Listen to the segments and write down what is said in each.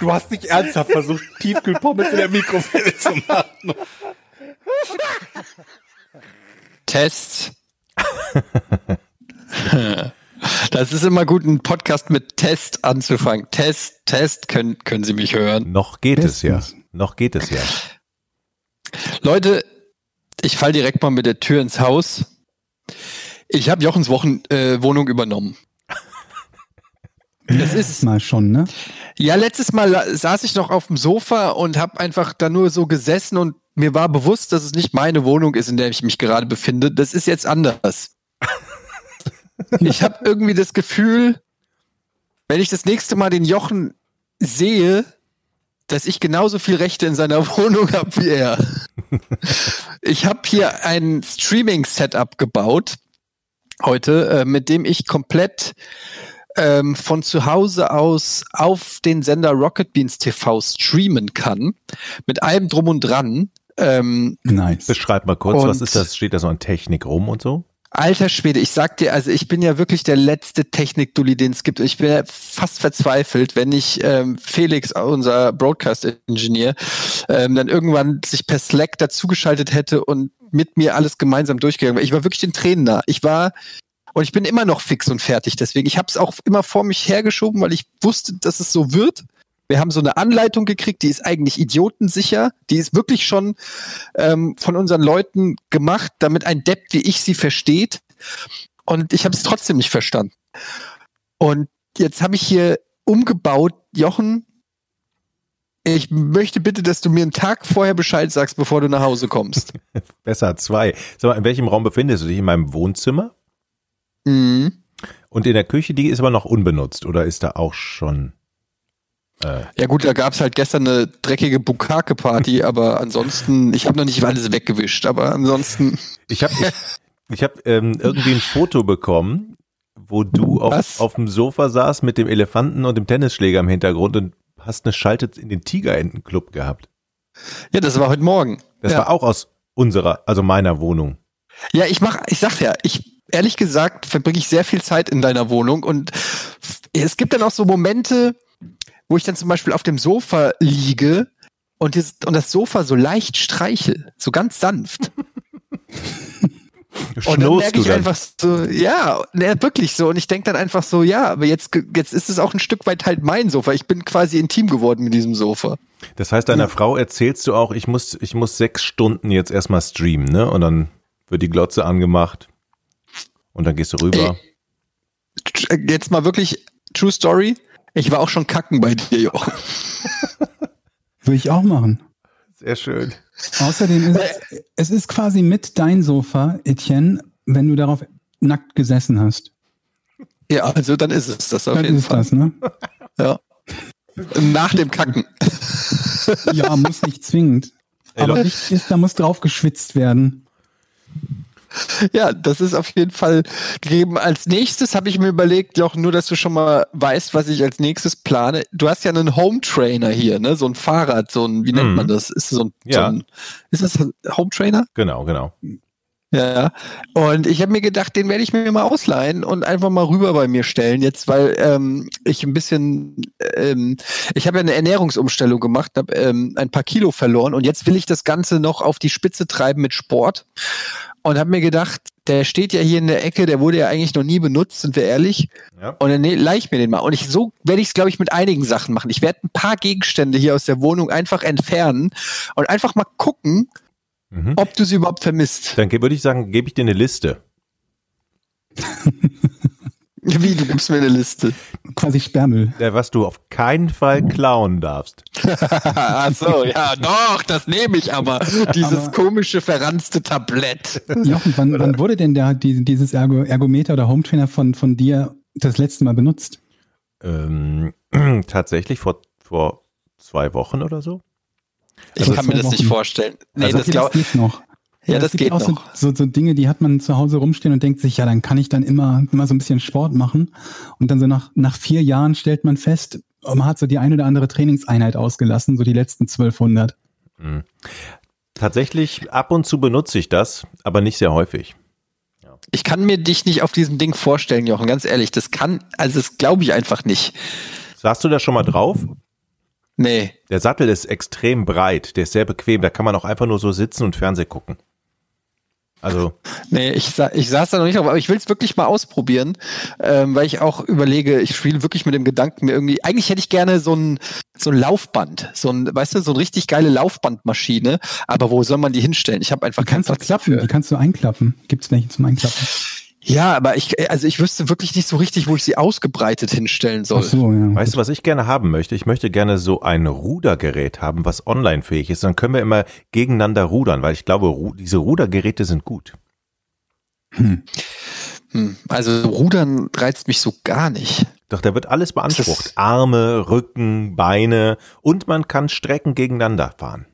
Du hast nicht ernsthaft versucht, Tiefkühlpommes in der Mikrowelle zu machen. Tests. Das ist immer gut, einen Podcast mit Test anzufangen. Test, Test, können, können Sie mich hören? Noch geht es ja. Bestens. Noch geht es ja. Leute, ich fall direkt mal mit der Tür ins Haus. Ich habe Jochens Wochen, äh, Wohnung übernommen. Das ist Mal schon, ne? Ja, letztes Mal saß ich noch auf dem Sofa und habe einfach da nur so gesessen und mir war bewusst, dass es nicht meine Wohnung ist, in der ich mich gerade befinde. Das ist jetzt anders. Ich habe irgendwie das Gefühl, wenn ich das nächste Mal den Jochen sehe, dass ich genauso viel Rechte in seiner Wohnung habe wie er. Ich habe hier ein Streaming-Setup gebaut heute, äh, mit dem ich komplett ähm, von zu Hause aus auf den Sender Rocket Beans TV streamen kann. Mit allem drum und dran. Ähm, Nice. Beschreib mal kurz, was ist das? Steht da so an Technik rum und so? alter Schwede, ich sag dir, also ich bin ja wirklich der letzte Technik-Dulli, den es gibt. Ich bin ja fast verzweifelt, wenn ich ähm, Felix, unser Broadcast-Engineer, ähm, dann irgendwann sich per Slack dazugeschaltet hätte und mit mir alles gemeinsam durchgegangen wäre. Ich war wirklich den Tränen nah. Ich war und ich bin immer noch fix und fertig. Deswegen, ich habe es auch immer vor mich hergeschoben, weil ich wusste, dass es so wird. Wir haben so eine Anleitung gekriegt, die ist eigentlich idiotensicher. Die ist wirklich schon ähm, von unseren Leuten gemacht, damit ein Depp wie ich sie versteht. Und ich habe es trotzdem nicht verstanden. Und jetzt habe ich hier umgebaut, Jochen. Ich möchte bitte, dass du mir einen Tag vorher Bescheid sagst, bevor du nach Hause kommst. Besser zwei. Sag mal, in welchem Raum befindest du dich? In meinem Wohnzimmer? Mhm. Und in der Küche, die ist aber noch unbenutzt oder ist da auch schon? Äh, Ja gut, da gab's halt gestern eine dreckige Bukake-Party, aber ansonsten, ich habe noch nicht alles weggewischt, aber ansonsten, ich habe ich, ich hab, ähm, irgendwie ein Foto bekommen, wo du auf, auf dem Sofa saßt mit dem Elefanten und dem Tennisschläger im Hintergrund und hast eine Schalte in den Tigerentenclub gehabt. ja, das war heute Morgen. Das ja. war auch aus unserer, also meiner Wohnung. Ja, ich mach, ich sag ja, ich ehrlich gesagt verbringe ich sehr viel Zeit in deiner Wohnung und es gibt dann auch so Momente, wo ich dann zum Beispiel auf dem Sofa liege und, dieses, und das Sofa so leicht streichel, so ganz sanft. Und dann merke ich dann? einfach so, ja, ne, wirklich so. Und ich denke dann einfach so, ja, aber jetzt, jetzt ist es auch ein Stück weit halt mein Sofa. Ich bin quasi intim geworden mit diesem Sofa. Das heißt, deiner Frau erzählst du auch, ich muss, ich muss sechs Stunden jetzt erstmal streamen, ne? Und dann wird die Glotze angemacht und dann gehst du rüber. Tr- Jetzt mal wirklich True Story. Ich war auch schon kacken bei dir, Jochen. Würde ich auch machen. Sehr schön. Außerdem ist es, es ist quasi mit dein Sofa, Etienne, wenn du darauf nackt gesessen hast. Ja, also dann ist es das auf Dann jeden ist Fall. das, ne? Ja. Nach dem Kacken. Ja, muss nicht zwingend. Ey, Aber wichtig ist, da muss drauf geschwitzt werden. Ja, das ist auf jeden Fall gegeben. Als nächstes habe ich mir überlegt, Jochen, nur dass du schon mal weißt, was ich als nächstes plane. Du hast ja einen Home Trainer hier, ne? So ein Fahrrad, so ein, wie nennt Mhm. man das? Ist so ein, Ja. so ein ist das ein Home Trainer? Genau, genau. Ja. Und ich habe mir gedacht, den werde ich mir mal ausleihen und einfach mal rüber bei mir stellen jetzt, weil ähm, ich ein bisschen, ähm, ich habe ja eine Ernährungsumstellung gemacht, habe ähm, ein paar Kilo verloren und jetzt will ich das Ganze noch auf die Spitze treiben mit Sport und habe mir gedacht, der steht ja hier in der Ecke, der wurde ja eigentlich noch nie benutzt, sind wir ehrlich. Ja. Und dann ne, leih ich mir den mal. Und ich so werde ich es, glaube ich, mit einigen Sachen machen. Ich werde ein paar Gegenstände hier aus der Wohnung einfach entfernen und einfach mal gucken, Mhm. ob du sie überhaupt vermisst. Dann würde ich sagen, gebe ich dir eine Liste. Wie, du gibst mir eine Liste. Quasi Sperrmüll. Der, was du auf keinen Fall klauen darfst. Ach so, ja, doch, das nehme ich aber. Dieses Aber- komische, verranzte Tablett. Jochen, wann, wann wurde denn der, die, dieses Ergo, Ergometer oder Home Trainer von, von dir das letzte Mal benutzt? Ähm, tatsächlich vor, vor zwei Wochen oder so. Ich Also kann mir das nicht Wochen. vorstellen. Nee, Also das geht noch. Ja, es das gibt geht auch noch. So, so, so Dinge, die hat man zu Hause rumstehen und denkt sich, ja, dann kann ich dann immer, immer so ein bisschen Sport machen. Und dann so nach, nach vier Jahren stellt man fest, man hat so die ein oder andere Trainingseinheit ausgelassen, so die letzten 1200. Mhm. Tatsächlich, ab und zu benutze ich das, aber nicht sehr häufig. Ich kann mir dich nicht auf diesem Ding vorstellen, Jochen, ganz ehrlich. Das kann, also das glaube ich einfach nicht. Saßt du da schon mal drauf? Nee. Der Sattel ist extrem breit, der ist sehr bequem, da kann man auch einfach nur so sitzen und Fernseh gucken. Also, Nee, ich, sa ich saß da noch nicht drauf, aber ich will es wirklich mal ausprobieren, ähm, weil ich auch überlege, ich spiele wirklich mit dem Gedanken, mir irgendwie, eigentlich hätte ich gerne so ein, so ein Laufband, so ein, weißt du, so eine richtig geile Laufbandmaschine, aber wo soll man die hinstellen? Ich habe einfach keinen Platz klappen, dafür. die kannst du einklappen. Gibt es welche zum Einklappen? Ja, aber ich, also ich wüsste wirklich nicht so richtig, wo ich sie ausgebreitet hinstellen soll. Ach so, ja. weißt du, was ich gerne haben möchte? Ich möchte gerne so ein Rudergerät haben, was online fähig ist. Dann können wir immer gegeneinander rudern, weil ich glaube, Ru diese Rudergeräte sind gut. Hm. Also Rudern reizt mich so gar nicht. Doch da wird alles beansprucht. Das- Arme, Rücken, Beine und man kann Strecken gegeneinander fahren.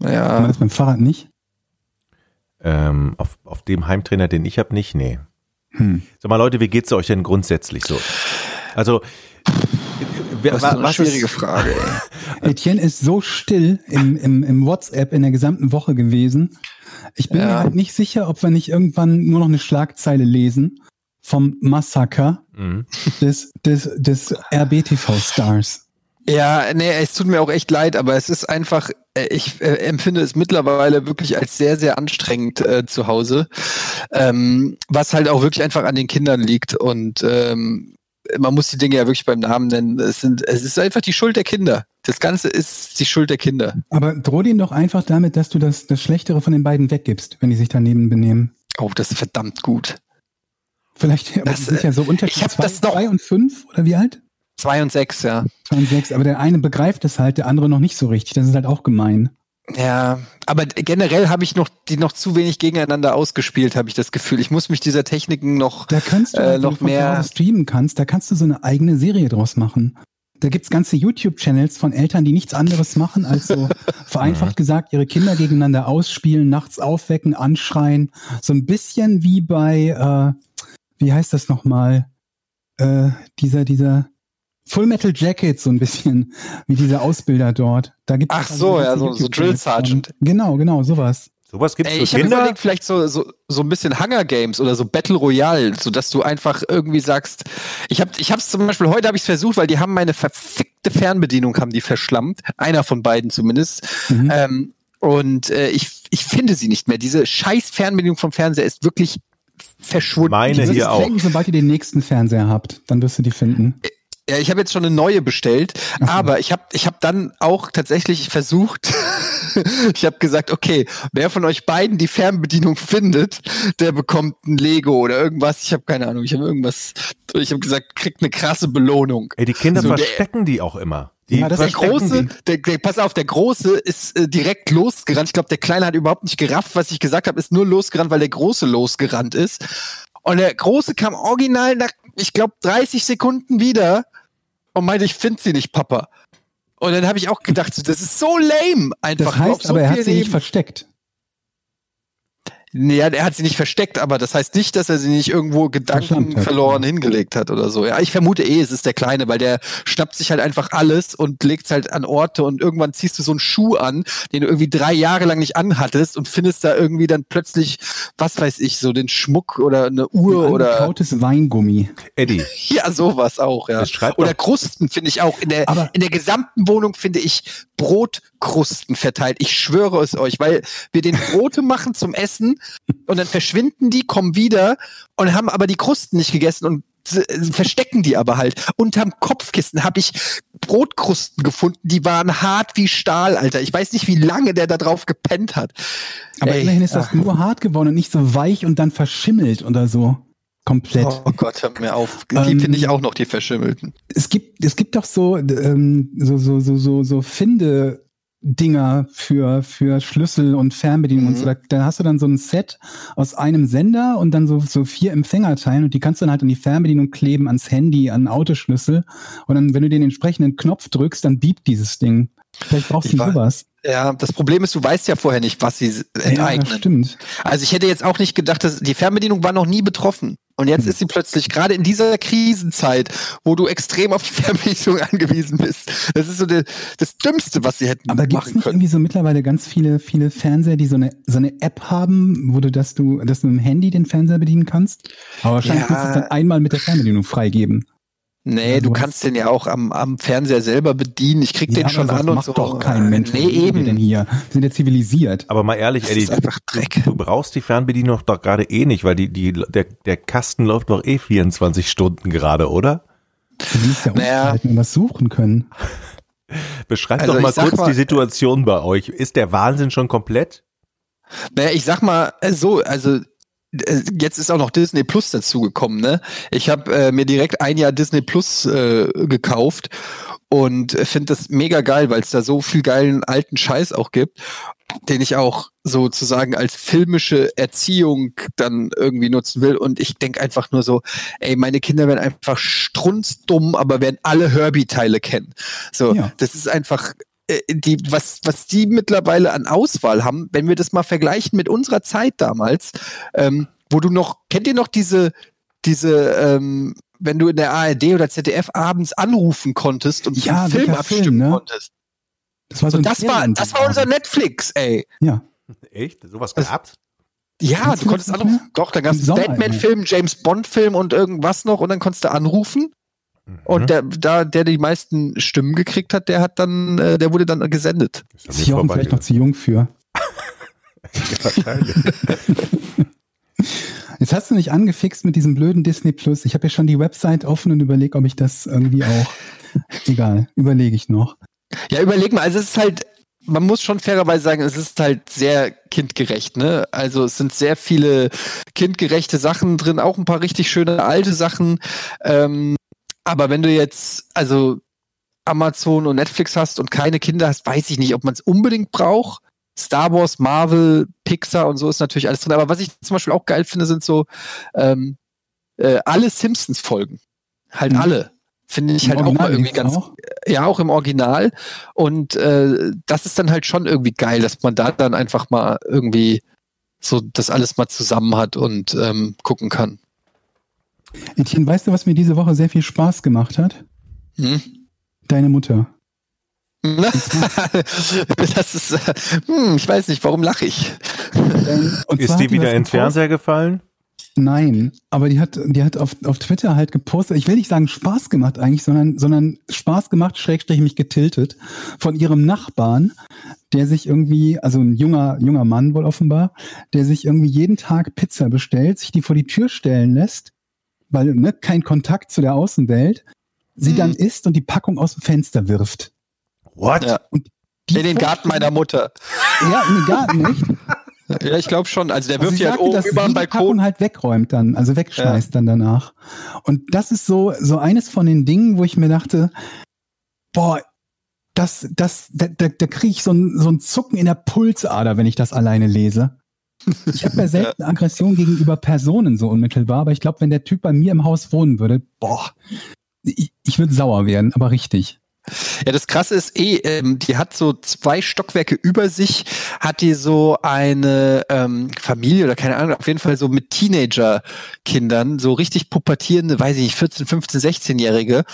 Kann man Ja, das beim Fahrrad nicht? Ähm, auf, auf dem Heimtrainer, den ich habe, nicht, nee. Hm. Sag mal, Leute, wie geht's euch denn grundsätzlich so? Also, das ist eine was schwierige ist, Frage. Etienne ist so still im, im, im WhatsApp in der gesamten Woche gewesen. Ich bin Ja. mir halt nicht sicher, ob wir nicht irgendwann nur noch eine Schlagzeile lesen vom Massaker Mhm. des, des, des RBTV-Stars. Ja, nee, es tut mir auch echt leid, aber es ist einfach, äh, ich äh, empfinde es mittlerweile wirklich als sehr, sehr anstrengend äh, zu Hause, ähm, was halt auch wirklich einfach an den Kindern liegt und ähm, man muss die Dinge ja wirklich beim Namen nennen. Es, sind, es ist einfach die Schuld der Kinder. Das Ganze ist die Schuld der Kinder. Aber droh denen doch einfach damit, dass du das, das Schlechtere von den beiden weggibst, wenn die sich daneben benehmen. Oh, das ist verdammt gut. Vielleicht Das, sind ja so unter ich hab zwei, das noch- zwei und fünf oder wie alt? Zwei und sechs, ja. Zwei und sechs. Aber der eine begreift es halt, der andere noch nicht so richtig. Das ist halt auch gemein. Ja, aber generell habe ich noch die noch zu wenig gegeneinander ausgespielt, habe ich das Gefühl. Ich muss mich dieser Techniken noch. Da kannst du, Äh, halt, wenn noch du von mehr- streamen kannst, da kannst du so eine eigene Serie draus machen. Da gibt's ganze YouTube-Channels von Eltern, die nichts anderes machen, als so vereinfacht gesagt ihre Kinder gegeneinander ausspielen, nachts aufwecken, anschreien. So ein bisschen wie bei, äh, wie heißt das nochmal? Äh, dieser, dieser Full Metal Jacket, so ein bisschen wie dieser Ausbilder dort. Da gibt's Ach so, ja, so- so Drill. Sergeant. Genau, genau, sowas. Sowas gibt's Ey, für ich habe Kinder? überlegt, vielleicht so, so, so ein bisschen Hunger Games oder so Battle Royale, so dass du einfach irgendwie sagst, ich habe ich hab's zum Beispiel, heute habe ich es versucht, weil die haben meine verfickte Fernbedienung, haben die verschlammt. Einer von beiden zumindest. Mhm. Ähm, und äh, ich, ich finde sie nicht mehr. Diese scheiß Fernbedienung vom Fernseher ist wirklich verschwunden. Meine Die hier auch. denken, sobald ihr den nächsten Fernseher habt, dann wirst du die finden. Ja, ich habe jetzt schon eine neue bestellt, so. aber ich habe ich hab dann auch tatsächlich versucht, ich habe gesagt, okay, wer von euch beiden die Fernbedienung findet, der bekommt ein Lego oder irgendwas. Ich habe keine Ahnung, ich habe irgendwas, ich habe gesagt, kriegt eine krasse Belohnung. Ey, die Kinder So, der- verstecken die auch immer. Die Ja, das Der große, der, der, pass auf, der große ist äh, direkt losgerannt. Ich glaube, der kleine hat überhaupt nicht gerafft, was ich gesagt habe, ist nur losgerannt, weil der große losgerannt ist. Und der große kam original nach, ich glaube, 30 Sekunden wieder und meinte, ich finde sie nicht, Papa. Und dann habe ich auch gedacht, so, das ist so lame, einfach. Das heißt so aber, er hat sie nicht versteckt. Ja, er hat sie nicht versteckt, aber das heißt nicht, dass er sie nicht irgendwo Gedanken verloren hingelegt hat oder so. Ja, ich vermute eh, es ist der Kleine, weil der schnappt sich halt einfach alles und legt es halt an Orte und irgendwann ziehst du so einen Schuh an, den du irgendwie drei Jahre lang nicht anhattest und findest da irgendwie dann plötzlich, was weiß ich, so den Schmuck oder eine Uhr oder Kautes Weingummi. Eddie, ja, sowas auch, ja. Oder Krusten finde ich auch. In der, Aber- in der gesamten Wohnung finde ich Brotkrusten verteilt. Ich schwöre es euch, weil wir den Brote machen zum Essen und dann verschwinden die, kommen wieder und haben aber die Krusten nicht gegessen und s- verstecken die aber halt. Unterm Kopfkissen habe ich Brotkrusten gefunden, die waren hart wie Stahl, Alter. Ich weiß nicht, wie lange der da drauf gepennt hat. Aber Ey, immerhin ist das nur hart geworden und nicht so weich und dann verschimmelt oder so. Komplett. Oh Gott, hör mir auf. Die Ähm, finde ich auch noch, die verschimmelten. Es gibt, es gibt doch so, ähm, so, so, so, so, so Finde. Dinger für, für Schlüssel und Fernbedienung und Mhm. so. Da, da hast du dann so ein Set aus einem Sender und dann so, so vier Empfängerteilen und die kannst du dann halt an die Fernbedienung kleben, ans Handy, an Autoschlüssel. Und dann, wenn du den entsprechenden Knopf drückst, dann biebt dieses Ding. Vielleicht brauchst du sowas. Ja, das Problem ist, du weißt ja vorher nicht, was sie Ja, enteignen. das stimmt. Also ich hätte jetzt auch nicht gedacht, dass die Fernbedienung war noch nie betroffen. Und jetzt Hm. ist sie plötzlich gerade in dieser Krisenzeit, wo du extrem auf die Fernbedienung angewiesen bist. Das ist so de, das Dümmste, was sie hätten Aber gibt es machen nicht können. irgendwie so mittlerweile ganz viele, viele Fernseher, die so eine, so eine App haben, wo du, dass du, dass du mit dem Handy den Fernseher bedienen kannst? Aber wahrscheinlich Ja. musst du es dann einmal mit der Fernbedienung freigeben. Nee, Ja, du kannst den ja auch am, am Fernseher selber bedienen. Ich krieg den aber schon an und macht so. doch kein Mensch. Nee, wir denn eben. hier? Wir sind ja zivilisiert. Aber mal ehrlich, Das Eddie, ist einfach Dreck. du brauchst die Fernbedienung doch gerade eh nicht, weil die, die, der, der Kasten läuft doch eh 24 Stunden gerade, oder? Du musst ja Naja. was suchen können. Beschreib Also doch mal kurz mal- die Situation bei euch. Ist der Wahnsinn schon komplett? Naja, ich sag mal äh, so, also äh, jetzt ist auch noch Disney Plus dazugekommen, ne? Ich habe äh, mir direkt ein Jahr Disney Plus äh, gekauft und finde das mega geil, weil es da so viel geilen alten Scheiß auch gibt, den ich auch sozusagen als filmische Erziehung dann irgendwie nutzen will. Und ich denk einfach nur so, ey, meine Kinder werden einfach strunzdumm, aber werden alle Herbie-Teile kennen. So, Ja. das ist einfach äh, die, was, was die mittlerweile an Auswahl haben, wenn wir das mal vergleichen mit unserer Zeit damals, ähm, wo du noch, kennt ihr noch diese, diese, ähm, wenn du in der ARD oder ZDF abends anrufen konntest und Ja, einen Film abstimmen Film, ne? konntest. Das war so das war, das war unser Netflix, ey. Ja. Echt? Sowas Was- gehabt? Ja, du konntest anrufen. Doch, da gab es Batman-Film, James Bond-Film und irgendwas noch und dann konntest du anrufen. Mhm. Und der, da, der die meisten Stimmen gekriegt hat, der hat dann, äh, der wurde dann gesendet. Jochen vielleicht noch zu jung für. Wahrscheinlich. Jetzt hast du mich angefixt mit diesem blöden Disney Plus. Ich habe ja schon die Website offen und überlege, ob ich das irgendwie auch. Egal, überlege ich noch. Ja, überleg mal, also es ist halt, man muss schon fairerweise sagen, es ist halt sehr kindgerecht, ne? Also es sind sehr viele kindgerechte Sachen drin, auch ein paar richtig schöne alte Sachen. Ähm, aber wenn du jetzt, also Amazon und Netflix hast und keine Kinder hast, weiß ich nicht, ob man es unbedingt braucht. Star Wars, Marvel, Pixar und so ist natürlich alles drin. Aber was ich zum Beispiel auch geil finde, sind so ähm, äh, alle Simpsons-Folgen. Halt Mhm. alle. Finde ich Im halt auch mal Original irgendwie ganz, auch. ja, auch im Original. Und äh, das ist dann halt schon irgendwie geil, dass man da dann einfach mal irgendwie so das alles mal zusammen hat und ähm, gucken kann. Etienne, weißt du, was mir diese Woche sehr viel Spaß gemacht hat? Hm? Deine Mutter. das ist, äh, hm, ich weiß nicht, warum lache ich? Ähm, und Ist die wieder was in den gepostet- Fernseher gefallen? Nein, aber die hat, die hat auf, auf Twitter halt gepostet, ich will nicht sagen Spaß gemacht eigentlich, sondern, sondern Spaß gemacht, Schrägstrich mich getiltet, von ihrem Nachbarn, der sich irgendwie, also ein junger, junger Mann wohl offenbar, der sich irgendwie jeden Tag Pizza bestellt, sich die vor die Tür stellen lässt, weil ne, kein Kontakt zu der Außenwelt, sie Mhm. dann isst und die Packung aus dem Fenster wirft. What? Ja. Die In den Garten meiner Mutter. Ja, in den Garten, echt? Ja, ich glaube schon. Also der Also wirft sie die halt sagte, oben dass über sie den die Balkon. Packung halt wegräumt dann, also wegschmeißt dann danach. Und das ist so, so eines von den Dingen, wo ich mir dachte, boah, das, das, da, da, da kriege ich so ein, so ein Zucken in der Pulsader, wenn ich das alleine lese. Ich habe ja selten Aggression gegenüber Personen so unmittelbar, aber ich glaube, wenn der Typ bei mir im Haus wohnen würde, boah, ich, ich würde sauer werden, aber richtig. Ja, das Krasse ist eh, ähm, die hat so zwei Stockwerke über sich, hat die so eine ähm, Familie oder keine Ahnung, auf jeden Fall so mit Teenager-Kindern, so richtig pubertierende, weiß ich nicht, 14, 15, 16-Jährige.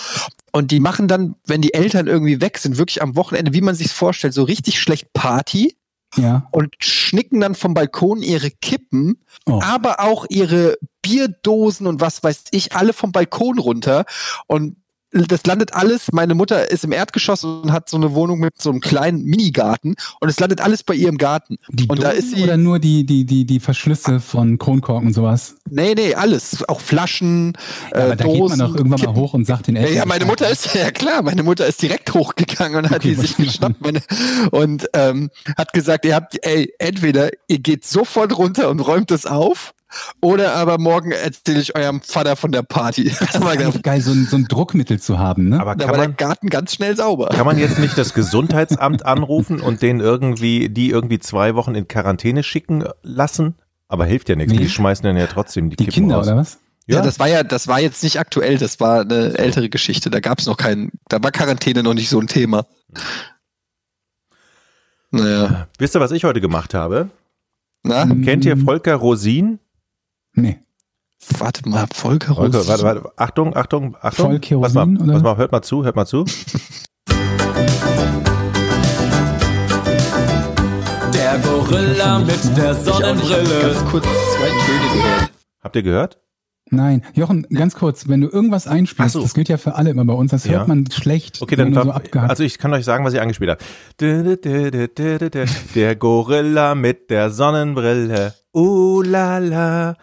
Und die machen dann, wenn die Eltern irgendwie weg sind, wirklich am Wochenende, wie man sich vorstellt, so richtig schlecht Party Ja. und schnicken dann vom Balkon ihre Kippen, Oh. aber auch ihre Bierdosen und was weiß ich, alle vom Balkon runter. Und das landet alles, meine Mutter ist im Erdgeschoss und hat so eine Wohnung mit so einem kleinen Minigarten und es landet alles bei ihr im Garten. Die und da ist sie, oder nur die, die, die, die Verschlüsse von Kronkorken und sowas? nee, nee, alles, auch Flaschen, Ja, äh, aber da Dosen. geht man doch irgendwann mal hoch und sagt den Eltern. ja, meine Mutter ist, ja klar, meine Mutter ist direkt hochgegangen und hat Okay, die sich geschnappt meine, und ähm, hat gesagt, ihr habt, ey, entweder ihr geht sofort runter und räumt es auf, oder aber morgen erzähle ich eurem Vater von der Party. Das ist eigentlich geil, so ein, so ein Druckmittel zu haben, ne? Aber da kann war der man, Garten ganz schnell sauber. kann man jetzt nicht das Gesundheitsamt anrufen und den irgendwie, die irgendwie zwei Wochen in Quarantäne schicken lassen? Aber hilft ja nichts. Nee. Die schmeißen dann ja trotzdem die, die Kippen Kinder, raus. oder was? Ja, Ja, das war ja, das war jetzt nicht aktuell, das war eine ältere Geschichte. Da gab es noch keinen, da war Quarantäne noch nicht so ein Thema. Naja. Wisst ihr, was ich heute gemacht habe? Na, Kennt ihr Volker Rosin? Nee. warte mal, Volker Volker, warte, warte, Achtung, Achtung, Achtung. Volker pass mal, oder? pass mal, hört mal zu, hört mal zu. Der Gorilla mit der Sonnenbrille. Ganz kurz zwei Töne gehört. Habt ihr gehört? Nein. Jochen, ganz kurz, wenn du irgendwas einspielst, so. das gilt ja für alle immer bei uns, das Ja. hört man schlecht. Okay, dann so also ich kann euch sagen, was ich eingespielt habe. Der Gorilla mit der Sonnenbrille. Uh la la.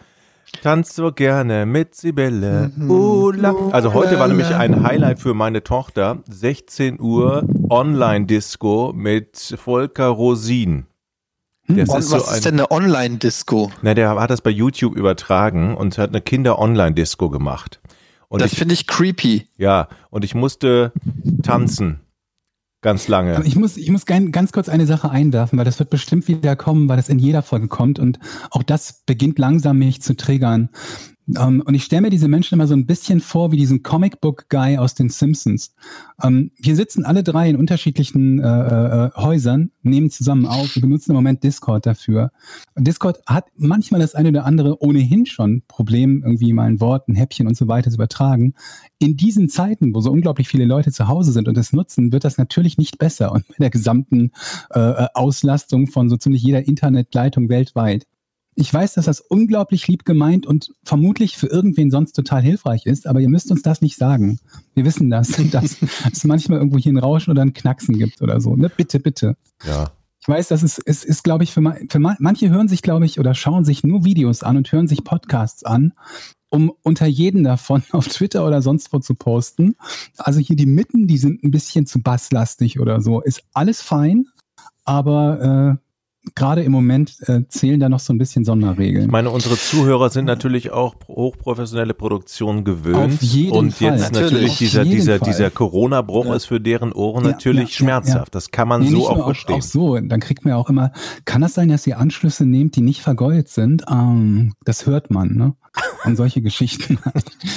Tanzt so gerne mit Sibylle. Uh, la. Also heute war nämlich ein Highlight für meine Tochter. 16 Uhr Online-Disco mit Volker Rosin. Das Und ist so was ein, ist denn eine Online-Disco? na, der hat das bei YouTube übertragen und hat eine Kinder-Online-Disco gemacht. Und Das ich, finde ich creepy. ja, und ich musste tanzen. Ganz lange. Aber ich muss, ich muss ganz, kurz eine Sache einwerfen, weil das wird bestimmt wieder kommen, weil das in jeder Folge kommt und auch das beginnt langsam mich zu triggern. Ähm, und ich stelle mir diese Menschen immer so ein bisschen vor wie diesen Comic-Book-Guy aus den Simpsons. Ähm, wir sitzen alle drei in unterschiedlichen äh, äh, Häusern, nehmen zusammen auf, wir benutzen im Moment Discord dafür. Und Discord hat manchmal das eine oder andere ohnehin schon Problem, irgendwie mal ein Wort, ein Häppchen und so weiter zu übertragen. In diesen Zeiten, wo so unglaublich viele Leute zu Hause sind und es nutzen, wird das natürlich nicht besser und bei der gesamten äh, äh, Auslastung von so ziemlich jeder Internetleitung weltweit. Ich weiß, dass das unglaublich lieb gemeint und vermutlich für irgendwen sonst total hilfreich ist, aber ihr müsst uns das nicht sagen. Wir wissen das, dass es manchmal irgendwo hier ein Rauschen oder ein Knacksen gibt oder so. Ne? Bitte, bitte. Ja. Ich weiß, dass es, es ist, glaube ich, für, ma- für ma- manche hören sich, glaube ich, oder schauen sich nur Videos an und hören sich Podcasts an, um unter jeden davon auf Twitter oder sonst wo zu posten. Also hier die Mitten, die sind ein bisschen zu basslastig oder so. Ist alles fein, aber äh, gerade im Moment äh, zählen da noch so ein bisschen Sonderregeln. Ich meine, unsere Zuhörer sind natürlich auch hochprofessionelle Produktionen gewöhnt. Auf jeden und Fall. jetzt Natürlich. natürlich Auf dieser, dieser, Fall. dieser Corona-Bruch Ja. ist für deren Ohren Ja, natürlich ja, ja, schmerzhaft. Das kann man Nee, so nicht auch nur verstehen. Auch so, dann kriegt man ja auch immer, kann das sein, dass ihr Anschlüsse nehmt, die nicht vergoldet sind? Ähm, das hört man, ne? Und solche Geschichten.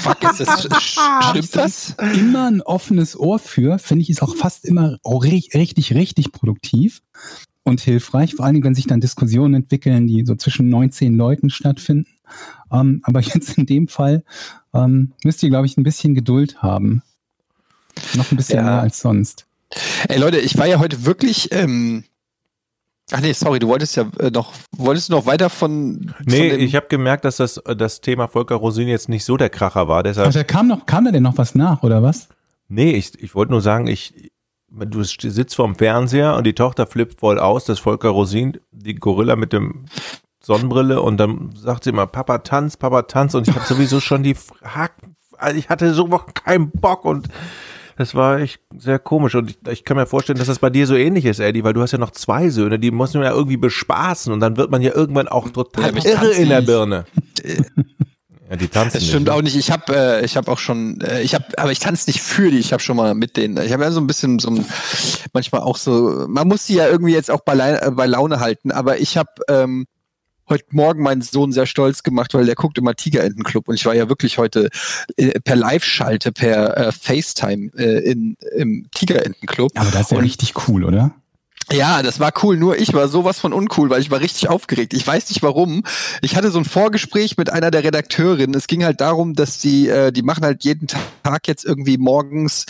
Fuck, ist das, stimmt das? immer ein offenes Ohr für, finde ich, ist auch fast immer auch ri- richtig, richtig produktiv und hilfreich. Vor allen Dingen, wenn sich dann Diskussionen entwickeln, die so zwischen 19 Leuten stattfinden. Ähm, aber jetzt in dem Fall ähm, müsst ihr, glaube ich, ein bisschen Geduld haben. Noch ein bisschen Ja. mehr als sonst. Ey Leute, ich war ja heute wirklich. Ähm, ach nee, sorry, du wolltest ja äh, noch, wolltest du noch weiter von. Nee, von ich habe gemerkt, dass das, das Thema Volker Rosin jetzt nicht so der Kracher war. Ach, Deshalb, da kam noch, kam da denn noch was nach, oder was? nee, ich, ich wollte nur sagen, ich, du sitzt vorm Fernseher und die Tochter flippt voll aus, dass Volker Rosin, die Gorilla mit dem Sonnenbrille und dann sagt sie immer, Papa tanz, Papa tanz und ich habe sowieso schon die Hack, also ich hatte so keinen Bock und das war echt sehr komisch und ich, ich kann mir vorstellen, dass das bei dir so ähnlich ist, Eddie, weil du hast ja noch zwei Söhne, die muss man ja irgendwie bespaßen und dann wird man ja irgendwann auch total Ja, irre in der. Birne. Ja, die tanzen das stimmt nicht, ne? auch nicht. Ich habe, äh, ich habe auch schon, äh, ich habe, aber ich tanze nicht für die. Ich habe schon mal mit denen. Ich habe ja so ein bisschen so, ein, manchmal auch so. Man muss die ja irgendwie jetzt auch bei, äh, bei Laune halten. Aber ich habe ähm, heute Morgen meinen Sohn sehr stolz gemacht, weil der guckt immer Tigerentenclub und ich war ja wirklich heute äh, per Live-Schalte, per äh, FaceTime äh, in, im Tigerentenclub. Aber das ist ja Und- richtig cool, oder? Ja, das war cool. Nur ich war sowas von uncool, weil ich war richtig aufgeregt. Ich weiß nicht warum. Ich hatte so ein Vorgespräch mit einer der Redakteurinnen. Es ging halt darum, dass die, äh, die machen halt jeden Tag jetzt irgendwie morgens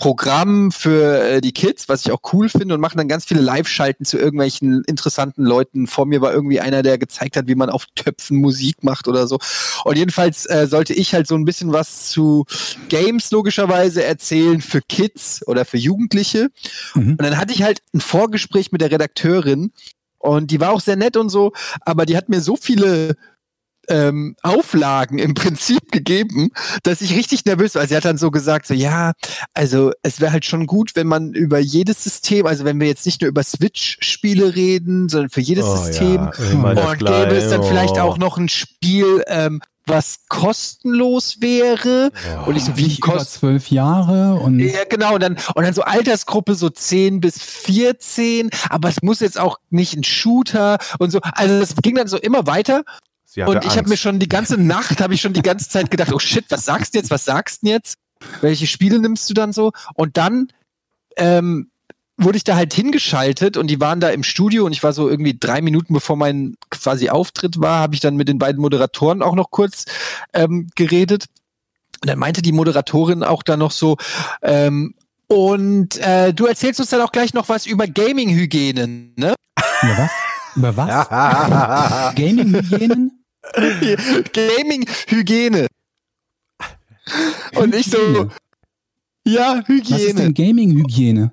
Programm für äh, die Kids, was ich auch cool finde, und machen dann ganz viele Live-Schalten zu irgendwelchen interessanten Leuten. Vor mir war irgendwie einer, der gezeigt hat, wie man auf Töpfen Musik macht oder so. Und jedenfalls äh, sollte ich halt so ein bisschen was zu Games logischerweise erzählen für Kids oder für Jugendliche. Mhm. Und dann hatte ich halt ein Vorgespräch mit der Redakteurin und die war auch sehr nett und so, aber die hat mir so viele ähm, Auflagen im Prinzip gegeben, dass ich richtig nervös war. Sie hat dann so gesagt, so ja, also es wäre halt schon gut, wenn man über jedes System, also wenn wir jetzt nicht nur über Switch-Spiele reden, sondern für jedes Oh, System ja, und gäbe es dann Gleiche. vielleicht Oh. auch noch ein Spiel, ähm, was kostenlos wäre. Und ich so, wie über kostenlos? zwölf Jahre und Ja, genau. Und dann, und dann so Altersgruppe so 10 bis 14, aber es muss jetzt auch nicht ein Shooter und so. Also das ging dann so immer weiter. Sie hatte Und ich habe mir schon die ganze Nacht, habe ich schon die ganze Zeit gedacht, oh shit, was sagst du jetzt, was sagst du jetzt? Welche Spiele nimmst du dann so? Und dann ähm, wurde ich da halt hingeschaltet und die waren da im Studio und ich war so irgendwie drei Minuten bevor mein quasi Auftritt war, habe ich dann mit den beiden Moderatoren auch noch kurz ähm, geredet. Und dann meinte die Moderatorin auch da noch so, ähm, und äh, du erzählst uns dann auch gleich noch was über Gaming-Hygiene, ne? Über was? Über was? Gaming-Hygienen? Gaming-Hygiene. Und ich so, Hygiene. ja, Was ist Hygiene. denn Gaming-Hygiene?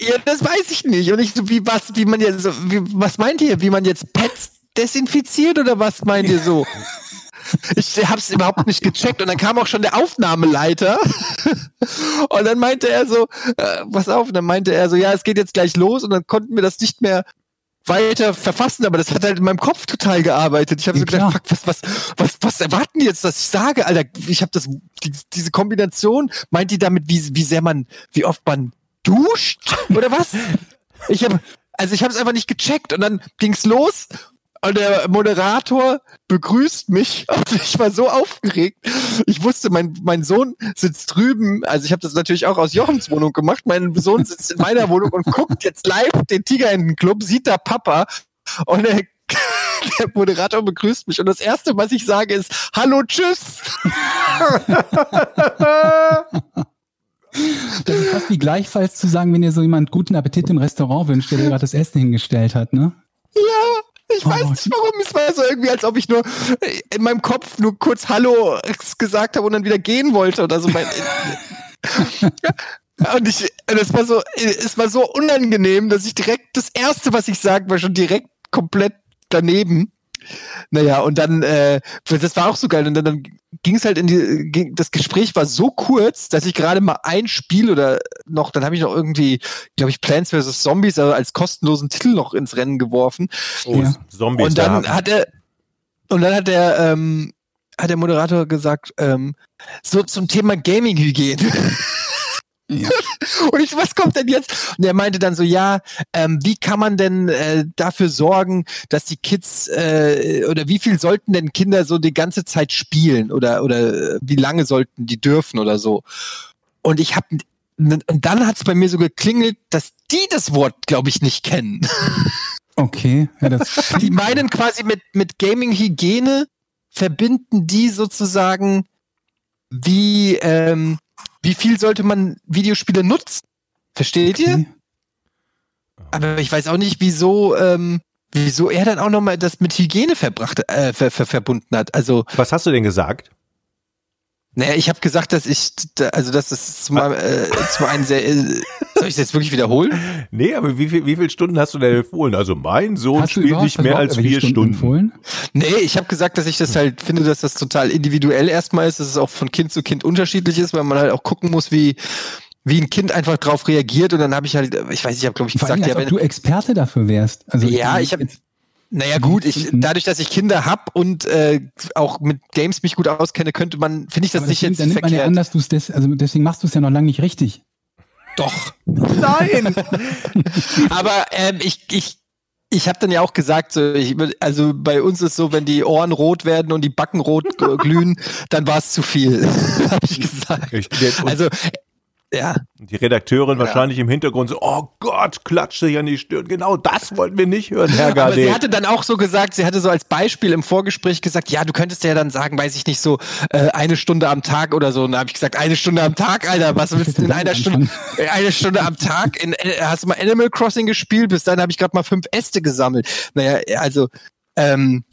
Ja, das weiß ich nicht. Und ich so, wie was, wie man jetzt, so, wie, was meint ihr? Wie man jetzt Pets desinfiziert oder was meint ihr so? Ich hab's überhaupt nicht gecheckt und dann kam auch schon der Aufnahmeleiter und dann meinte er so, äh, pass auf, und dann meinte er so, ja, es geht jetzt gleich los und dann konnten wir das nicht mehr weiter verfassen, aber das hat halt in meinem Kopf total gearbeitet. Ich habe Ja, so gedacht, fuck, was, was, was, was erwarten die jetzt, dass ich sage, Alter? Ich habe das, die, diese Kombination, meint die damit, wie, wie sehr man, wie oft man duscht oder was? Ich habe, also ich habe es einfach nicht gecheckt und dann ging's los und der Moderator begrüßt mich und ich war so aufgeregt. Ich wusste, mein, mein Sohn sitzt drüben, also ich habe das natürlich auch aus Jochens Wohnung gemacht. Mein Sohn sitzt in meiner Wohnung und guckt jetzt live den Tigerentenclub, sieht da Papa und der, der Moderator begrüßt mich und das erste, was ich sage, ist Hallo, tschüss. Das ist fast wie gleichfalls zu sagen, wenn dir so jemand guten Appetit im Restaurant wünscht, der dir gerade das Essen hingestellt hat, ne? Ja, ich weiß Oh, nicht warum. Es war so irgendwie, als ob ich nur in meinem Kopf nur kurz Hallo gesagt habe und dann wieder gehen wollte oder so. Und ich, das war so, es war so unangenehm, dass ich direkt, das erste, was ich sagte, war schon direkt komplett daneben. Naja, und dann, äh, das war auch so geil. Und dann, dann ging es halt in die, ging, das Gespräch war so kurz, dass ich gerade mal ein Spiel oder noch, dann habe ich noch irgendwie, glaube ich, Plants vs. Zombies also als kostenlosen Titel noch ins Rennen geworfen. Oh, Ja. Zombies Und da dann hat er, und dann hat der, ähm, hat der Moderator gesagt, ähm, so zum Thema Gaming-Hygiene. Ja. Und ich, was kommt denn jetzt? Und er meinte dann so, ja, ähm, wie kann man denn äh, dafür sorgen, dass die Kids äh, oder wie viel sollten denn Kinder so die ganze Zeit spielen oder oder äh, wie lange sollten die dürfen oder so? Und ich habe und dann hat es bei mir so geklingelt, dass die das Wort, glaube ich, nicht kennen. Okay. Ja, das Die meinen quasi mit, mit Gaming-Hygiene verbinden die sozusagen, wie, ähm, wie viel sollte man Videospiele nutzen? Versteht ihr? okay. Aber ich weiß auch nicht, wieso, ähm, wieso er dann auch nochmal das mit Hygiene verbracht, äh, ver, ver, verbunden hat. Also, Was hast du denn gesagt? Naja, ich habe gesagt, dass ich, also dass das zum, äh, zum einen sehr, äh, soll ich das jetzt wirklich wiederholen? Nee, aber wie, viel, wie viele Stunden hast du denn empfohlen? Also mein Sohn spielt nicht mehr als vier Stunden. empfohlen? Nee, ich habe gesagt, dass ich das halt finde, dass das total individuell erstmal ist, dass es auch von Kind zu Kind unterschiedlich ist, weil man halt auch gucken muss, wie wie ein Kind einfach drauf reagiert und dann habe ich halt, ich weiß, nicht, ich habe glaube ich Vor allem, gesagt, als ja, ob du wenn, Experte dafür wärst. Also Ja, ich hab- jetzt- naja gut, ich Stunden. dadurch, dass ich Kinder hab und äh, auch mit Games mich gut auskenne, könnte man, finde ich das aber nicht deswegen, jetzt dann nimmt man ja verkehrt. an, dass du es des, also deswegen machst du es ja noch lange nicht richtig. Doch. Nein! Aber ähm, ich, ich, ich habe dann ja auch gesagt, so, ich, also bei uns ist so, wenn die Ohren rot werden und die Backen rot g- glühen, dann war es zu viel, habe ich gesagt. Und Also ja, die Redakteurin wahrscheinlich im Hintergrund so, oh Gott, klatscht sich an die Stirn. Genau das wollten wir nicht hören, Herr aber sie hatte dann auch so gesagt, sie hatte so als Beispiel im Vorgespräch gesagt, ja, du könntest ja dann sagen, weiß ich nicht, so äh, eine Stunde am Tag oder so. Und da habe ich gesagt, eine Stunde am Tag, Alter, was willst du in einer Stunde? Äh, Eine Stunde am Tag? In, äh, hast du mal Animal Crossing gespielt? Bis dann habe ich gerade mal fünf Äste gesammelt. Naja, also, ähm,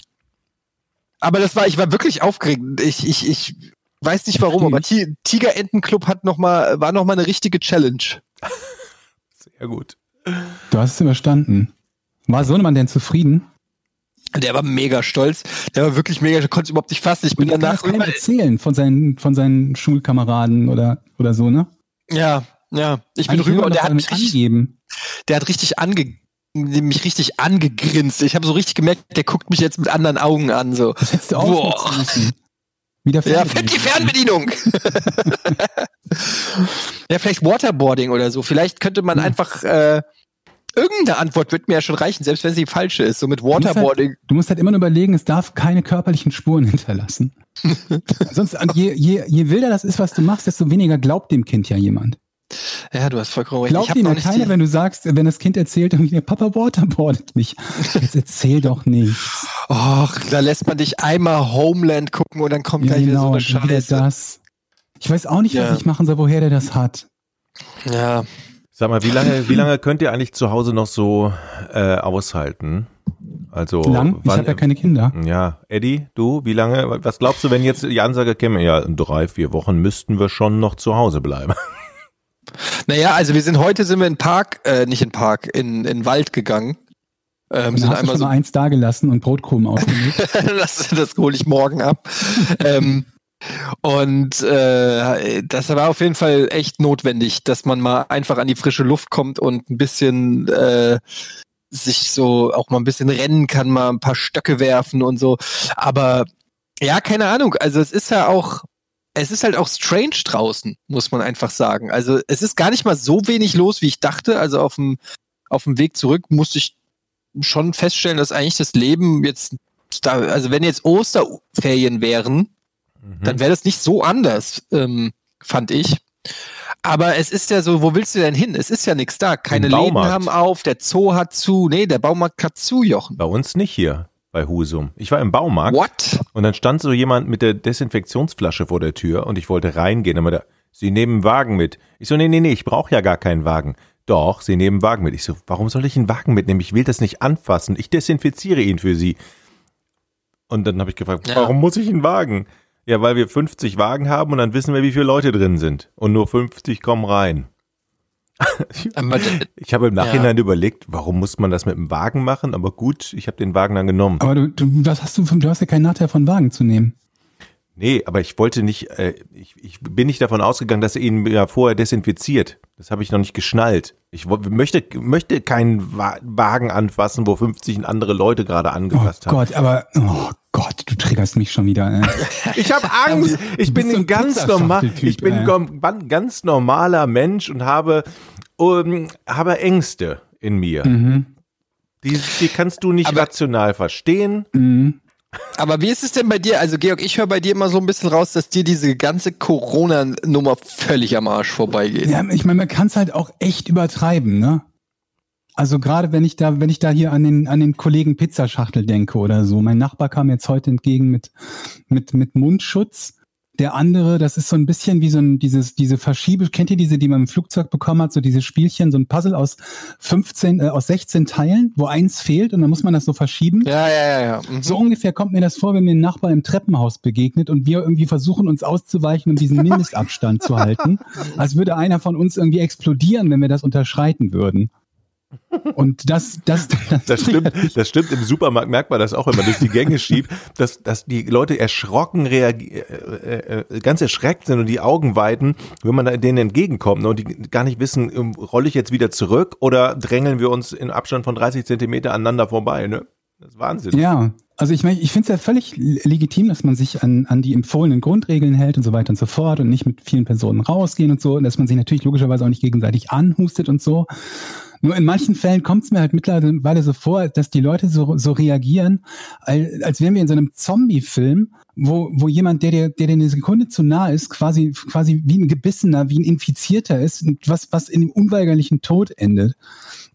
aber das war, ich war wirklich aufgeregt. Ich, ich, ich weiß nicht warum, aber Ti- Tigerentenclub hat noch mal, war noch mal eine richtige Challenge. Sehr gut. Du hast es überstanden. War Sohnemann denn zufrieden? Der war mega stolz. Der war wirklich mega, konnte es überhaupt nicht fassen. Ich bin Und kann danach über, erzählen von seinen, von seinen Schulkameraden oder, oder so, ne? Ja, ja. Ich bin Eigentlich rüber und der hat mich richtig, angeben. der hat richtig ange, mich richtig angegrinst. Ich habe so richtig gemerkt, der guckt mich jetzt mit anderen Augen an. So. Das hättest du Boah. Wieder Ja, Fernbedienung. die Fernbedienung. ja, vielleicht Waterboarding oder so. Vielleicht könnte man Ja. einfach äh, irgendeine Antwort wird mir ja schon reichen, selbst wenn sie falsche ist. So mit musst halt- Waterboarding. Du musst halt immer nur überlegen, es darf keine körperlichen Spuren hinterlassen. Sonst, je, je, je wilder das ist, was du machst, desto weniger glaubt dem Kind ja jemand. Ja, du hast vollkommen recht. Glaubt Ich nicht keiner, wenn du sagst, wenn das Kind erzählt, irgendwie, der Papa waterboardet mich. Jetzt erzähl doch nichts. Och, da lässt man dich einmal Homeland gucken und dann kommt Ja, gleich wieder so genau, eine Scheiße. das. Ich weiß auch nicht, Ja. was ich machen soll, woher der das hat. Ja, Sag mal, wie lange, wie lange könnt ihr eigentlich zu Hause noch so äh, aushalten? Also Lang? Ich wann- habe ja keine Kinder. Ja, Eddie, du, wie lange? Was glaubst du, wenn jetzt die Ansage käme? Ja, in drei, vier Wochen müssten wir schon noch zu Hause bleiben. naja, also wir sind heute sind wir in den Park, äh, nicht in den Park, in, in den Wald gegangen. Ähm, sind hast du einmal schon so eins dagelassen und Brotkrumen ausgelegt. das, das hole ich morgen ab. ähm, und äh, das war auf jeden Fall echt notwendig, dass man mal einfach an die frische Luft kommt und ein bisschen äh, sich so auch mal ein bisschen rennen kann, mal ein paar Stöcke werfen und so. Aber ja, keine Ahnung. Also es ist ja auch, es ist halt auch strange draußen, muss man einfach sagen. Also es ist gar nicht mal so wenig los, wie ich dachte. Also auf dem auf dem Weg zurück musste ich schon feststellen, dass eigentlich das Leben jetzt da, also wenn jetzt Osterferien wären, Mhm. dann wäre das nicht so anders, ähm, fand ich. Aber es ist ja so, wo willst du denn hin? Es ist ja nichts da. Keine Läden haben auf, der Zoo hat zu. Nee, der Baumarkt hat zu, Jochen. Bei uns nicht hier, bei Husum. Ich war im Baumarkt What? und dann stand so jemand mit der Desinfektionsflasche vor der Tür und ich wollte reingehen. Aber da, Sie nehmen einen Wagen mit. Ich so, nee, nee, nee, ich brauche ja gar keinen Wagen. Doch, Sie nehmen einen Wagen mit. Ich so, warum soll ich einen Wagen mitnehmen? Ich will das nicht anfassen. Ich desinfiziere ihn für Sie. Und dann habe ich gefragt, Ja. warum muss ich einen Wagen? Ja, weil wir 50 Wagen haben und dann wissen wir, wie viele Leute drin sind. Und nur 50 kommen rein. Ich habe im Nachhinein überlegt, warum muss man das mit dem Wagen machen? Aber gut, ich habe den Wagen dann genommen. Aber du, du, was hast du, von- du hast ja keinen Nachteil von Wagen zu nehmen. Nee, aber ich wollte nicht, äh, ich, ich bin nicht davon ausgegangen, dass er ihn ja vorher desinfiziert. Das habe ich noch nicht geschnallt. Ich möchte, möchte keinen Wa Wagen anfassen, wo 50 andere Leute gerade Oh angefasst haben. Gott, aber, oh Gott, du triggerst mich schon wieder. Äh. Ich habe Angst. Ich Du bin ein ganz normal, Pizzaschachteltyp, ich bin ein ganz normaler Mensch und habe, um, habe Ängste in mir. Mhm. Die, die kannst du nicht Aber- rational verstehen. Mhm. aber wie ist es denn bei dir? Also, Georg, ich höre bei dir immer so ein bisschen raus, dass dir diese ganze Corona-Nummer völlig am Arsch vorbeigeht. Ja, ich meine, man kann es halt auch echt übertreiben, ne? Also gerade wenn ich da, wenn ich da hier an den, an den Kollegen Pizzaschachtel denke oder so. Mein Nachbar kam jetzt heute entgegen mit, mit, mit Mundschutz. Der andere, das ist so ein bisschen wie so ein, dieses, diese Verschiebe, kennt ihr diese, die man im Flugzeug bekommen hat, so diese Spielchen, so ein Puzzle aus 15, äh, aus 16 Teilen, wo eins fehlt und dann muss man das so verschieben. Ja, ja, ja, ja. Mhm. So ungefähr kommt mir das vor, wenn mir ein Nachbar im Treppenhaus begegnet und wir irgendwie versuchen, uns auszuweichen, um diesen Mindestabstand zu halten. Als würde einer von uns irgendwie explodieren, wenn wir das unterschreiten würden. Und das, das, das, Das stimmt, das stimmt. Im Supermarkt merkt man das auch, wenn man durch die Gänge schiebt, dass, dass die Leute erschrocken reagieren, äh, äh, ganz erschreckt sind und die Augen weiten, wenn man denen entgegenkommt ne, und die gar nicht wissen, ähm, rolle ich jetzt wieder zurück oder drängeln wir uns in Abstand von 30 Zentimeter aneinander vorbei, ne? Das ist Wahnsinn. Ja, also ich meine, ich finde es ja völlig legitim, dass man sich an, an die empfohlenen Grundregeln hält und so weiter und so fort und nicht mit vielen Personen rausgehen und so, und dass man sich natürlich logischerweise auch nicht gegenseitig anhustet und so. Nur in manchen Fällen kommt es mir halt mittlerweile so vor, dass die Leute so, so reagieren, als, als wären wir in so einem Zombie-Film, wo, wo jemand, der dir, der dir eine Sekunde zu nah ist, quasi, quasi wie ein Gebissener, wie ein Infizierter ist, was, was in dem unweigerlichen Tod endet.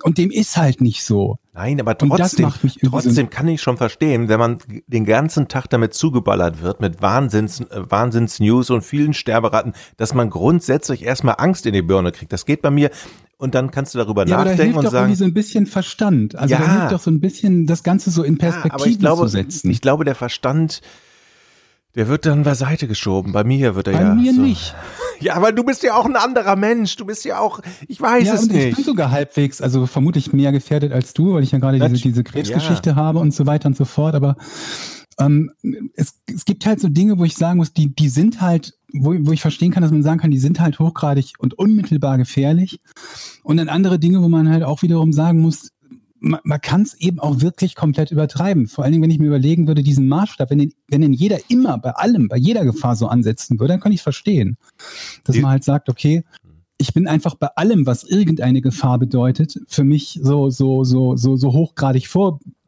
Und dem ist halt nicht so. Nein, aber trotzdem, trotzdem kann ich schon verstehen, wenn man den ganzen Tag damit zugeballert wird, mit Wahnsinns, äh, Wahnsinns-News und vielen Sterberaten, dass man grundsätzlich erstmal Angst in die Birne kriegt. Das geht bei mir. Und dann kannst du darüber Ja, aber da nachdenken hilft und doch sagen, irgendwie so ein bisschen Verstand. Also Ja. da hilft doch so ein bisschen, das Ganze so in Ja, Perspektive glaube, zu setzen. ich glaube, der Verstand, der wird dann beiseite geschoben. Bei mir wird er Bei ja. mir so. nicht. Ja, aber du bist ja auch ein anderer Mensch. Du bist ja auch, ich weiß ja, es und ich nicht. bin sogar halbwegs, also vermutlich mehr gefährdet als du, weil ich ja gerade diese, diese Krebsgeschichte habe und so weiter und so fort. Aber ähm, es, es gibt halt so Dinge, wo ich sagen muss, die, die sind halt, wo, wo ich verstehen kann, dass man sagen kann, die sind halt hochgradig und unmittelbar gefährlich. Und dann andere Dinge, wo man halt auch wiederum sagen muss, man, man kann es eben auch wirklich komplett übertreiben. Vor allen Dingen, wenn ich mir überlegen würde, diesen Maßstab, wenn den, wenn den jeder immer bei allem, bei jeder Gefahr so ansetzen würde, dann kann ich verstehen. Dass man halt sagt, okay, ich bin einfach bei allem, was irgendeine Gefahr bedeutet, für mich so, so, so, so, so hochgradig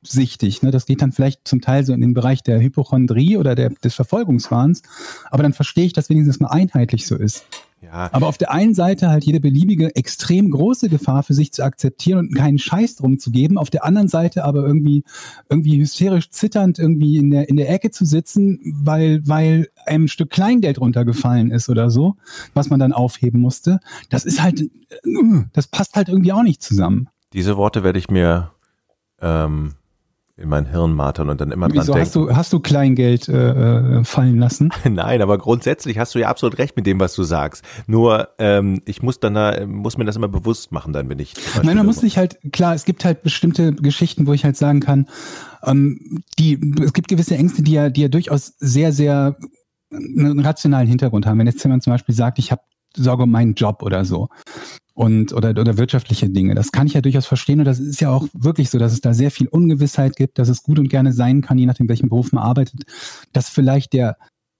vorsichtig. Ne? Das geht dann vielleicht zum Teil so in den Bereich der Hypochondrie oder der, des Verfolgungswahns. Aber dann verstehe ich, dass wenigstens mal einheitlich so ist. Ja, Aber auf der einen Seite halt jede beliebige extrem große Gefahr für sich zu akzeptieren und keinen Scheiß drum zu geben. Auf der anderen Seite aber irgendwie, irgendwie hysterisch zitternd irgendwie in der, in der Ecke zu sitzen, weil, weil einem ein Stück Kleingeld runtergefallen ist oder so, was man dann aufheben musste. Das ist halt, äh, das passt halt irgendwie auch nicht zusammen. diese Worte werde ich mir ähm, in mein Hirn martern und dann immer dran Wieso denken. hast du, hast du Kleingeld äh, äh, fallen lassen? Nein, aber grundsätzlich hast du ja absolut recht mit dem, was du sagst. Nur ähm, ich muss dann da, muss mir das immer bewusst machen, dann bin ich. Nein, man muss sich halt, klar, es gibt halt bestimmte Geschichten, wo ich halt sagen kann, ähm, die, es gibt gewisse Ängste, die ja, die ja durchaus sehr, sehr einen rationalen Hintergrund haben. Wenn jetzt jemand zum Beispiel sagt, ich habe Sorge um meinen Job oder so und oder, oder wirtschaftliche Dinge, das kann ich ja durchaus verstehen und das ist ja auch wirklich so, dass es da sehr viel Ungewissheit gibt, dass es gut und gerne sein kann, je nachdem, welchen Beruf man arbeitet, dass vielleicht der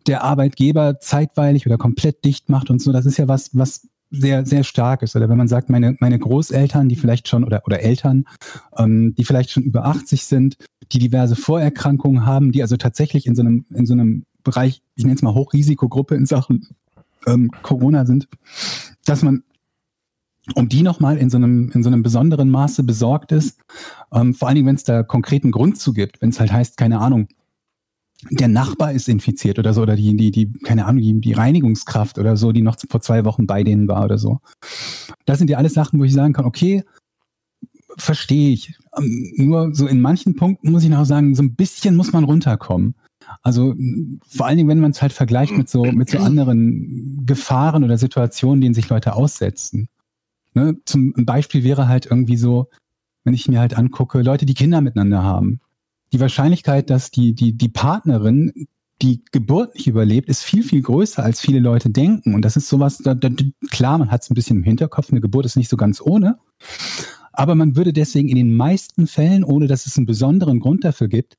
der Arbeitgeber zeitweilig oder komplett dicht macht und so, das ist ja was, was sehr, sehr stark ist. Oder wenn man sagt, meine, meine Großeltern, die vielleicht schon, oder, oder Eltern, ähm, die vielleicht schon über 80 sind, die diverse Vorerkrankungen haben, die also tatsächlich in so einem, in so einem Bereich, ich nenne es mal Hochrisikogruppe in Sachen ähm, Corona sind, dass man um die nochmal in so einem, in so einem besonderen Maße besorgt ist, ähm, vor allen Dingen, wenn es da konkreten Grund zu gibt, wenn es halt heißt, keine Ahnung, der Nachbar ist infiziert oder so, oder die, die, die, keine Ahnung, die, die Reinigungskraft oder so, die noch vor zwei Wochen bei denen war oder so. Das sind ja alles Sachen, wo ich sagen kann, okay, verstehe ich. Ähm, Nur so in manchen Punkten muss ich noch sagen, so ein bisschen muss man runterkommen. Also vor allen Dingen, wenn man es halt vergleicht mit so, mit so anderen Gefahren oder Situationen, denen sich Leute aussetzen. Ne? Zum Beispiel wäre halt irgendwie so, wenn ich mir halt angucke, Leute, die Kinder miteinander haben. Die Wahrscheinlichkeit, dass die, die, die Partnerin die Geburt nicht überlebt, ist viel, viel größer, als viele Leute denken. Und das ist sowas, da, da, klar, man hat es ein bisschen im Hinterkopf, eine Geburt ist nicht so ganz ohne. Aber man würde deswegen in den meisten Fällen, ohne dass es einen besonderen Grund dafür gibt,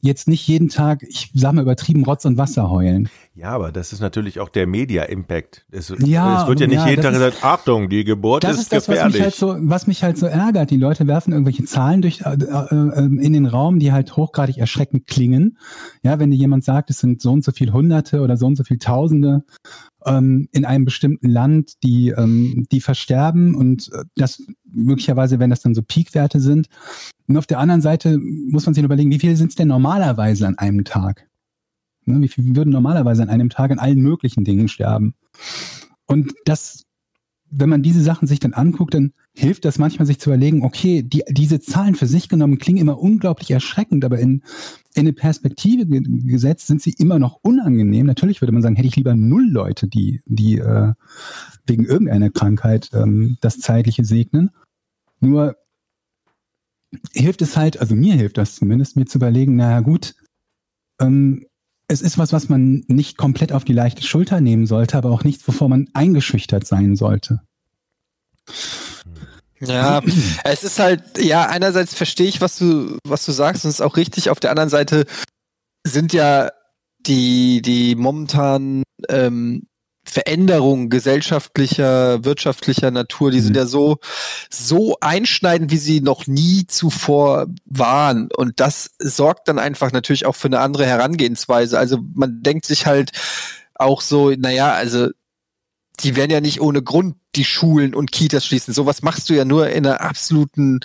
jetzt nicht jeden Tag, ich sag mal übertrieben, Rotz und Wasser heulen. Ja, aber das ist natürlich auch der Media-Impact. Es, Ja, es wird ja nicht ja, jeden Tag ist- gesagt, Achtung, die Geburt Das ist, ist das, was gefährlich. mich, halt so, was mich halt so ärgert. Die Leute werfen irgendwelche Zahlen durch, äh, äh, in den Raum, die halt hochgradig erschreckend klingen. Ja, wenn dir jemand sagt, es sind so und so viel Hunderte oder so und so viel Tausende ähm, in einem bestimmten Land, die, ähm, die versterben und äh, das möglicherweise, wenn das dann so Peakwerte sind. Und auf der anderen Seite muss man sich überlegen, wie viele sind es denn normalerweise an einem Tag? Ne, wie viele würden normalerweise an einem Tag an allen möglichen Dingen sterben? Und das, wenn man diese Sachen sich dann anguckt, dann hilft das manchmal, sich zu überlegen, okay, die, diese Zahlen für sich genommen klingen immer unglaublich erschreckend, aber in, in eine Perspektive ge gesetzt sind sie immer noch unangenehm. Natürlich würde man sagen, hätte ich lieber null Leute, die, die äh, wegen irgendeiner Krankheit ähm, das Zeitliche segnen. Nur hilft es halt, also mir hilft das zumindest, mir zu überlegen, naja gut, ähm, es ist was, was man nicht komplett auf die leichte Schulter nehmen sollte, aber auch nichts, wovor man eingeschüchtert sein sollte. Ja, es ist halt, ja, einerseits verstehe ich, was du, was du sagst, und es ist auch richtig. Auf der anderen Seite sind ja die, die momentan ähm, Veränderungen gesellschaftlicher, wirtschaftlicher Natur, die sind Mhm. ja so, so einschneidend, wie sie noch nie zuvor waren. Und das sorgt dann einfach natürlich auch für eine andere Herangehensweise. Also man denkt sich halt auch so, naja, also die werden ja nicht ohne Grund die Schulen und Kitas schließen. Sowas machst du ja nur in einer absoluten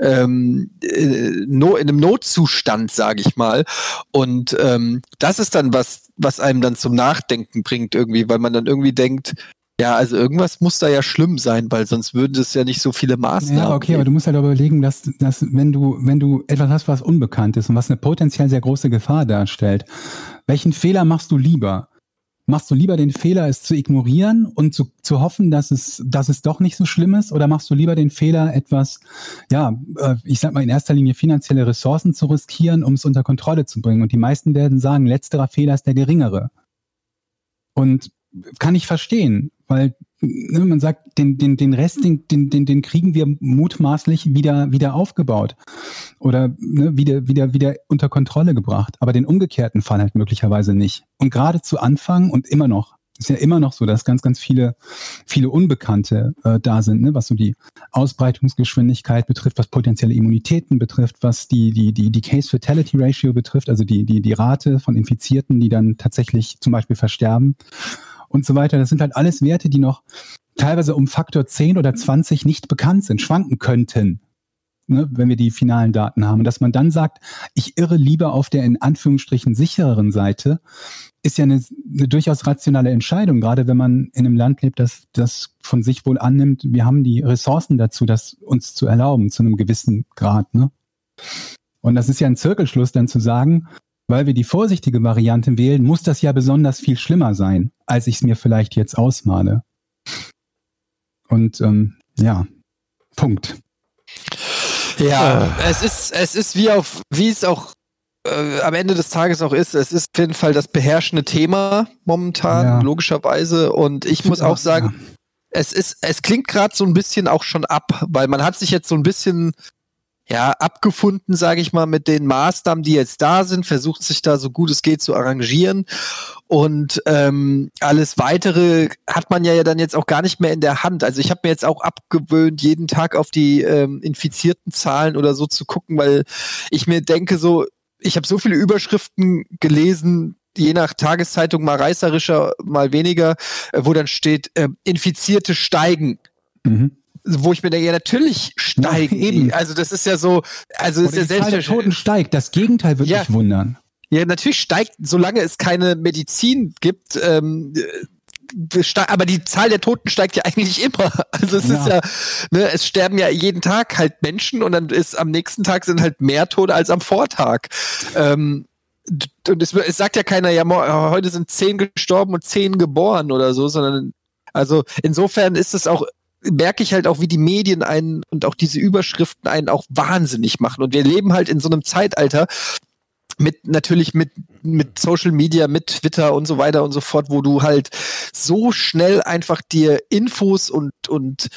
ähm, äh, no, in einem Notzustand, sage ich mal. Und ähm, das ist dann was, was einem dann zum Nachdenken bringt irgendwie, weil man dann irgendwie denkt, ja, also irgendwas muss da ja schlimm sein, weil sonst würden es ja nicht so viele Maßnahmen. Ja, okay, aber du musst halt aber überlegen, dass, dass wenn du, wenn du etwas hast, was unbekannt ist und was eine potenziell sehr große Gefahr darstellt, welchen Fehler machst du lieber? Machst du lieber den Fehler, es zu ignorieren und zu, zu hoffen, dass es, dass es doch nicht so schlimm ist? Oder machst du lieber den Fehler, etwas, ja, äh, ich sag mal in erster Linie finanzielle Ressourcen zu riskieren, um es unter Kontrolle zu bringen? Und die meisten werden sagen, letzterer Fehler ist der geringere. Und kann ich verstehen, weil ne, man sagt, den, den, den Rest, den, den, den, kriegen wir mutmaßlich wieder, wieder aufgebaut oder ne, wieder, wieder, wieder unter Kontrolle gebracht, aber den umgekehrten Fall halt möglicherweise nicht. Und gerade zu Anfang und immer noch, ist ja immer noch so, dass ganz, ganz viele, viele Unbekannte äh, da sind, ne, was so die Ausbreitungsgeschwindigkeit betrifft, was potenzielle Immunitäten betrifft, was die, die, die, die Case-Fatality-Ratio betrifft, also die, die, die Rate von Infizierten, die dann tatsächlich zum Beispiel versterben. Und so weiter. Das sind halt alles Werte, die noch teilweise um Faktor 10 oder 20 nicht bekannt sind, schwanken könnten. Ne, wenn wir die finalen Daten haben, dass man dann sagt, ich irre lieber auf der in Anführungsstrichen sichereren Seite, ist ja eine, eine durchaus rationale Entscheidung, gerade wenn man in einem Land lebt, das das von sich wohl annimmt, wir haben die Ressourcen dazu, das uns zu erlauben, zu einem gewissen Grad. Ne? Und das ist ja ein Zirkelschluss, dann zu sagen, weil wir die vorsichtige Variante wählen, muss das ja besonders viel schlimmer sein, als ich es mir vielleicht jetzt ausmale. Und ähm, ja, Punkt. Ja, es ist, es ist wie auf, wie es auch äh, am Ende des Tages auch ist, es ist auf jeden Fall das beherrschende Thema momentan, Ja. logischerweise. Und ich muss auch sagen, Ja. es ist, es klingt gerade so ein bisschen auch schon ab, weil man hat sich jetzt so ein bisschen ja abgefunden, sage ich mal, mit den Maßnahmen, die jetzt da sind, versucht sich da so gut es geht zu arrangieren und ähm, alles weitere hat man ja dann jetzt auch gar nicht mehr in der Hand. Also ich habe mir jetzt auch abgewöhnt, jeden Tag auf die ähm, infizierten Zahlen oder so zu gucken, weil ich mir denke so, ich habe so viele Überschriften gelesen, je nach Tageszeitung mal reißerischer, mal weniger, äh, wo dann steht, äh, Infizierte steigen. Mhm. Wo ich mir denke, ja, natürlich steigen Ja, eben. Also das ist ja so, also ist Oder ja die Zahl der. Toten steigt. Das Gegenteil würde Ja. mich wundern. Ja, natürlich steigt, solange es keine Medizin gibt, ähm, äh, aber die Zahl der Toten steigt ja eigentlich immer. Also es ist Ja. ja, ne, es sterben ja jeden Tag halt Menschen und dann ist am nächsten Tag sind halt mehr Tote als am Vortag. Ähm, und es, es sagt ja keiner, ja, mo- heute sind zehn gestorben und zehn geboren oder so, sondern also insofern ist es auch merke ich halt auch, wie die Medien einen und auch diese Überschriften einen auch wahnsinnig machen. Und wir leben halt in so einem Zeitalter, mit natürlich mit mit Social Media, mit Twitter und so weiter und so fort, wo du halt so schnell einfach dir Infos und und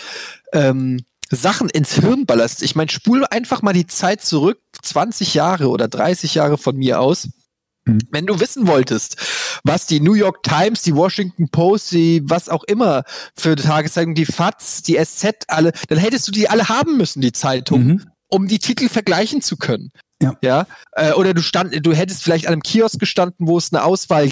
ähm, Sachen ins Hirn ballerst. Ich meine, spul einfach mal die Zeit zurück, 20 Jahre oder 30 Jahre von mir aus. Mhm. Wenn du wissen wolltest, was die New York Times, die Washington Post, die was auch immer für Tageszeitungen, die FAZ, die SZ, alle, dann hättest du die alle haben müssen, die Zeitung Mhm. um die Titel vergleichen zu können. Ja. ja? Äh, oder du stand, du hättest vielleicht an einem Kiosk gestanden, wo es eine Auswahl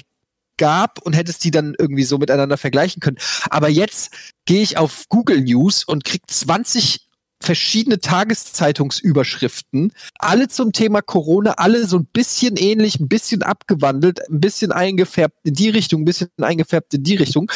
gab und hättest die dann irgendwie so miteinander vergleichen können. Aber jetzt gehe ich auf Google News und krieg 20 verschiedene Tageszeitungsüberschriften, alle zum Thema Corona, alle so ein bisschen ähnlich, ein bisschen abgewandelt, ein bisschen eingefärbt in die Richtung, ein bisschen eingefärbt in die Richtung.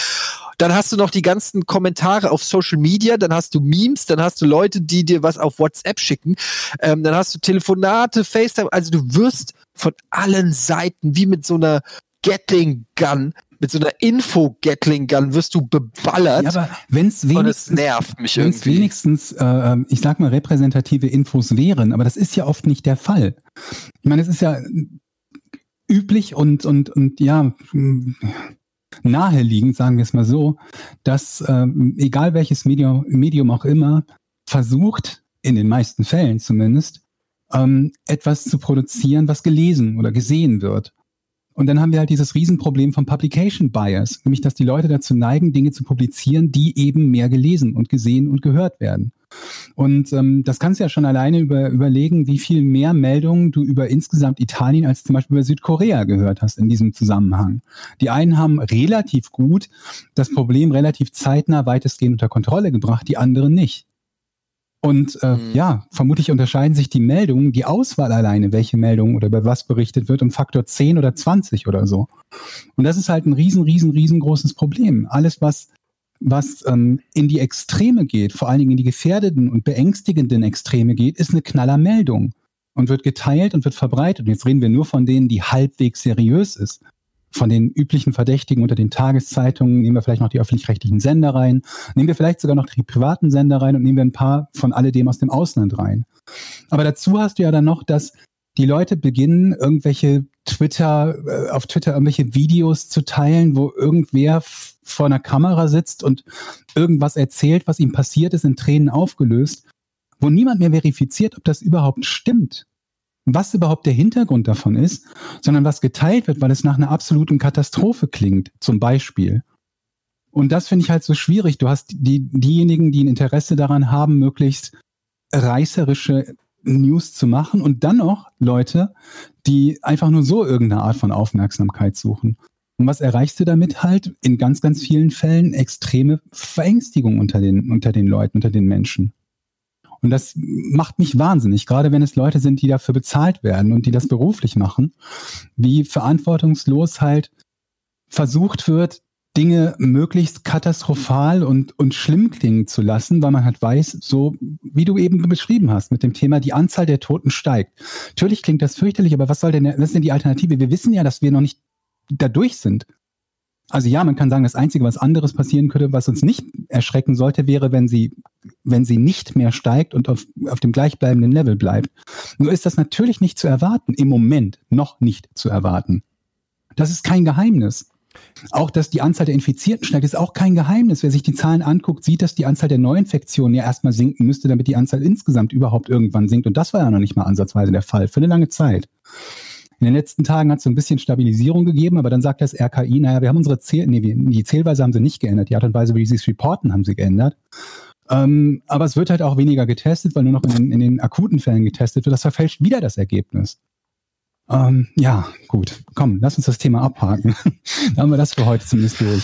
Dann hast du noch die ganzen Kommentare auf Social Media, dann hast du Memes, dann hast du Leute, die dir was auf WhatsApp schicken, ähm, dann hast du Telefonate, FaceTime, also du wirst von allen Seiten wie mit so einer Gatling Gun, mit so einer Info Gatling Gun wirst du beballert Ja, aber wenn es und es wenigstens, nervt mich wenn es irgendwie. wenigstens, äh, ähm, ich sag mal, repräsentative Infos wären, aber das ist ja oft nicht der Fall. Ich meine, es ist ja üblich und, und, und ja, naheliegend, sagen wir es mal so, dass ähm, egal welches Medium, Medium auch immer versucht, in den meisten Fällen zumindest, ähm, etwas zu produzieren, was gelesen oder gesehen wird. Und dann haben wir halt dieses Riesenproblem vom Publication Bias, nämlich dass die Leute dazu neigen, Dinge zu publizieren, die eben mehr gelesen und gesehen und gehört werden. Und ähm, das kannst du ja schon alleine über, überlegen, wie viel mehr Meldungen du über insgesamt Italien als zum Beispiel über Südkorea gehört hast in diesem Zusammenhang. Die einen haben relativ gut das Problem relativ zeitnah weitestgehend unter Kontrolle gebracht, die anderen nicht. Und äh, Mhm. ja, vermutlich unterscheiden sich die Meldungen, die Auswahl alleine, welche Meldungen oder über was berichtet wird, um Faktor 10 oder 20 oder so. Und das ist halt ein riesen, riesen, riesengroßes Problem. Alles, was, was ähm, in die Extreme geht, vor allen Dingen in die gefährdeten und beängstigenden Extreme geht, ist eine Knallermeldung und wird geteilt und wird verbreitet. Und jetzt reden wir nur von denen, die halbwegs seriös ist. Von den üblichen Verdächtigen unter den Tageszeitungen nehmen wir vielleicht noch die öffentlich-rechtlichen Sender rein, nehmen wir vielleicht sogar noch die privaten Sender rein und nehmen wir ein paar von alledem aus dem Ausland rein. Aber dazu hast du ja dann noch, dass die Leute beginnen, irgendwelche Twitter, äh, auf Twitter irgendwelche Videos zu teilen, wo irgendwer vor einer Kamera sitzt und irgendwas erzählt, was ihm passiert ist, in Tränen aufgelöst, wo niemand mehr verifiziert, ob das überhaupt stimmt. Was überhaupt der Hintergrund davon ist, sondern was geteilt wird, weil es nach einer absoluten Katastrophe klingt, zum Beispiel. Und das finde ich halt so schwierig. Du hast die, diejenigen, die ein Interesse daran haben, möglichst reißerische News zu machen und dann noch Leute, die einfach nur so irgendeine Art von Aufmerksamkeit suchen. Und was erreichst du damit halt? In ganz, ganz vielen Fällen extreme Verängstigung unter den, unter den Leuten, unter den Menschen. Und das macht mich wahnsinnig, gerade wenn es Leute sind, die dafür bezahlt werden und die das beruflich machen, wie verantwortungslos halt versucht wird, Dinge möglichst katastrophal und, und schlimm klingen zu lassen, weil man halt weiß, so wie du eben beschrieben hast, mit dem Thema, die Anzahl der Toten steigt. Natürlich klingt das fürchterlich, aber was soll denn, was ist denn die Alternative? Wir wissen ja, dass wir noch nicht dadurch sind. Also ja, man kann sagen, das Einzige, was anderes passieren könnte, was uns nicht erschrecken sollte, wäre, wenn sie, wenn sie nicht mehr steigt und auf, auf dem gleichbleibenden Level bleibt. Nur ist das natürlich nicht zu erwarten, im Moment noch nicht zu erwarten. Das ist kein Geheimnis. Auch, dass die Anzahl der Infizierten steigt, ist auch kein Geheimnis. Wer sich die Zahlen anguckt, sieht, dass die Anzahl der Neuinfektionen ja erstmal sinken müsste, damit die Anzahl insgesamt überhaupt irgendwann sinkt. Und das war ja noch nicht mal ansatzweise der Fall, für eine lange Zeit. In den letzten Tagen hat es so ein bisschen Stabilisierung gegeben, aber dann sagt das RKI, naja, wir haben unsere Zähl nee, die Zählweise haben sie nicht geändert, die Art und Weise, wie sie es reporten, haben sie geändert. Ähm, aber es wird halt auch weniger getestet, weil nur noch in den, in den akuten Fällen getestet wird. Das verfälscht wieder das Ergebnis. Ähm, ja, gut. Komm, lass uns das Thema abhaken. da haben wir das für heute zumindest durch.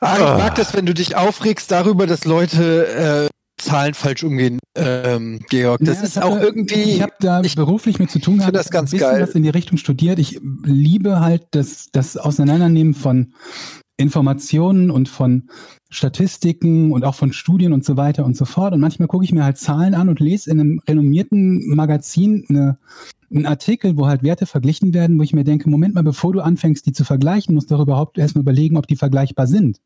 Ah, ich mag das, wenn du dich aufregst darüber, dass Leute äh, Zahlen falsch umgehen, ähm, Georg. Das Ja, ist ich auch hab- irgendwie. Ich habe da ich beruflich mit zu tun gehabt. finde das ganz ein bisschen geil. was in die Richtung studiert. Ich liebe halt das, das Auseinandernehmen von Informationen und von Statistiken und auch von Studien und so weiter und so fort. Und manchmal gucke ich mir halt Zahlen an und lese in einem renommierten Magazin eine, einen Artikel, wo halt Werte verglichen werden, wo ich mir denke, Moment mal, bevor du anfängst, die zu vergleichen, musst du doch überhaupt erstmal überlegen, ob die vergleichbar sind.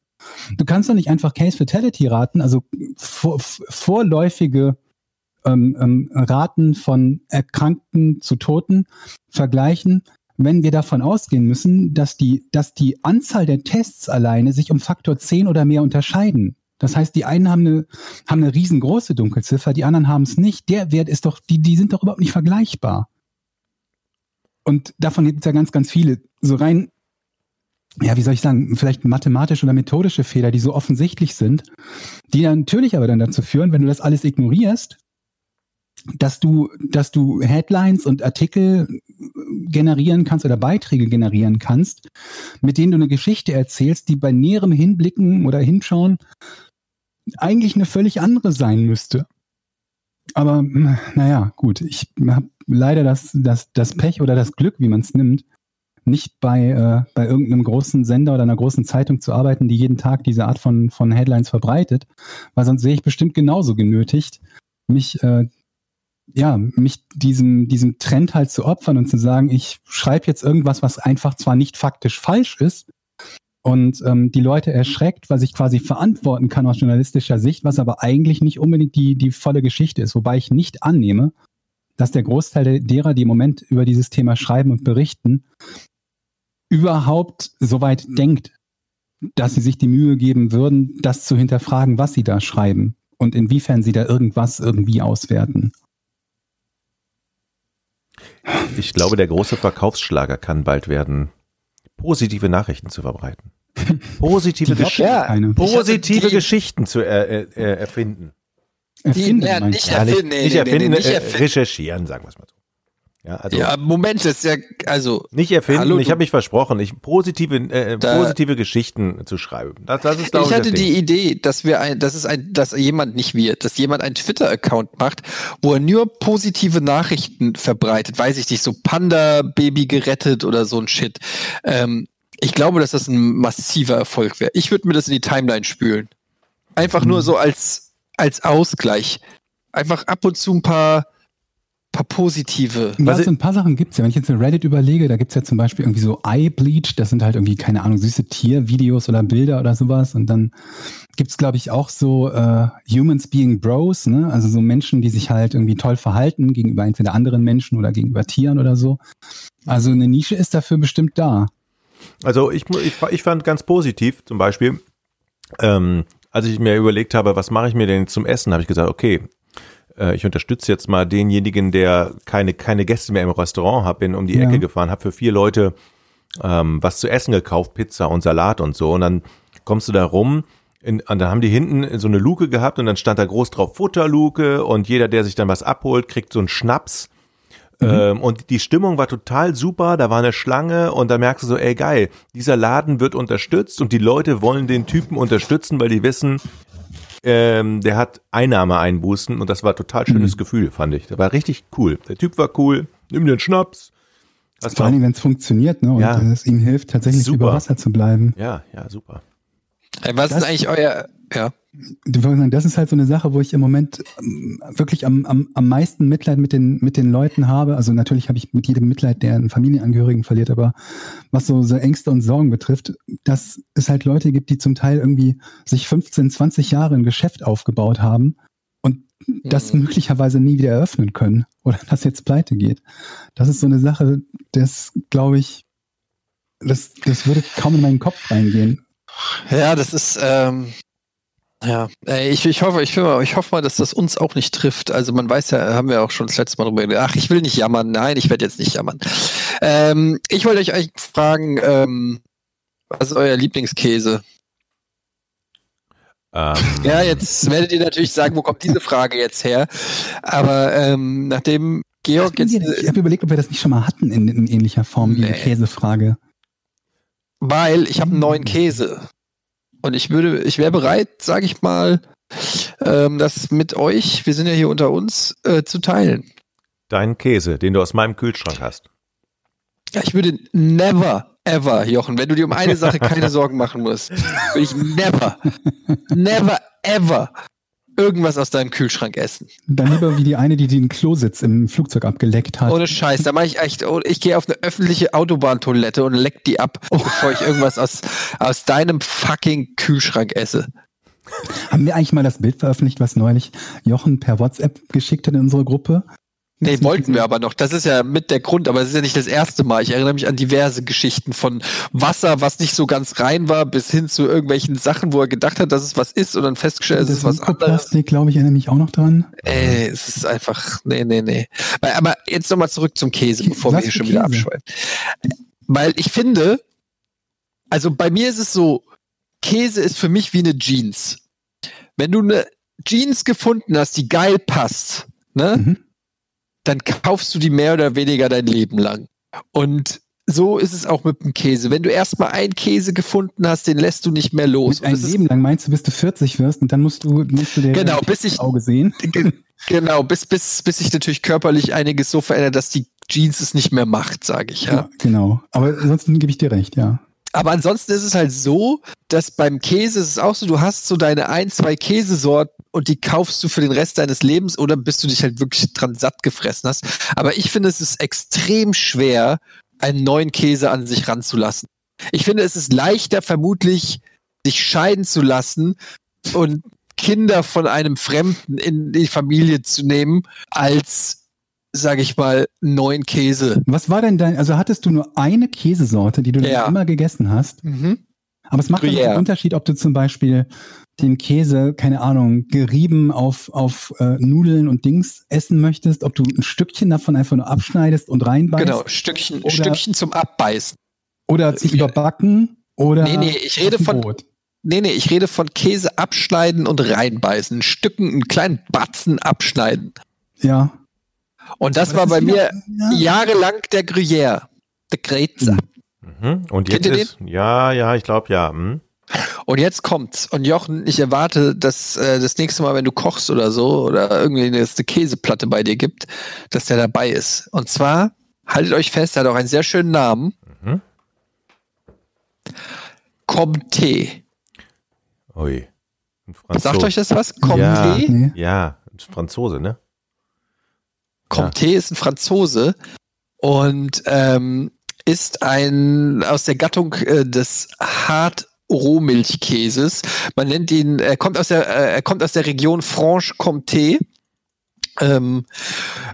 Du kannst doch nicht einfach Case Fatality raten, also vor, vorläufige ähm, ähm, Raten von Erkrankten zu Toten vergleichen, wenn wir davon ausgehen müssen, dass die, dass die Anzahl der Tests alleine sich um Faktor 10 oder mehr unterscheiden. Das heißt, die einen haben eine, haben eine riesengroße Dunkelziffer, die anderen haben es nicht. Der Wert ist doch, die, die sind doch überhaupt nicht vergleichbar. Und davon gibt es ja ganz, ganz viele. So rein, ja, wie soll ich sagen, vielleicht mathematische oder methodische Fehler, die so offensichtlich sind, die natürlich aber dann dazu führen, wenn du das alles ignorierst, dass du, dass du Headlines und Artikel generieren kannst oder Beiträge generieren kannst, mit denen du eine Geschichte erzählst, die bei näherem Hinblicken oder Hinschauen eigentlich eine völlig andere sein müsste. Aber mh, naja, gut, ich habe leider das, das, das Pech oder das Glück, wie man es nimmt, nicht bei, äh, bei irgendeinem großen Sender oder einer großen Zeitung zu arbeiten, die jeden Tag diese Art von, von Headlines verbreitet, weil sonst wäre ich bestimmt genauso genötigt, mich äh, ja, mich diesem, diesem Trend halt zu opfern und zu sagen, ich schreibe jetzt irgendwas, was einfach zwar nicht faktisch falsch ist und ähm, die Leute erschreckt, was ich quasi verantworten kann aus journalistischer Sicht, was aber eigentlich nicht unbedingt die, die volle Geschichte ist, wobei ich nicht annehme, dass der Großteil der- derer, die im Moment über dieses Thema schreiben und berichten, überhaupt so weit denkt, dass sie sich die Mühe geben würden, das zu hinterfragen, was sie da schreiben und inwiefern sie da irgendwas irgendwie auswerten. Ich glaube, der große Verkaufsschlager kann bald werden, positive Nachrichten zu verbreiten. Positive, Die Gesch Ja, positive die- Geschichten zu er, er, er, erfinden. Erfinden, du? Ja, nicht, Erfinden, nee, nicht nee, erfinden, nee, nicht äh, erfinden. recherchieren, sagen wir es mal so. Ja, also ja, Moment, das ist ja, also, nicht erfinden, Hallo, ich habe mich versprochen, ich positive, äh, Da- positive Geschichten zu schreiben. Das, das ist, ich ich, hatte die. Idee, dass wir ein, dass es ein, dass jemand nicht wir, dass jemand einen Twitter-Account macht, wo er nur positive Nachrichten verbreitet, weiß ich nicht, so Panda, Baby gerettet oder so ein Shit. Ähm, ich glaube, dass das ein massiver Erfolg wäre. Ich würde mir das in die Timeline spülen. Einfach nur so als, als Ausgleich. Einfach ab und zu ein paar, paar positive. Ja, Was so ein paar Sachen gibt's ja. Wenn ich jetzt in Reddit überlege, da gibt's ja zum Beispiel irgendwie so Eye Bleach, das sind halt irgendwie, keine Ahnung, süße Tiervideos oder Bilder oder sowas. Und dann gibt's, glaube ich, auch so äh, Humans Being Bros, ne? Also so Menschen, die sich halt irgendwie toll verhalten gegenüber entweder anderen Menschen oder gegenüber Tieren oder so. Also eine Nische ist dafür bestimmt da. Also ich, ich, ich fand ganz positiv, zum Beispiel, ähm, als ich mir überlegt habe, was mache ich mir denn zum Essen, habe ich gesagt, okay, äh, ich unterstütze jetzt mal denjenigen, der keine, keine Gäste mehr im Restaurant hat, bin um die Ja. Ecke gefahren, habe für vier Leute ähm, was zu essen gekauft, Pizza und Salat und so. Und dann kommst du da rum, in, und dann haben die hinten so eine Luke gehabt und dann stand da groß drauf Futterluke und jeder, der sich dann was abholt, kriegt so einen Schnaps Ähm, und die Stimmung war total super, da war eine Schlange und da merkst du so, ey geil, dieser Laden wird unterstützt und die Leute wollen den Typen unterstützen, weil die wissen, ähm, der hat Einnahmeeinbußen und das war total schönes Gefühl, fand ich. Das war richtig cool. Der Typ war cool, nimm den Schnaps. Das Vor allem, wenn es funktioniert, ne? Und Ja. es ihm hilft, tatsächlich Super. über Wasser zu bleiben. ja, ja, super. Was Das- ist eigentlich euer, ja, Du würdest sagen, Das ist halt so eine Sache, wo ich im Moment ähm, wirklich am, am, am meisten Mitleid mit den, mit den Leuten habe. Also natürlich habe ich mit jedem Mitleid, der einen Familienangehörigen verliert, aber was so, so Ängste und Sorgen betrifft, dass es halt Leute gibt, die zum Teil irgendwie sich 15, 20 Jahre ein Geschäft aufgebaut haben und das Mhm. möglicherweise nie wieder eröffnen können oder das jetzt pleite geht. Das ist so eine Sache, das glaube ich, das, das würde kaum in meinen Kopf reingehen. Ja, das ist, ähm, ja, ich, ich hoffe, ich, will mal, ich hoffe mal, dass das uns auch nicht trifft. Also man weiß ja, haben wir auch schon das letzte Mal drüber geredet. Ach, ich will nicht jammern. Nein, ich werde jetzt nicht jammern. Ähm, ich wollte euch eigentlich fragen, ähm, was ist euer Lieblingskäse? Ähm, Ja, jetzt werdet ihr natürlich sagen, wo kommt diese Frage jetzt her? Aber ähm, nachdem Georg jetzt, ich habe überlegt, ob wir das nicht schon mal hatten in, in ähnlicher Form Nee. Käsefrage. Weil ich habe einen neuen Käse und ich würde, ich wäre bereit, sage ich mal, ähm, das mit euch, wir sind ja hier unter uns, äh, zu teilen. deinen Käse, den du aus meinem Kühlschrank hast. Ja, ich würde never, ever, Jochen, wenn du dir um eine Sache keine Sorgen machen musst, würde ich never, never, ever irgendwas aus deinem Kühlschrank essen. Dann lieber wie die eine, die den Klositz im Flugzeug abgeleckt hat. Ohne Scheiß, da mache ich echt, oh, ich gehe auf eine öffentliche Autobahntoilette und leck die ab, bevor ich irgendwas aus, aus deinem fucking Kühlschrank esse. Haben wir eigentlich mal das Bild veröffentlicht, was neulich Jochen per WhatsApp geschickt hat in unsere Gruppe? Nee, wollten wir aber noch. Das ist ja mit der Grund, aber es ist ja nicht das erste Mal. Ich erinnere mich an diverse Geschichten von Wasser, was nicht so ganz rein war, bis hin zu irgendwelchen Sachen, wo er gedacht hat, dass es was ist und dann festgestellt, es Das ist was anderes. Glaube ich, erinnere mich auch noch dran. Ey, es ist einfach, nee, nee, nee. Aber jetzt nochmal zurück zum Käse, bevor wir Was hier für schon wieder Käse? abschweifen. Weil ich finde, also bei mir ist es so, Käse ist für mich wie eine Jeans. Wenn du eine Jeans gefunden hast, die geil passt, ne? Mhm. Dann kaufst du die mehr oder weniger dein Leben lang. Und so ist es auch mit dem Käse. Wenn du erstmal einen Käse gefunden hast, den lässt du nicht mehr los. Ein Leben lang meinst du, bis du 40 wirst und dann musst du, musst du dir Genau, bis ich- Auge sehen. ge- genau, bis, bis, bis sich natürlich körperlich einiges so verändert, dass die Jeans es nicht mehr macht, sage ich. Ja. Ja, genau. Aber ansonsten gebe ich dir recht, ja. Aber ansonsten ist es halt so, dass beim Käse ist es auch so, du hast so deine ein, zwei Käsesorten und die kaufst du für den Rest deines Lebens oder bis du dich halt wirklich dran satt gefressen hast. Aber ich finde, es ist extrem schwer, einen neuen Käse an sich ranzulassen. Ich finde, es ist leichter vermutlich, sich scheiden zu lassen und Kinder von einem Fremden in die Familie zu nehmen, als, sage ich mal, neuen Käse. Was war denn dein, also hattest du nur eine Käsesorte, die du dann Ja. immer gegessen hast? Mhm. Aber es macht Gruyère. einen Unterschied, ob du zum Beispiel den Käse, keine Ahnung, gerieben auf, auf äh, Nudeln und Dings essen möchtest, ob du ein Stückchen davon einfach nur abschneidest und reinbeißt. Genau, Stückchen, Oder- Stückchen zum Abbeißen. Oder sich überbacken oder. Nee, nee, ich rede von- Brot. Nee, nee, ich rede von Käse abschneiden und reinbeißen. Ein Stücken, einen kleinen Batzen abschneiden. Ja. Und das war bei mir ja. jahrelang der Gruyère. Der Greze. Mhm. Und jetzt Kennt ihr ist, ja, ja, ich glaube ja. Hm. Und jetzt kommt's. Und Jochen, ich erwarte, dass äh, das nächste Mal, wenn du kochst oder so, oder irgendwie eine, es eine Käseplatte bei dir gibt, dass der dabei ist. Und zwar, haltet euch fest, er hat auch einen sehr schönen Namen. Mhm. Comté. Ui. Sagt euch das was? Comté? Ja. Nee. Ja, ein Franzose, ne? Comté ist ein Franzose und ähm, ist ein aus der Gattung äh, des Hart Rohmilchkäses. Man nennt ihn, er kommt aus der, äh, er kommt aus der Region Franche-Comté ähm,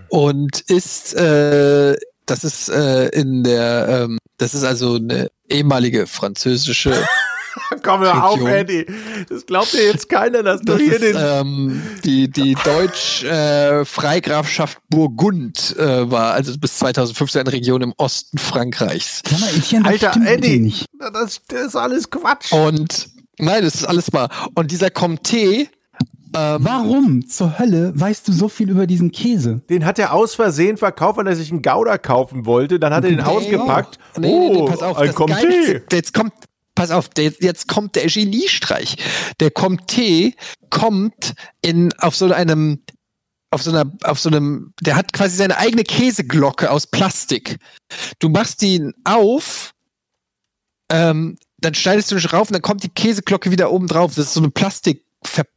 und ist, äh, das ist äh, in der, ähm, das ist also eine ehemalige französische Komm hör auf, Eddie. Das glaubt dir jetzt keiner, dass Das ist ähm, die, die Deutsch äh, Freigrafschaft Burgund äh, war, also bis 2015 eine Region im Osten Frankreichs. Sag mal, Etienne, das Alter, stimmt Eddie. nicht. Das, das ist alles Quatsch. Und nein, das ist alles mal. Und dieser Comté Ähm, Warum zur Hölle weißt du so viel über diesen Käse? Den hat er aus Versehen verkauft, weil er sich einen Gouda kaufen wollte. Dann hat er den ausgepackt. Nee, nee, nee, oh, pass auf, ein das Comté. Geilste, jetzt kommt, pass auf, der, jetzt kommt der Geniestreich. Der Comté kommt in, auf so einem, auf so einer, auf so einem, der hat quasi seine eigene Käseglocke aus Plastik. Du machst ihn auf, ähm, dann schneidest du dich rauf und dann kommt die Käseglocke wieder oben drauf. Das ist so eine Plastik,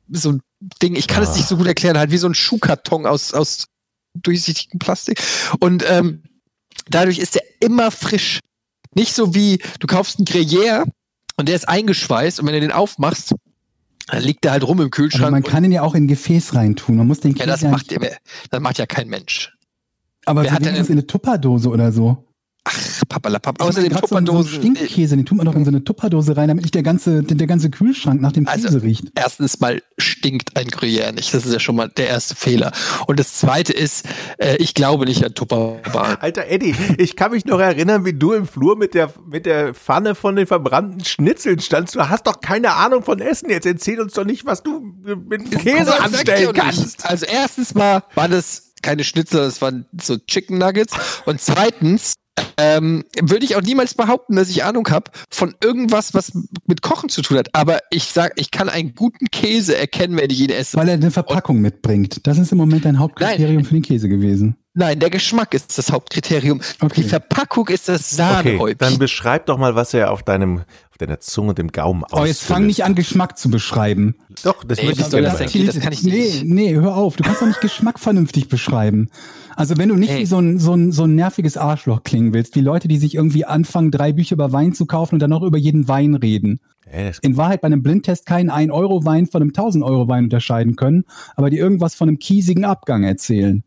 so ein Ding, ich kann es nicht so gut erklären, halt wie so ein Schuhkarton aus, aus durchsichtigem Plastik. Und ähm, dadurch ist er immer frisch. Nicht so wie, du kaufst einen Gruyère und der ist eingeschweißt und wenn du den aufmachst, dann liegt der halt rum im Aber Kühlschrank. man kann ihn ja auch in ein Gefäß reintun. Man muss den und, ja, Käse das macht, das macht ja kein Mensch. aber wer hat denn- in eine Tupperdose oder so. Ach, Papalapap. Außerdem grad so, Tupperdosen. Stinkkäse, den tut man doch in so eine Tupperdose rein, damit nicht der ganze, der, der ganze Kühlschrank nach dem Also- Käse riecht. Erstens mal stinkt ein Gruyère nicht. Das ist ja schon mal der erste Fehler. Und das zweite ist, äh, ich glaube nicht an Tupperwaren. Alter Eddie, ich kann mich noch erinnern, wie du im Flur mit der, mit der Pfanne von den verbrannten Schnitzeln standst. Du hast doch keine Ahnung von Essen. Jetzt erzähl uns doch nicht, was du mit dem Käse anstellen kannst. Also erstens mal waren das keine Schnitzel, das waren so Chicken Nuggets. Und zweitens ähm, würde ich auch niemals behaupten, dass ich Ahnung habe von irgendwas, was mit Kochen zu tun hat. Aber ich sag, ich kann einen guten Käse erkennen, wenn ich ihn esse. Weil er eine Verpackung mitbringt. Das ist im Moment ein Hauptkriterium für den Käse gewesen. Nein, der Geschmack ist das Hauptkriterium. Okay. Die Verpackung ist das Okay, Sahnehäubchen. dann beschreib doch mal, was er auf deinem, auf deiner Zunge und dem Gaumen Oh, jetzt fang nicht an, Geschmack zu beschreiben. Doch, das Nee, möchte ich gerne das denn? das kann ich nee, nicht. nee, hör auf. Du kannst doch nicht Geschmack vernünftig beschreiben. Also wenn du nicht Ey. wie so ein, so, ein, so ein nerviges Arschloch klingen willst, wie Leute, die sich irgendwie anfangen, drei Bücher über Wein zu kaufen und dann noch über jeden Wein reden. Ey, das- In Wahrheit bei einem Blindtest keinen 1-Euro-Wein von einem 1000-Euro-Wein unterscheiden können, aber die irgendwas von einem kiesigen Abgang erzählen.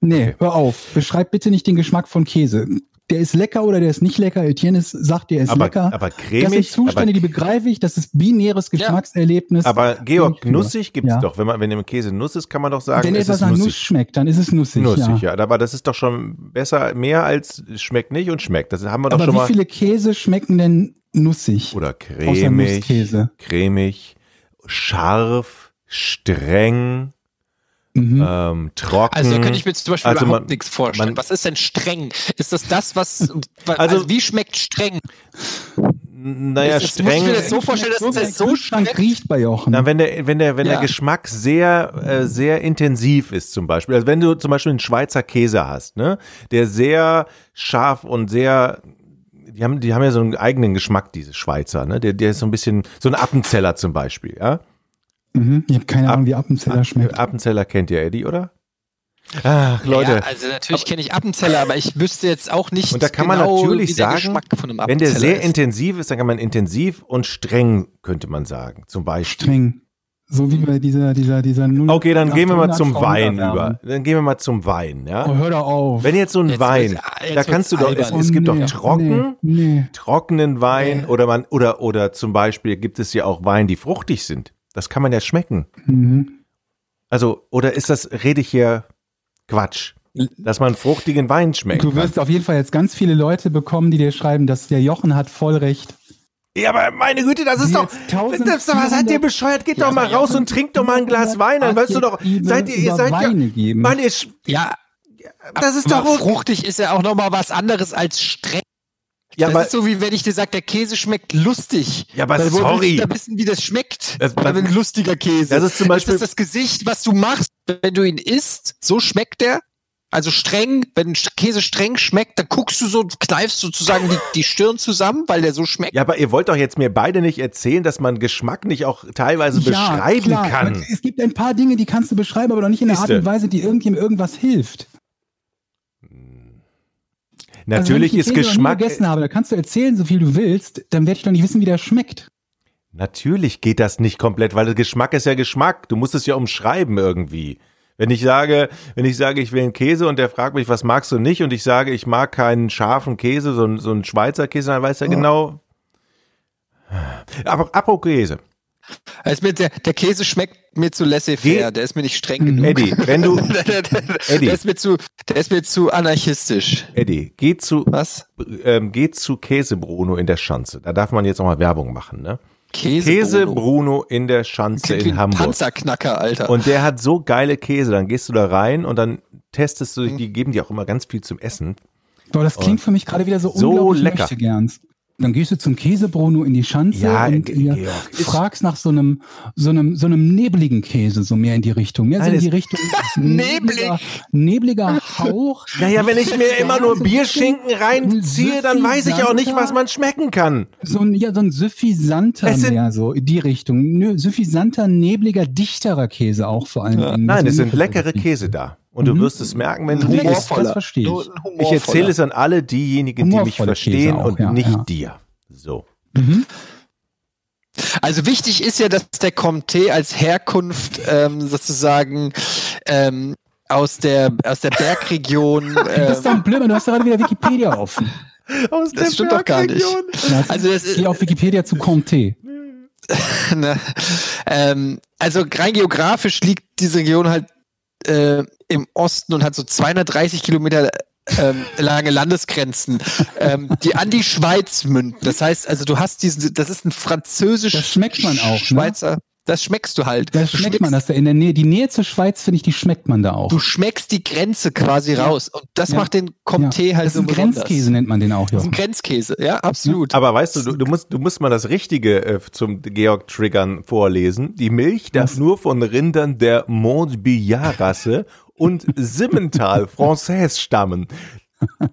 Nee, hör auf. Beschreib bitte nicht den Geschmack von Käse. Der ist lecker oder der ist nicht lecker. Etienne ist, sagt, der ist Aber- lecker. aber das sind cremig, Zustände, aber- die begreife ich. Das ist binäres Geschmackserlebnis. Aber Georg, nussig gibt's Ja. doch. Wenn man, wenn im Käse Nuss ist, kann man doch sagen, Wenn es etwas ist nussig. Nuss schmeckt, dann ist es nussig. Nussig, ja. ja. Aber das ist doch schon besser, mehr als schmeckt nicht und schmeckt. Das haben wir doch Aber schon wie mal. viele Käse schmecken denn nussig? Oder Außer cremig, Nusskäse. cremig, scharf, streng, Mhm. ähm, trocken. Also da könnte ich mir zum Beispiel Also überhaupt man- nichts vorstellen. man- was ist denn streng? Ist das das, was, wa- Also- also, wie schmeckt streng? naja, es ist- streng. muss ich mir das so vorstellen, dass das der so schmeckt? riecht bei Jochen. Na, wenn der, wenn der, wenn Ja. der Geschmack sehr, äh, sehr intensiv ist, zum Beispiel. Also wenn du zum Beispiel einen Schweizer Käse hast, ne, der sehr scharf und sehr, die haben, die haben ja so einen eigenen Geschmack, diese Schweizer, ne, der, der ist so ein bisschen, so ein Appenzeller zum Beispiel, ja. Mhm. Ich habe keine Ahnung, wie Appenzeller schmeckt. Appenzeller kennt ihr, Eddie, oder? Ach, Leute. Ja, also natürlich kenne ich Appenzeller, aber ich wüsste jetzt auch nicht Und da kann man genau, natürlich wie der sagen, Geschmack von einem Wenn der sehr ist. intensiv ist, dann kann man intensiv und streng, könnte man sagen, zum Beispiel. Streng. So wie bei dieser, dieser, dieser 0 Okay, dann gehen wir mal 800 zum Wein über. Dann gehen wir mal zum Wein, ja. Oh, hör doch auf. Wenn jetzt so ein Jetzt Wein, jetzt da kannst du doch, es, es gibt nee, doch trocken, Nee, nee. trockenen Wein oder man, oder, oder zum Beispiel gibt es ja auch Wein, die fruchtig sind. Das kann man ja schmecken. Mhm. Also, oder ist das, rede ich hier Quatsch? Dass man fruchtigen Wein schmeckt. Du wirst auf jeden Fall jetzt ganz viele Leute bekommen, die dir schreiben, dass der Jochen hat voll recht. Ja, aber meine Güte, das ist doch, jetzt 1400 das, was seid ihr bescheuert? Geht doch mal raus Jochen, und trinkt doch mal ein Glas Wein, dann weißt du doch, seid ihr, ihr seid ja, Weine geben. Mann, ihr, Ja, das ist aber doch, fruchtig ist ja auch nochmal was anderes als streng. Ja, das aber, ist so wie wenn ich dir sage, der Käse schmeckt lustig. Ja, aber Weil sorry. da wissen, wie das schmeckt. Das- Oder ein lustiger Käse. Das ist zum Beispiel- ist das das Gesicht, was du machst, wenn du ihn isst? So schmeckt der. Also streng, wenn Käse streng schmeckt, dann guckst du so, kneifst sozusagen die, die Stirn zusammen, weil der so schmeckt. ja, aber ihr wollt doch jetzt mir beide nicht erzählen, dass man Geschmack nicht auch teilweise beschreiben klar. kann. Es gibt ein paar Dinge, die kannst du beschreiben, aber doch nicht in einer Art und Weise, die irgendjemandem irgendwas hilft. Natürlich also, wenn ich ist einen Käse noch nie Geschmack, gegessen habe, da kannst du erzählen, so viel du willst, dann werde ich doch nicht wissen, wie der schmeckt. natürlich geht das nicht komplett, weil Geschmack ist ja Geschmack. Du musst es ja umschreiben irgendwie. Wenn ich sage, wenn ich sage, ich will einen Käse und der fragt mich, was magst du nicht? Und ich sage, ich mag keinen scharfen Käse, so, ein- so einen Schweizer Käse, dann weiß er genau. Aber apropos Käse. Also mir, der, der Käse schmeckt mir zu laissez-faire, Geh- der ist mir nicht streng genug. Eddie, wenn du, der, der, der, Eddie. der, ist mir zu, der ist mir zu anarchistisch. Eddie, geh zu, Was? ähm, geht zu Käse Bruno in der Schanze. Da darf man jetzt auch mal Werbung machen, ne? Käse, Käse Bruno. Bruno in der Schanze in ein Hamburg. Panzerknacker, Alter. Und der hat so geile Käse, dann gehst du da rein und dann testest Mhm. du, die geben dir auch immer ganz viel zum Essen. Boah, das klingt für mich gerade wieder so, So unglaublich lecker. möchte gerns. Dann gehst du zum Käsebruno in die Schanze Ja, und ist- fragst nach so einem, so einem, so einem nebligen Käse, so mehr in die Richtung. Mehr so in die Richtung Neblig. nebliger, nebliger Hauch. Naja, wenn ich mir immer nur Bierschinken reinziehe, dann weiß ich auch nicht, was man schmecken kann. So ein, ja, so ein suffisanter mehr, so in die Richtung. Nö, suffisanter, nebliger, dichterer Käse auch vor allem. Dingen. Nein, es sind leckere Käse da. Und du Mhm. wirst es merken, wenn du isst. das verstehe ich. Ich erzähle es an alle diejenigen, die mich verstehen auch, und ja, nicht ja. dir. So. Mhm. Also wichtig ist ja, dass der Comté als Herkunft ähm, sozusagen ähm, aus der aus der Bergregion. Das ist doch Ähm, ein Blömer, du hast gerade wieder Wikipedia offen. Aus Das stimmt doch gar nicht. Ja, Also das ist- Geh auf Wikipedia zu Comté. ne, ähm, also rein geografisch liegt diese Region halt äh, im Osten und hat so 230 Kilometer ähm, lange Landesgrenzen, ähm, die an die Schweiz münden. Das heißt, also du hast diesen, das ist ein französisch Das schmeckt man auch, ne? Das schmeckst du halt. Das schmeckt man, dass da in der Nähe, die Nähe zur Schweiz, finde ich, die schmeckt man da auch. Du schmeckst die Grenze quasi raus und das Ja. macht den Comté ja. halt das ist so ein besonders. Grenzkäse, nennt man den auch, Das ist ja. ein Grenzkäse, ja, absolut. Aber weißt du, du, du, musst, du musst mal das Richtige äh, zum Georg-Triggern vorlesen. Die Milch darf Was? nur von Rindern der Montbillard-Rasse und Simmental Française stammen.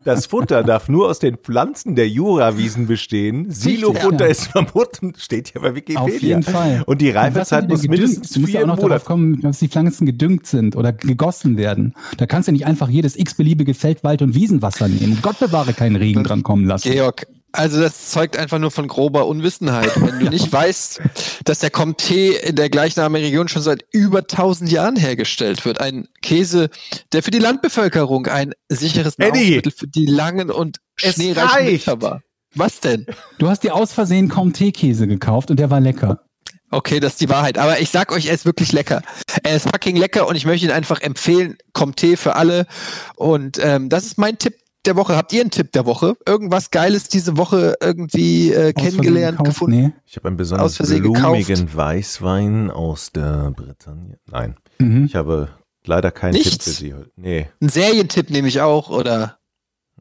Das Futter darf nur aus den Pflanzen der Jurawiesen bestehen. Silofutter ja. ist verboten, steht hier bei Wikipedia. Auf jeden Fall. Und die Reifezeit muss gedüngt? mindestens Du musst ja vier auch noch Monate. darauf kommen, dass die Pflanzen gedüngt sind oder gegossen werden. Da kannst du nicht einfach jedes x-beliebige Feld-, Wald- und Wiesenwasser nehmen. Gott bewahre keinen Regen dran kommen lassen. Georg, also das zeugt einfach nur von grober Unwissenheit. Wenn du nicht weißt, dass der Comté in der gleichnamigen Region schon seit über 1000 Jahren hergestellt wird. Ein Käse, der für die Landbevölkerung ein sicheres! Nahrungsmittel für die langen und schneereichen! Winter war. Was denn? Du hast dir aus Versehen Comté-Käse gekauft und der war lecker. Okay, das ist die Wahrheit. Aber ich sag euch, er ist wirklich lecker. Er ist fucking lecker und ich möchte ihn einfach empfehlen. Comté für alle. Und ähm, das ist mein Tipp der Woche. Habt ihr einen Tipp der Woche? Irgendwas Geiles diese Woche irgendwie äh, kennengelernt, gekauft? gefunden? Nee. Ich habe einen besonders blumigen Weißwein aus der Bretagne. Nein, Mhm. ich habe leider keinen Tipp Nichts? für Sie heute. Nee. Ein Serientipp nehme ich auch, oder?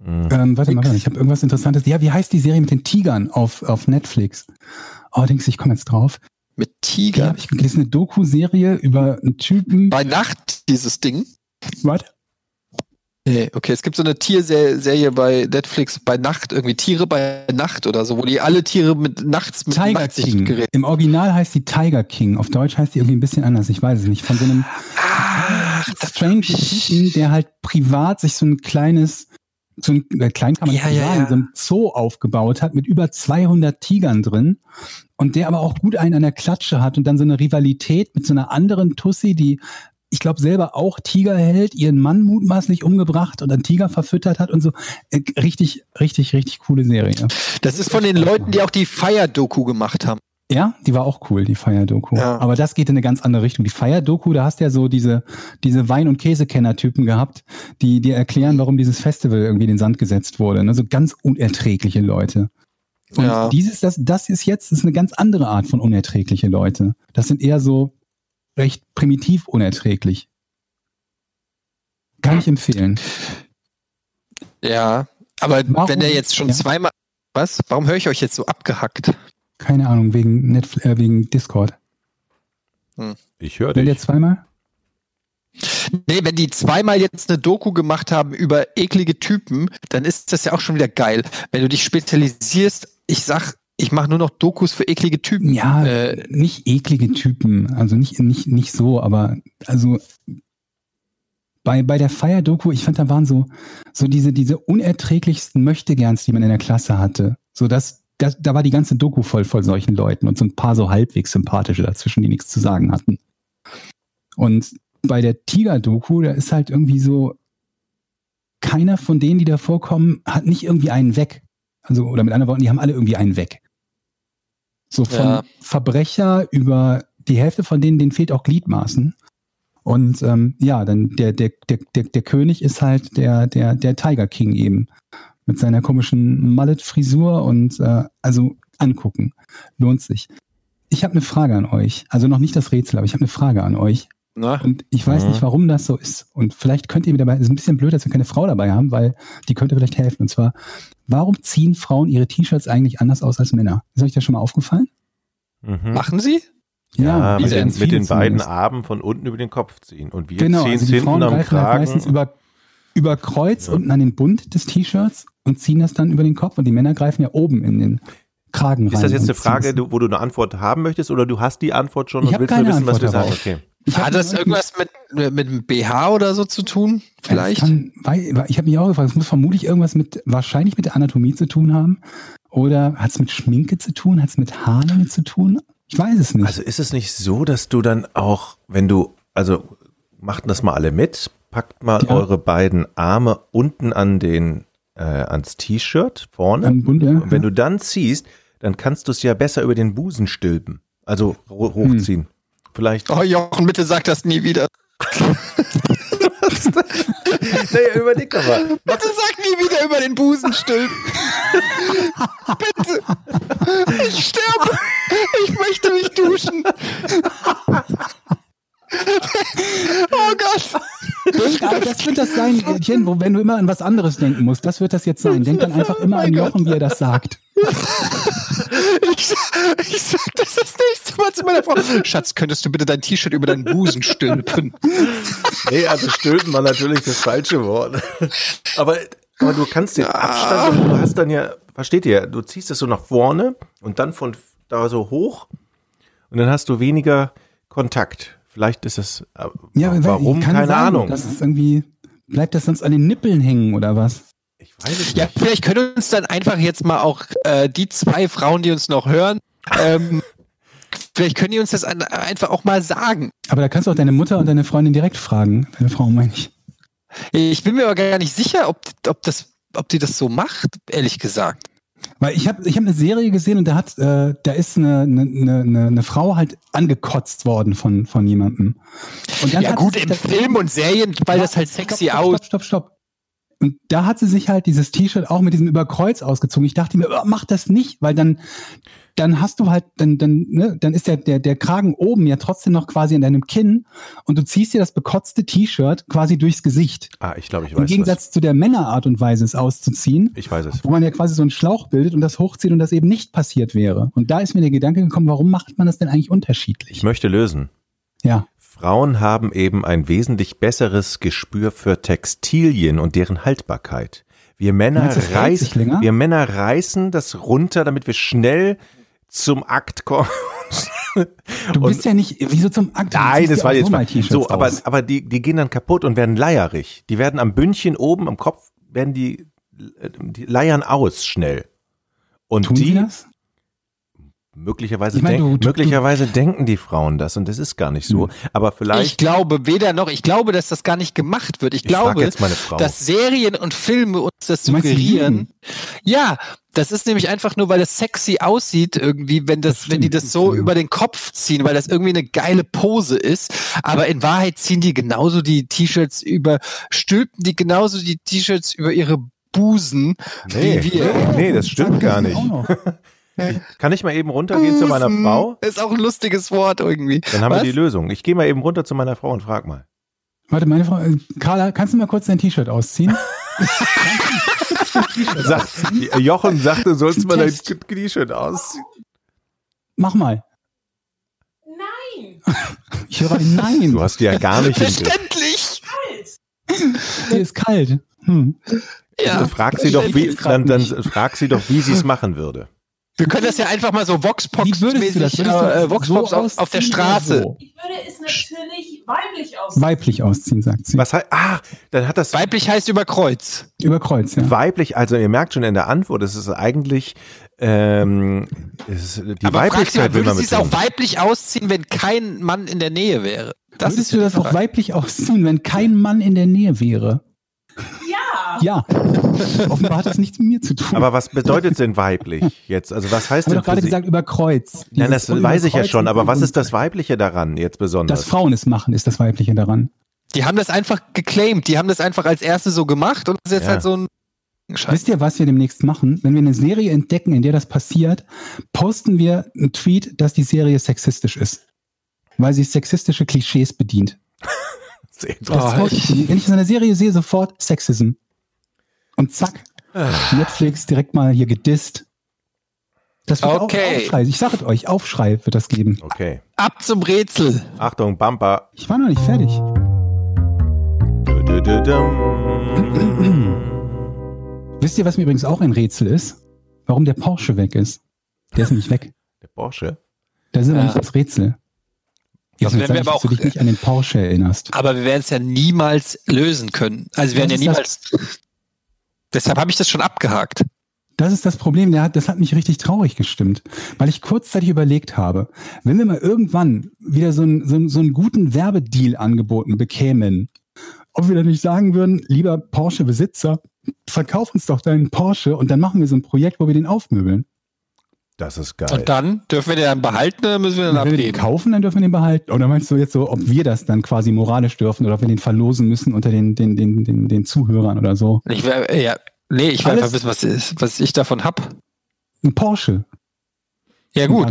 Hm. Ähm, warte mal, warte, ich habe irgendwas Interessantes. Ja, wie heißt die Serie mit den Tigern auf, auf Netflix? Oh, denkst du, ich komme jetzt drauf. Mit Die Tiger. habe ich gelesen, eine Doku-Serie über einen Typen. Bei Nacht dieses Ding. Was? Nee, okay, es gibt so eine Tierserie bei Netflix bei Nacht, irgendwie Tiere bei Nacht oder so, wo die alle Tiere mit nachts mit Tiger Nachtsicht King. gerät. Im Original heißt die Tiger King. Auf Deutsch heißt die irgendwie ein bisschen anders. Ich weiß es nicht. Von so einem strange Typen, der halt privat sich so ein kleines, so ein, äh, klein kann man Ja, ja, sagen, ja. so ein Zoo aufgebaut hat mit über 200 Tigern drin und der aber auch gut einen an der Klatsche hat und dann so eine Rivalität mit so einer anderen Tussi, die ich glaube selber auch Tiger hält, ihren Mann mutmaßlich umgebracht und einen Tiger verfüttert hat und so. Äh, richtig, richtig, richtig coole Serie. Das ist von den Leuten, die auch die Fire-Doku gemacht haben. Ja, die war auch cool, die Fire-Doku. Ja. Aber das geht in eine ganz andere Richtung. Die Fire-Doku, da hast du ja so diese, diese Wein- und Käsekenner-Typen gehabt, die dir erklären, warum dieses Festival irgendwie in den Sand gesetzt wurde. Ne? So ganz unerträgliche Leute. Und Ja. dieses, das, das ist jetzt das ist eine ganz andere Art von unerträgliche Leute. Das sind eher so recht primitiv unerträglich. Kann ich empfehlen. Ja, aber Warum- wenn der jetzt schon ja. zweimal. Was? Warum höre ich euch jetzt so abgehackt? Keine Ahnung, wegen Netflix, äh, wegen Discord. Ich höre Will der dich. zweimal? Nee, wenn die zweimal jetzt eine Doku gemacht haben über eklige Typen, dann ist das ja auch schon wieder geil. Wenn du dich spezialisierst, ich sag, ich mache nur noch Dokus für eklige Typen. Ja, Äh, nicht eklige Typen, also nicht, nicht, nicht so, aber also bei, bei der Fire-Doku, ich fand, da waren so, so diese, diese unerträglichsten Möchtegerns, die man in der Klasse hatte. So dass, das, da war die ganze Doku voll von solchen Leuten und so ein paar so halbwegs sympathische dazwischen, die nichts zu sagen hatten. Und bei der Tiger-Doku, da ist halt irgendwie so, keiner von denen, die da vorkommen, hat nicht irgendwie einen weg. Also, oder mit anderen Worten, die haben alle irgendwie einen weg. So von Ja. Verbrecher über die Hälfte von denen, denen fehlt auch Gliedmaßen. Und ähm, ja, dann der, der, der, der, der König ist halt der, der, der Tiger King eben. Mit seiner komischen Mullet-Frisur und äh, also angucken. Lohnt sich. ich habe eine Frage an euch. Also noch nicht das Rätsel, aber ich habe eine Frage an euch. Na? Und ich weiß Mhm. nicht, warum das so ist. Und vielleicht könnt ihr mir dabei, es ist ein bisschen blöd, dass wir keine Frau dabei haben, weil die könnte vielleicht helfen. Und zwar, warum ziehen Frauen ihre T-Shirts eigentlich anders aus als Männer? Ist euch das schon mal aufgefallen? Mhm. Machen sie? Ja, wie mit, den, mit den beiden. Armen von unten über den Kopf ziehen. Und wir Genau, ziehen also es die hinten Frauen am greifen halt meistens Kragen. über, über Kreuz Ja. unten an den Bund des T-Shirts und ziehen das dann über den Kopf und die Männer greifen ja oben in den Kragen rein. Ist das jetzt eine Frage, wo du eine Antwort haben möchtest oder du hast die Antwort schon Ich und willst nur wissen, was wir Antwort sagen? Okay. Hat das irgendwas mit, mit dem BH oder so zu tun? Vielleicht? Kann, weil, ich habe mich auch gefragt, es muss vermutlich irgendwas mit, wahrscheinlich mit der Anatomie zu tun haben. Oder hat es mit Schminke zu tun? Hat es mit Haarlänge zu tun? Ich weiß es nicht. Also ist es nicht so, dass du dann auch, wenn du, also macht das mal alle mit, packt mal Ja. eure beiden Arme unten an den, äh, ans T-Shirt vorne. Am Bund, ja. Und wenn du dann ziehst, dann kannst du es ja besser über den Busen stülpen. Also ho- hochziehen. Vielleicht. Oh, Jochen, bitte sag das nie wieder. Naja, überleg doch mal. Bitte sag nie wieder über den Busen stülpen. bitte. Ich sterbe. Ich möchte mich duschen. oh Gott. Aber das wird das sein, Etienne, wo, wenn du immer an was anderes denken musst. Das wird das jetzt sein. Denk dann einfach immer an Jochen, wie er das sagt. Ich, ich sag das das nächste Mal zu meiner Frau. Schatz, könntest du bitte dein T-Shirt über deinen Busen stülpen? Nee, also stülpen war natürlich das falsche Wort. Aber, aber du kannst den Abstand, du hast dann ja, versteht ihr, du ziehst es so nach vorne und dann von da so hoch und dann hast du weniger Kontakt. Vielleicht ist es, äh, Ja, warum, kann keine sein, Ahnung. Das ist irgendwie, bleibt das sonst an den Nippeln hängen oder was? Ich weiß es Ja, nicht. vielleicht können uns dann einfach jetzt mal auch äh, die zwei Frauen, die uns noch hören, ähm, vielleicht können die uns das an, einfach auch mal sagen. Aber da kannst du auch deine Mutter und deine Freundin direkt fragen. Deine Frau meine ich. Ich bin mir aber gar nicht sicher, ob, ob, das, ob die das so macht, ehrlich gesagt. Weil ich habe ich hab eine Serie gesehen und da hat, äh, da ist eine, eine, eine, eine Frau halt angekotzt worden von, von jemandem. Und dann Ja gut, im Film und Serien, weil das halt Stopp, sexy stopp, aus. Stopp, stopp, stopp. Und da hat sie sich halt dieses T-Shirt auch mit diesem Überkreuz ausgezogen. Ich dachte mir, oh, mach das nicht, weil dann, dann hast du halt, dann, dann, ne, dann ist der, der, der Kragen oben ja trotzdem noch quasi an deinem Kinn und du ziehst dir das bekotzte T-Shirt quasi durchs Gesicht. Ah, ich glaube, ich Im weiß Gegensatz zu der Männerart und Weise, es auszuziehen, was. Ich weiß es. wo man ja quasi so einen Schlauch bildet und das hochzieht und das eben nicht passiert wäre. Und da ist mir der Gedanke gekommen, warum macht man das denn eigentlich Ich unterschiedlich? möchte lösen. Ja. Frauen haben eben ein wesentlich besseres Gespür für Textilien und deren Haltbarkeit. Wir Männer, reißen, wir Männer reißen das runter, damit wir schnell zum Akt kommen. Du Und- bist ja nicht, wieso zum Akt? Nein, das war jetzt mal so, aber, aber die, die gehen dann kaputt und werden leierig. Die werden am Bündchen oben am Kopf, werden die, äh, die leiern aus schnell. Und Tun die, sie das? Möglicherweise, Ich meine, denk, du- du- möglicherweise denken die Frauen das und das ist gar nicht so. Hm. Aber Ich vielleicht, glaube weder noch, ich glaube, dass das gar nicht gemacht wird. Ich, ich glaube, jetzt meine Frau. dass Serien und Filme uns das Du suggerieren. Ja, das ist nämlich einfach nur, weil das sexy aussieht irgendwie, wenn das, Das wenn die das so ja. über den Kopf ziehen, weil das irgendwie eine geile Pose ist. Aber in Wahrheit ziehen die genauso die T-Shirts über, stülpen die genauso die T-Shirts über ihre Busen nee, wie wir. nee, das stimmt gar nicht. Kann ich mal eben runtergehen zu meiner Busen Frau? Ist auch ein lustiges Wort irgendwie. Dann haben Was? wir die Lösung. Ich gehe mal eben runter zu meiner Frau und frag mal. Warte, meine Frau, äh, Carla, kannst du mal kurz dein T-Shirt ausziehen? Sag, Jochen sagte, sollst mal dein. T-Shirt ausziehen. Mach mal. Nein! Ich höre ein Nein. Du hast die ja gar nicht. Verständlich! Hier ist kalt. Hm. Ja. Also frag sie doch, wie, dann, dann frag sie doch, wie sie es machen würde. Wir können das ja einfach mal so Voxpox Wie würdest du das? mäßig, Würdest du äh, Voxpox so auf, auf der ausziehen Straße. so? Ich würde es natürlich weiblich aussehen. Weiblich ausziehen, sagt sie. Was heißt, ah, dann hat das Weiblich heißt über Kreuz. Über Kreuz, ja. weiblich, also ihr merkt schon in der Antwort, es ist eigentlich, ähm, es ist, die Aber Weiblichkeit will würde man sie es auch weiblich ausziehen, wenn kein Mann in der Nähe wäre? Das Würdest ist du das auch weiblich ausziehen, wenn kein Mann in der Nähe wäre? Ja! Ja. Offenbar hat das nichts mit mir zu tun. Aber was bedeutet denn weiblich jetzt? Also was heißt wir denn doch gerade gesagt, über Kreuz. Nein, das weiß ich ja schon, aber was ist das Weibliche daran jetzt besonders? Dass Frauen es machen, ist das Weibliche daran. Die haben das einfach geclaimed. Die haben das einfach als erste so gemacht und das ist jetzt Ja. halt so ein Scheiße. Wisst ihr, was wir demnächst machen? Wenn wir eine Serie entdecken, in der das passiert, posten wir einen Tweet, dass die Serie sexistisch ist. Weil sie sexistische Klischees bedient. Sehr Das Oh. Wenn ich so eine Serie sehe, sofort Sexism. Und zack, Netflix direkt mal hier gedisst. Das wird Okay. auch Aufschrei. Ich sage euch, Aufschrei wird das geben. Okay. Ab zum Rätsel. Achtung, Bumper. Ich war noch nicht fertig. Du, du, du. Wisst ihr, was mir übrigens auch ein Rätsel ist? Warum der Porsche weg ist? Der ist nämlich weg. Der Porsche. Das ist aber Ja. nicht das Rätsel. Das Jetzt werden wir aber dass du auch- dich nicht an den Porsche erinnerst. Aber wir werden es ja niemals lösen können. Also wir werden ja Das niemals. Deshalb habe ich das schon abgehakt. Das ist das Problem, der hat, das hat mich richtig traurig gestimmt, weil ich kurzzeitig überlegt habe, wenn wir mal irgendwann wieder so einen, so einen, so einen guten Werbedeal angeboten bekämen, ob wir dann nicht sagen würden, lieber Porsche-Besitzer, verkauf uns doch deinen Porsche und dann machen wir so ein Projekt, wo wir den aufmöbeln. Das ist geil. Und dann dürfen wir den dann behalten oder müssen wir den Und wenn wir den abgeben? kaufen, dann dürfen wir den behalten. Oder meinst du jetzt so, ob wir das dann quasi moralisch dürfen oder ob wir den verlosen müssen unter den, den, den, den, den Zuhörern oder so? Ich wär, ja, nee, ich will einfach wissen, was, ist, was ich davon hab. Ein Porsche. Ja gut.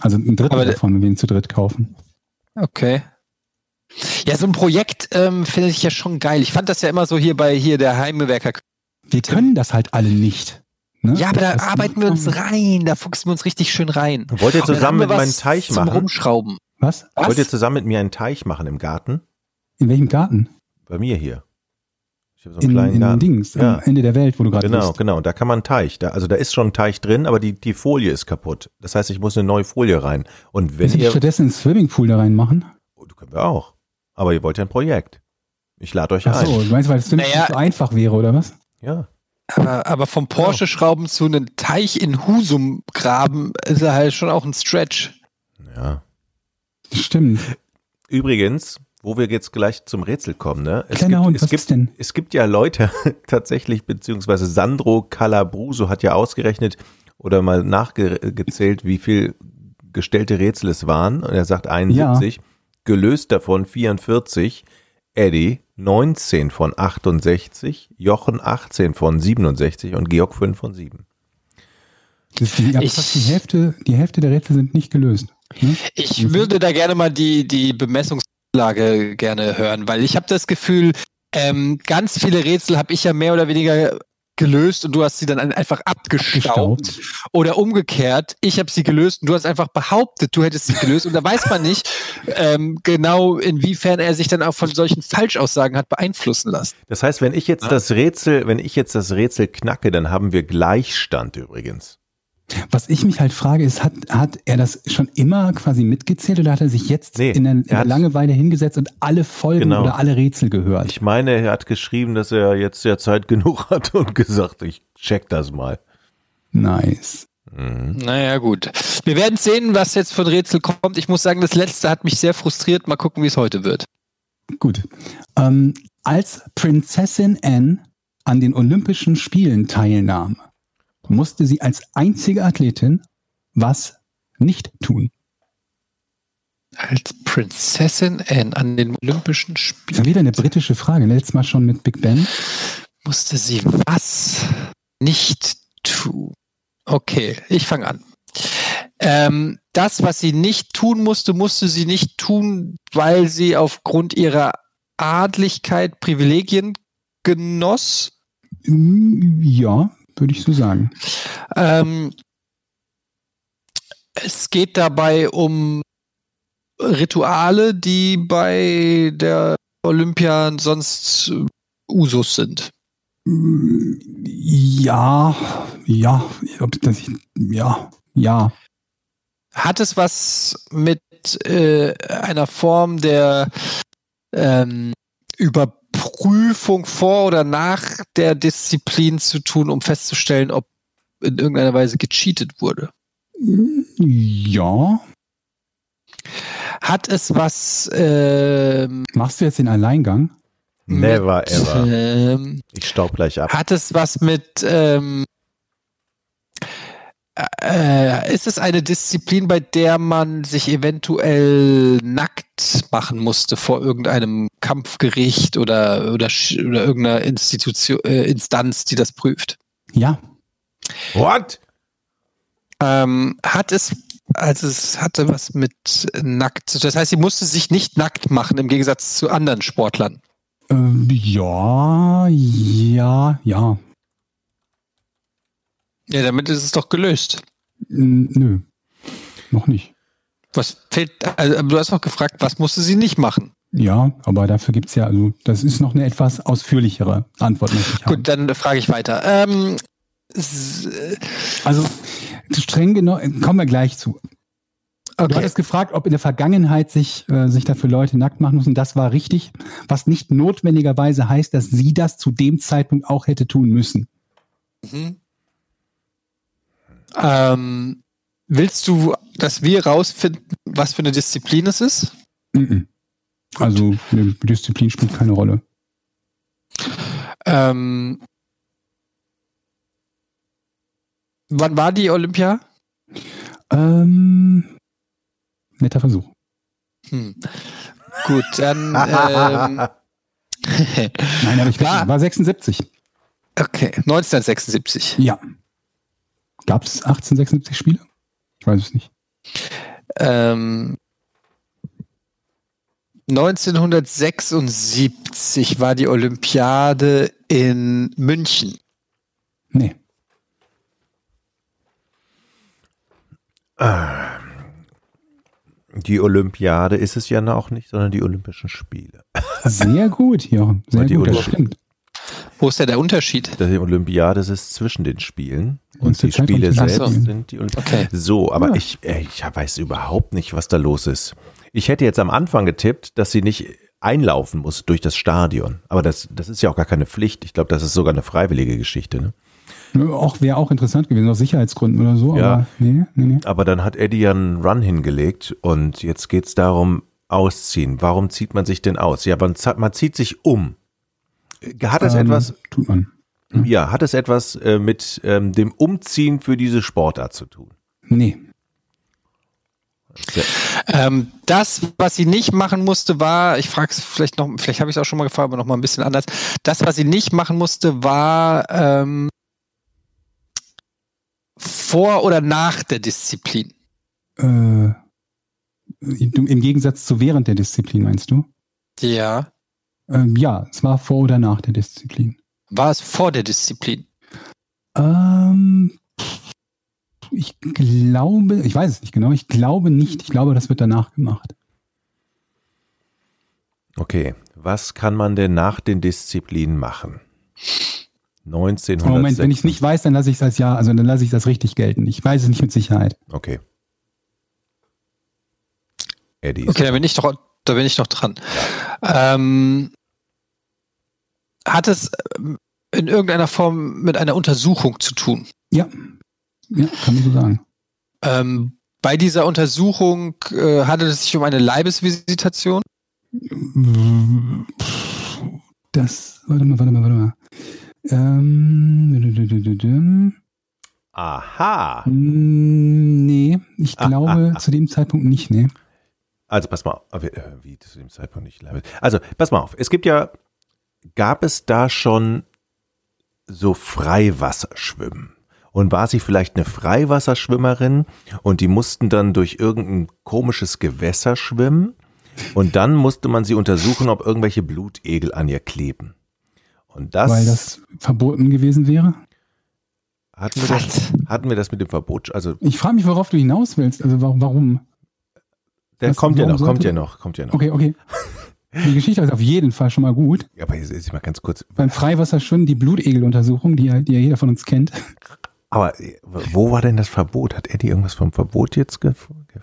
Also ein Drittel Aber davon, wenn wir ihn zu dritt kaufen. okay. Ja, so ein Projekt ähm, finde ich ja schon geil. Ich fand das ja immer so hier bei hier der Heimwerker. Wir können das halt alle nicht. Ne? Ja, aber da Das arbeiten wir uns rein, da fuchsen wir uns richtig schön rein. Wollt ihr zusammen mit meinem Teich zum machen? Rumschrauben. Was? Was? Wollt ihr zusammen mit mir einen Teich machen im Garten? In welchem Garten? Bei mir hier. Ich habe so einen In, kleinen in Garten. Dings, Ja. am Ende der Welt, wo du gerade Genau, bist. genau. Da kann man einen Teich. Da, also da ist schon ein Teich drin, aber die, die Folie ist kaputt. Das heißt, ich muss eine neue Folie rein. Und wenn ihr, stattdessen einen Swimmingpool da reinmachen? oh, du können wir auch. Aber ihr wollt ja ein Projekt. Ich lade euch Ach so, ein. du meinst, weil das Swimmingpool Naja. so einfach wäre, oder was? Ja. Aber, aber vom Porsche-Schrauben zu einem Teich in Husum graben ist ja halt schon auch ein Stretch. Ja. Stimmt. Übrigens, wo wir jetzt gleich zum Rätsel kommen, ne? Es Kleiner gibt, Hund, es was gibt, ist denn? Es gibt ja Leute tatsächlich, beziehungsweise Sandro Calabruso hat ja ausgerechnet oder mal nachgezählt, wie viel gestellte Rätsel es waren. Und er sagt 71, gelöst davon 44, Eddie 19 von 68, Jochen 18 von 67 und Georg 5 von 7. Das ist die, Ich- fast die, Hälfte, die Hälfte der Rätsel sind nicht gelöst. Ne? Ich würde da gerne mal die, die Bemessungslage gerne hören, weil ich habe das Gefühl, ähm, ganz viele Rätsel habe ich ja mehr oder weniger gelöst und du hast sie dann ein- einfach abgestaubt. Abgestaubt. Oder umgekehrt, ich habe sie gelöst und du hast einfach behauptet, du hättest sie gelöst. Und da weiß man nicht ähm, genau, inwiefern er sich dann auch von solchen Falschaussagen hat beeinflussen lassen. Das heißt, wenn ich jetzt das Rätsel, wenn ich jetzt das Rätsel knacke, dann haben wir Gleichstand übrigens. Was ich mich halt frage, ist, hat, hat er das schon immer quasi mitgezählt oder hat er sich jetzt Nee, in der, in er der Langeweile hingesetzt und alle Folgen Genau. oder alle Rätsel gehört? Ich meine, er hat geschrieben, dass er jetzt ja Zeit genug hat und gesagt, ich check das mal. nice. Mhm. Naja, gut. Wir werden sehen, was jetzt von Rätsel kommt. Ich muss sagen, das letzte hat mich sehr frustriert. Mal gucken, wie es heute wird. Gut. Ähm, als Prinzessin Anne an den Olympischen Spielen teilnahm, musste sie als einzige Athletin was nicht tun. Als Prinzessin Anne an den Olympischen Das ist Spielen wieder eine britische Frage. Letztes Mal schon mit Big Ben. musste sie was nicht tun. Okay, ich fange an. Ähm, das, was sie nicht tun musste, musste sie nicht tun, weil sie aufgrund ihrer Adligkeit Privilegien genoss. Mm, Ja, würde ich so sagen. Ähm, es geht dabei um Rituale, die bei der Olympia sonst Usus sind. Ja, ja, ob das, ja, ja. Hat es was mit äh, einer Form der ähm, Überprüfung vor oder nach der Disziplin zu tun, um festzustellen, ob in irgendeiner Weise gecheatet wurde? Ja. Hat es was ähm, Machst du jetzt den Alleingang? Never mit, ever. Ähm, Ich staub gleich ab. hat es was mit ähm, Äh, ist es eine Disziplin, bei der man sich eventuell nackt machen musste vor irgendeinem Kampfgericht oder, oder, oder irgendeiner Institution, äh, Instanz, die das prüft? Ja, What? Ähm, hat es, also es hatte was mit nackt, das heißt, sie musste sich nicht nackt machen, im Gegensatz zu anderen Sportlern. ähm, ja, ja, ja. Ja, damit ist es doch gelöst. Nö, noch nicht. Was fällt, also du hast noch gefragt, was musste sie nicht machen? Ja, aber dafür gibt's ja, also das ist noch eine etwas ausführlichere Antwort. Gut, dann frage ich weiter. Ähm, Also streng genommen, kommen wir gleich zu. Du okay. hattest gefragt, ob in der Vergangenheit sich, äh, sich dafür Leute nackt machen müssen. Das war richtig, was nicht notwendigerweise heißt, dass sie das zu dem Zeitpunkt auch hätte tun müssen. Mhm. Ähm, willst du, dass wir rausfinden, was für eine Disziplin es ist? Mhm. Also eine Disziplin spielt keine Rolle. Ähm, wann war die Olympia? Ähm, netter Versuch. Hm. Gut, dann. ähm, Nein, aber ich War- war, war 76. okay, 1976. Ja. Gab es 1876 Spiele? Ich weiß es nicht. Ähm, 1976 war die Olympiade in München. Nee. Die Olympiade ist es ja auch nicht, sondern die Olympischen Spiele. Sehr gut, Jochen. Sehr die gut, das stimmt. Wo ist denn der Unterschied? Die Olympiade ist zwischen den Spielen und die Zeit Spiele selbst sind die. Okay. So, aber Ja. ich, äh, ich weiß überhaupt nicht, was da los ist. Ich hätte jetzt am Anfang getippt, dass sie nicht einlaufen muss durch das Stadion. Aber das, das ist ja auch gar keine Pflicht. Ich glaube, das ist sogar eine freiwillige Geschichte. Ne? Auch wäre auch interessant gewesen, aus Sicherheitsgründen oder so, Ja. aber nee, nee, nee. Aber dann hat Eddie ja einen Run hingelegt und jetzt geht's darum, ausziehen. Warum zieht man sich denn aus? Ja, man, man zieht sich um. Hat es Ähm, etwas, Tut man. Ja, hat es etwas äh, mit ähm, dem Umziehen für diese Sportart zu tun? Nee. Sehr- Ähm, das, was sie nicht machen musste, war, ich frage es vielleicht noch, vielleicht habe ich es auch schon mal gefragt, aber noch mal ein bisschen anders. Das, was sie nicht machen musste, war ähm, vor oder nach der Disziplin. Äh, Im Gegensatz zu während der Disziplin, meinst du? Ja. Ähm, ja, es war vor oder nach der Disziplin. War es vor der Disziplin? Ähm, ich glaube, ich weiß es nicht genau, ich glaube nicht. Ich glaube, das wird danach gemacht. Okay, was kann man denn nach den Disziplinen machen? 1906. Moment, wenn ich es nicht weiß, dann lasse ich es als ja, also dann lasse ich das richtig gelten. Ich weiß es nicht mit Sicherheit. Okay. Eddie. Okay, da bin ich doch, da bin ich noch dran. Ähm, hat es ähm, in irgendeiner Form mit einer Untersuchung zu tun? Ja, ja, kann man so sagen. Ähm, bei dieser Untersuchung äh, handelt es sich um eine Leibesvisitation? Das, warte mal, warte mal, warte mal. Ähm, Aha. Mm, nee, ich Ah, glaube ah, ah. zu dem Zeitpunkt nicht, nee. Also pass mal auf, äh, wie zu dem Zeitpunkt nicht leibes. Also pass mal auf, es gibt ja, gab es da schon so Freiwasserschwimmen? Und war sie vielleicht eine Freiwasserschwimmerin und die mussten dann durch irgendein komisches Gewässer schwimmen und dann musste man sie untersuchen, ob irgendwelche Blutegel an ihr kleben. Und das, Weil das verboten gewesen wäre. hatten, wir das hatten wir das mit dem Verbot, also Ich frage mich, worauf du hinaus willst. Also warum? warum? der Was- kommt ja noch, kommt ja noch, kommt ja noch. Okay, okay. Die Geschichte ist auf jeden Fall schon mal gut. Ja, Aber jetzt ist mal ganz kurz, Beim Freiwasserschwimmen die Blutegeluntersuchung, die, ja- die ja jeder von uns kennt. Aber wo war denn das Verbot? Hat Eddie irgendwas vom Verbot jetzt ge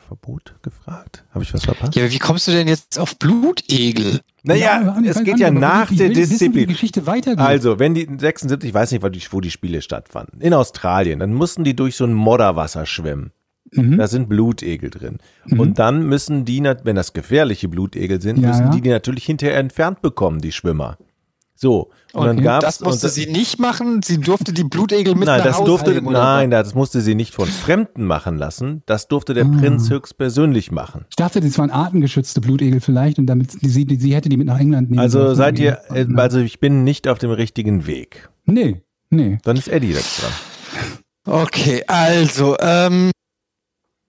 Verbot gefragt? Habe ich was verpasst? Ja, aber wie kommst du denn jetzt auf Blutegel? naja, Ja, es geht ja nach der wie die Disziplin. Geschichte weitergeht. Also, wenn die 76, ich weiß nicht, wo die, wo die Spiele stattfanden, in Australien, dann mussten die durch so ein Modderwasser schwimmen. Mhm. Da sind Blutegel drin. Mhm. Und dann müssen die, wenn das gefährliche Blutegel sind, Ja, müssen ja. die die natürlich hinterher entfernt bekommen, die Schwimmer. So, und Und dann gab's das musste sie nicht machen. Sie durfte die Blutegel mit Nein, nach das Hause durfte nehmen, nein, das musste sie nicht von Fremden machen lassen. Das durfte der Ah. Prinz höchstpersönlich machen. Ich dachte, das waren artengeschützte Blutegel vielleicht und damit sie, sie, sie hätte die mit nach England nehmen Also dürfen. seid ihr, äh, also ich bin nicht auf dem richtigen Weg. Nee, nee. Dann ist Eddie jetzt dran. Okay, also, ähm,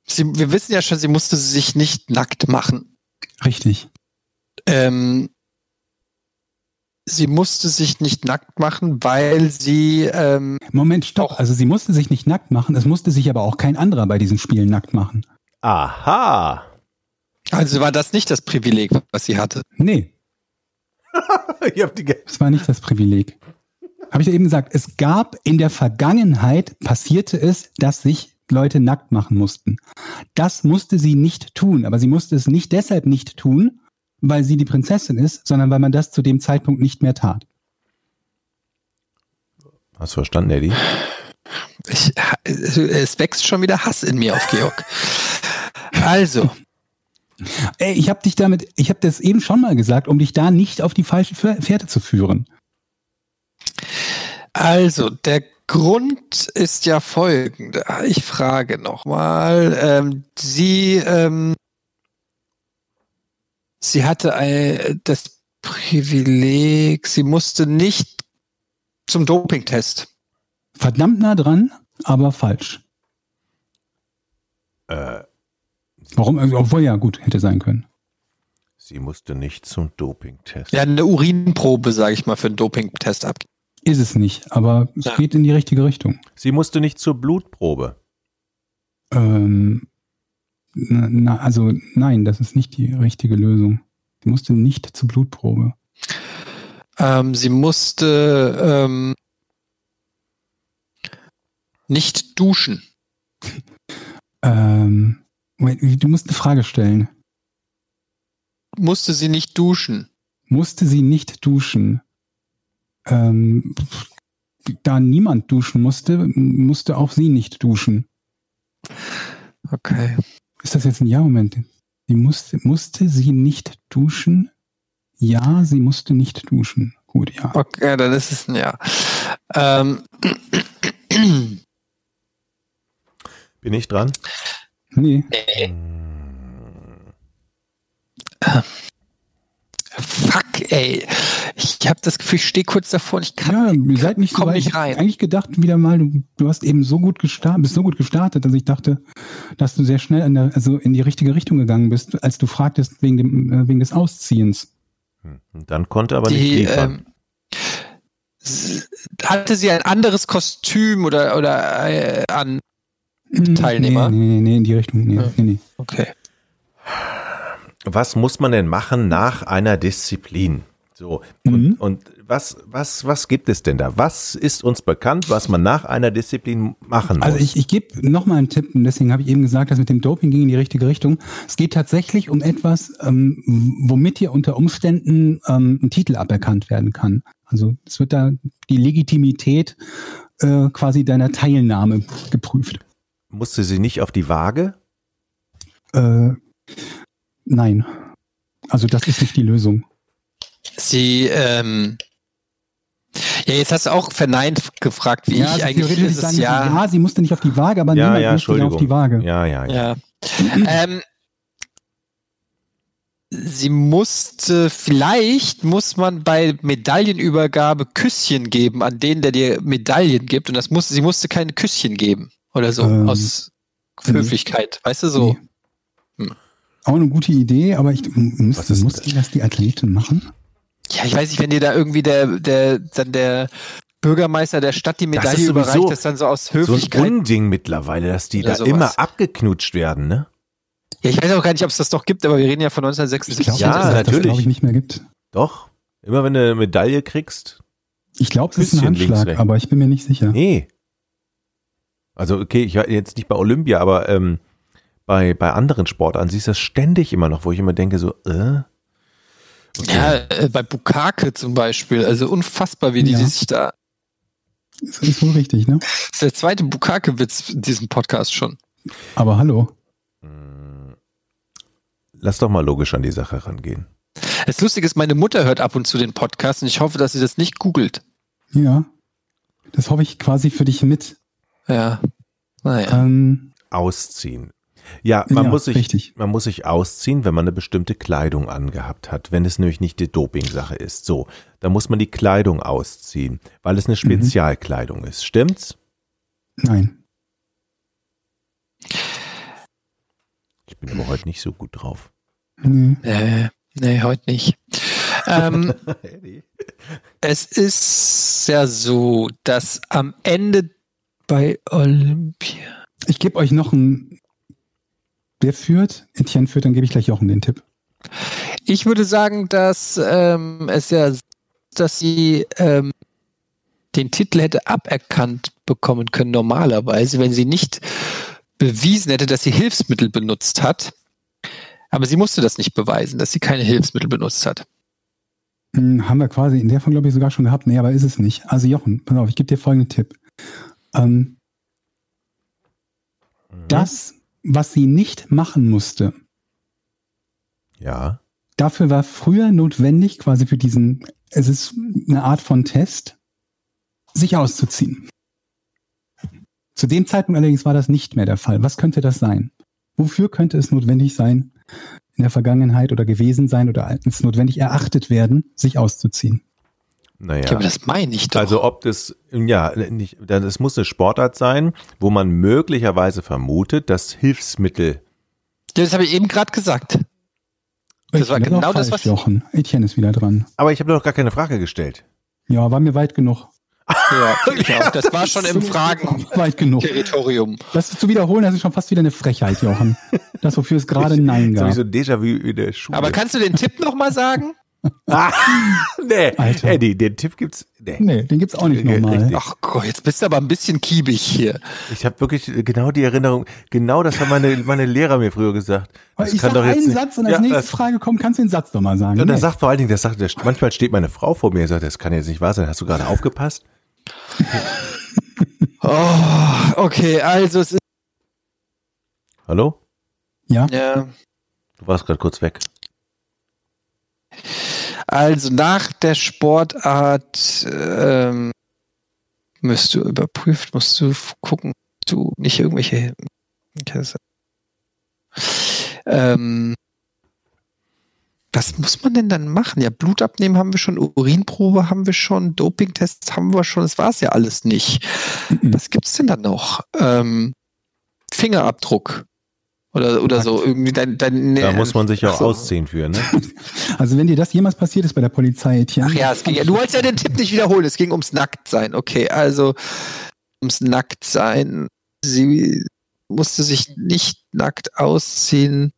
sie, wir wissen ja schon, sie musste sich nicht nackt machen. Richtig. Ähm, sie musste sich nicht nackt machen, weil sie, ähm, Moment, stopp. Also sie musste sich nicht nackt machen, es musste sich aber auch kein anderer bei diesen Spielen nackt machen. Aha. also war das nicht das Privileg, was sie hatte. Nee, ich hab die ge das war nicht das Privileg. Habe ich ja eben gesagt, es gab in der Vergangenheit, passierte es, dass sich Leute nackt machen mussten. Das musste sie nicht tun, aber sie musste es nicht deshalb nicht tun, weil sie die Prinzessin ist, sondern weil man das zu dem Zeitpunkt nicht mehr tat. Hast du verstanden, Eddie? Ich, es wächst schon wieder Hass in mir auf Georg. Also, Ey, ich habe dich damit, ich habe das eben schon mal gesagt, um dich da nicht auf die falsche Fähr- Fährte zu führen. Also, der Grund ist ja folgender. Ich frage nochmal. Ähm, sie, ähm, sie hatte ein, das Privileg, sie musste nicht zum Dopingtest. Verdammt nah dran, aber falsch. Äh, Warum? Obwohl ja gut hätte sein können. sie musste nicht zum Dopingtest. Ja, eine Urinprobe, sage ich mal, für einen Dopingtest abgeben. Ist es nicht, aber es Ja. geht in die richtige Richtung. Sie musste nicht zur Blutprobe. Ähm, na, na, also nein, das ist nicht die richtige Lösung. Sie musste nicht zur Blutprobe. Ähm, sie musste ähm, nicht duschen. Ähm, du musst eine Frage stellen. Musste sie nicht duschen. Musste sie nicht duschen? Ähm, da niemand duschen musste, musste auch sie nicht duschen. Okay. Ist das jetzt ein Ja-Moment? Sie musste, musste sie nicht duschen? Ja, sie musste nicht duschen. Gut, ja. Okay, dann ist es ein Ja. Ähm, Bin ich dran? Nee. fuck, ey. Ich habe das Gefühl, ich stehe kurz davor und ich kann. Ja, ihr seid nicht so komm weit. nicht Ich hab rein. Eigentlich gedacht wieder mal, du, du hast eben so gut gestartet, bist so gut gestartet, dass ich dachte, dass du sehr schnell in der, also in die richtige Richtung gegangen bist, als du fragtest wegen dem, äh, wegen des Ausziehens. Hm. Dann konnte aber nicht Die, liefern. ähm, hatte sie ein anderes Kostüm oder, oder äh, an? Teilnehmer? Nee, nee, nee, nee, in die Richtung. Nee, Ja. nee, nee. Okay. Was muss man denn machen nach einer Disziplin? So, Mhm. und, und was, was, was gibt es denn da? Was ist uns bekannt, was man nach einer Disziplin machen muss? Also ich, ich gebe nochmal einen Tipp und deswegen habe ich eben gesagt, dass mit dem Doping ging in die richtige Richtung. Es geht tatsächlich um etwas, ähm, womit dir unter Umständen ähm, ein Titel aberkannt werden kann. Also es wird da die Legitimität äh, quasi deiner Teilnahme geprüft. Musste sie nicht auf die Waage? Äh, nein. Also das ist nicht die Lösung. Sie, ähm, ja, jetzt hast du auch verneint gefragt, wie ich. also Eigentlich theoretisch ist es sagen, ja. ja, sie musste nicht auf die Waage, aber Ja, niemand ja, musste ja auf die Waage. Ja, ja, ja. Ja. ähm, sie musste, vielleicht muss man bei Medaillenübergabe Küsschen geben an den, der dir Medaillen gibt. Und das musste, sie musste keine Küsschen geben oder so, Ähm, aus nee. Höflichkeit. Weißt du so? Nee. Auch eine gute Idee, aber ich Was müsste, ist mussten das die Athleten machen? Ja, ich weiß nicht, wenn dir da irgendwie der, der, dann der Bürgermeister der Stadt die Das Medaille ist sowieso überreicht, das dann so aus So ein Höflichkeit. Unding mittlerweile, dass die da sowas. immer abgeknutscht werden, ne? ja, ich weiß auch gar nicht, ob es das doch gibt, aber wir reden ja von Ich 1976. glaube, Ja, dass es das, natürlich. glaube ich, nicht mehr gibt. Doch. Immer wenn du eine Medaille kriegst, Ich glaube, es ist ein Handschlag, aber ich bin mir nicht sicher. Nee. Also, okay, ich war jetzt nicht bei Olympia, aber ähm, bei, bei anderen Sportarten siehst du das ständig immer noch, wo ich immer denke, so, äh? Okay. Ja, äh, bei Bukake zum Beispiel. Also unfassbar, wie die, Ja. die sich da. Das ist wohl richtig, ne? Das ist der zweite Bukake-Witz in diesem Podcast schon. Aber hallo. Hm. Lass doch mal logisch an die Sache rangehen. Das Lustige ist, meine Mutter hört ab und zu den Podcast und ich hoffe, dass sie das nicht googelt. Ja. Das hoffe ich quasi für dich mit. Ja. Naja. Ähm, Ausziehen. Ja, man, Ja, muss sich, richtig. man muss sich ausziehen, wenn man eine bestimmte Kleidung angehabt hat, wenn es nämlich nicht die Doping-Sache ist. So, da muss man die Kleidung ausziehen, weil es eine Spezialkleidung ist. Stimmt's? nein. Ich bin aber heute nicht so gut drauf. Nee. Äh, nee, heute nicht. ähm, es ist ja so, dass am Ende bei Olympia. Ich gebe euch noch ein. Wer führt? Etienne führt, dann gebe ich gleich Jochen den Tipp. Ich würde sagen, dass ähm, es ja, dass sie ähm, den Titel hätte aberkannt bekommen können normalerweise, wenn sie nicht bewiesen hätte, dass sie Hilfsmittel benutzt hat. Aber sie musste das nicht beweisen, dass sie keine Hilfsmittel benutzt hat. Hm, haben wir quasi in der Folge, glaube ich, sogar schon gehabt. Nee, aber ist es nicht. Also Jochen, pass auf, ich gebe dir folgenden Tipp. Ähm, Mhm. das, was sie nicht machen musste, Ja. dafür war früher notwendig, quasi für diesen, es ist eine Art von Test, sich auszuziehen. Zu dem Zeitpunkt allerdings war das nicht mehr der Fall. Was könnte das sein? Wofür könnte es notwendig sein, in der Vergangenheit oder gewesen sein oder als notwendig erachtet werden, sich auszuziehen? Naja. Ja, aber das meine ich doch. Also ob das, ja, nicht, dann es muss eine Sportart sein, wo man möglicherweise vermutet, dass Hilfsmittel, Ja, das habe ich eben gerade gesagt. Das Ich war genau auch das, falsch, was- Jochen. Etienne ist wieder dran. aber ich habe noch gar keine Frage gestellt. Ja, war mir weit genug. Ja, ich auch. Das war schon im Fragen-Territorium. Weit genug. Das zu wiederholen, das ist schon fast wieder eine Frechheit, Jochen. Das, wofür es gerade Nein gab. ich so ein Déjà-vu in der Schule. Aber kannst du den Tipp nochmal sagen? Ah, nee, Alter. Eddie, den Tipp gibt's, nee. Nee, den gibt's auch nicht Ja, nochmal. richtig. Ach Gott, jetzt bist du aber ein bisschen kiebig hier. Ich habe wirklich genau die Erinnerung, genau das haben meine, meine Lehrer mir früher gesagt. Weil Das ich kann sag doch jetzt einen nicht- Satz und als ja, nächste das, Frage kommt, kannst du den Satz doch mal sagen. Ja, und Nee. er sagt vor allen Dingen, das sagt, der, manchmal steht meine Frau vor mir und sagt, das kann jetzt nicht wahr sein. Hast du gerade aufgepasst? Oh, okay, also es ist. Hallo? ja, Ja, Du warst gerade kurz weg. Also nach der Sportart ähm, müsst du überprüft, musst du gucken, du nicht irgendwelche. Ähm, was muss man denn dann machen? Ja, Blut abnehmen haben wir schon, Urinprobe haben wir schon, Dopingtests haben wir schon, das war es ja alles nicht. Mhm. Was gibt's denn da noch? Ähm, Fingerabdruck. Oder, oder so, irgendwie dein, dein Da muss man sich auch so. ausziehen für, ne? Also wenn dir das jemals passiert ist bei der Polizei, Etienne. Ach ja, es ging ja. Du wolltest ja den Tipp nicht wiederholen. Es ging ums Nacktsein. Okay, also ums Nacktsein. Sie musste sich nicht nackt ausziehen.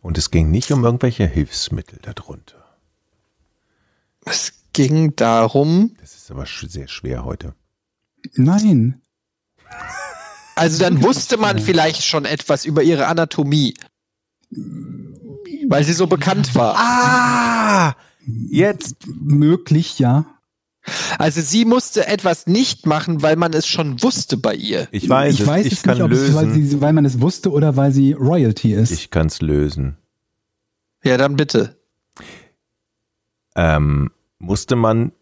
Und es ging nicht um irgendwelche Hilfsmittel darunter. Es ging darum. Das ist aber sehr schwer heute. Nein. Also dann wusste man vielleicht schon etwas über ihre Anatomie. Weil sie so bekannt war. Ah! Jetzt! Möglich, ja. Also sie musste etwas nicht machen, weil man es schon wusste bei ihr. Ich weiß ich es, weiß ich es kann nicht, ob es, weil, lösen. sie, weil man es wusste oder weil sie Royalty ist. Ich kann es lösen. Ja, dann bitte. Ähm, musste man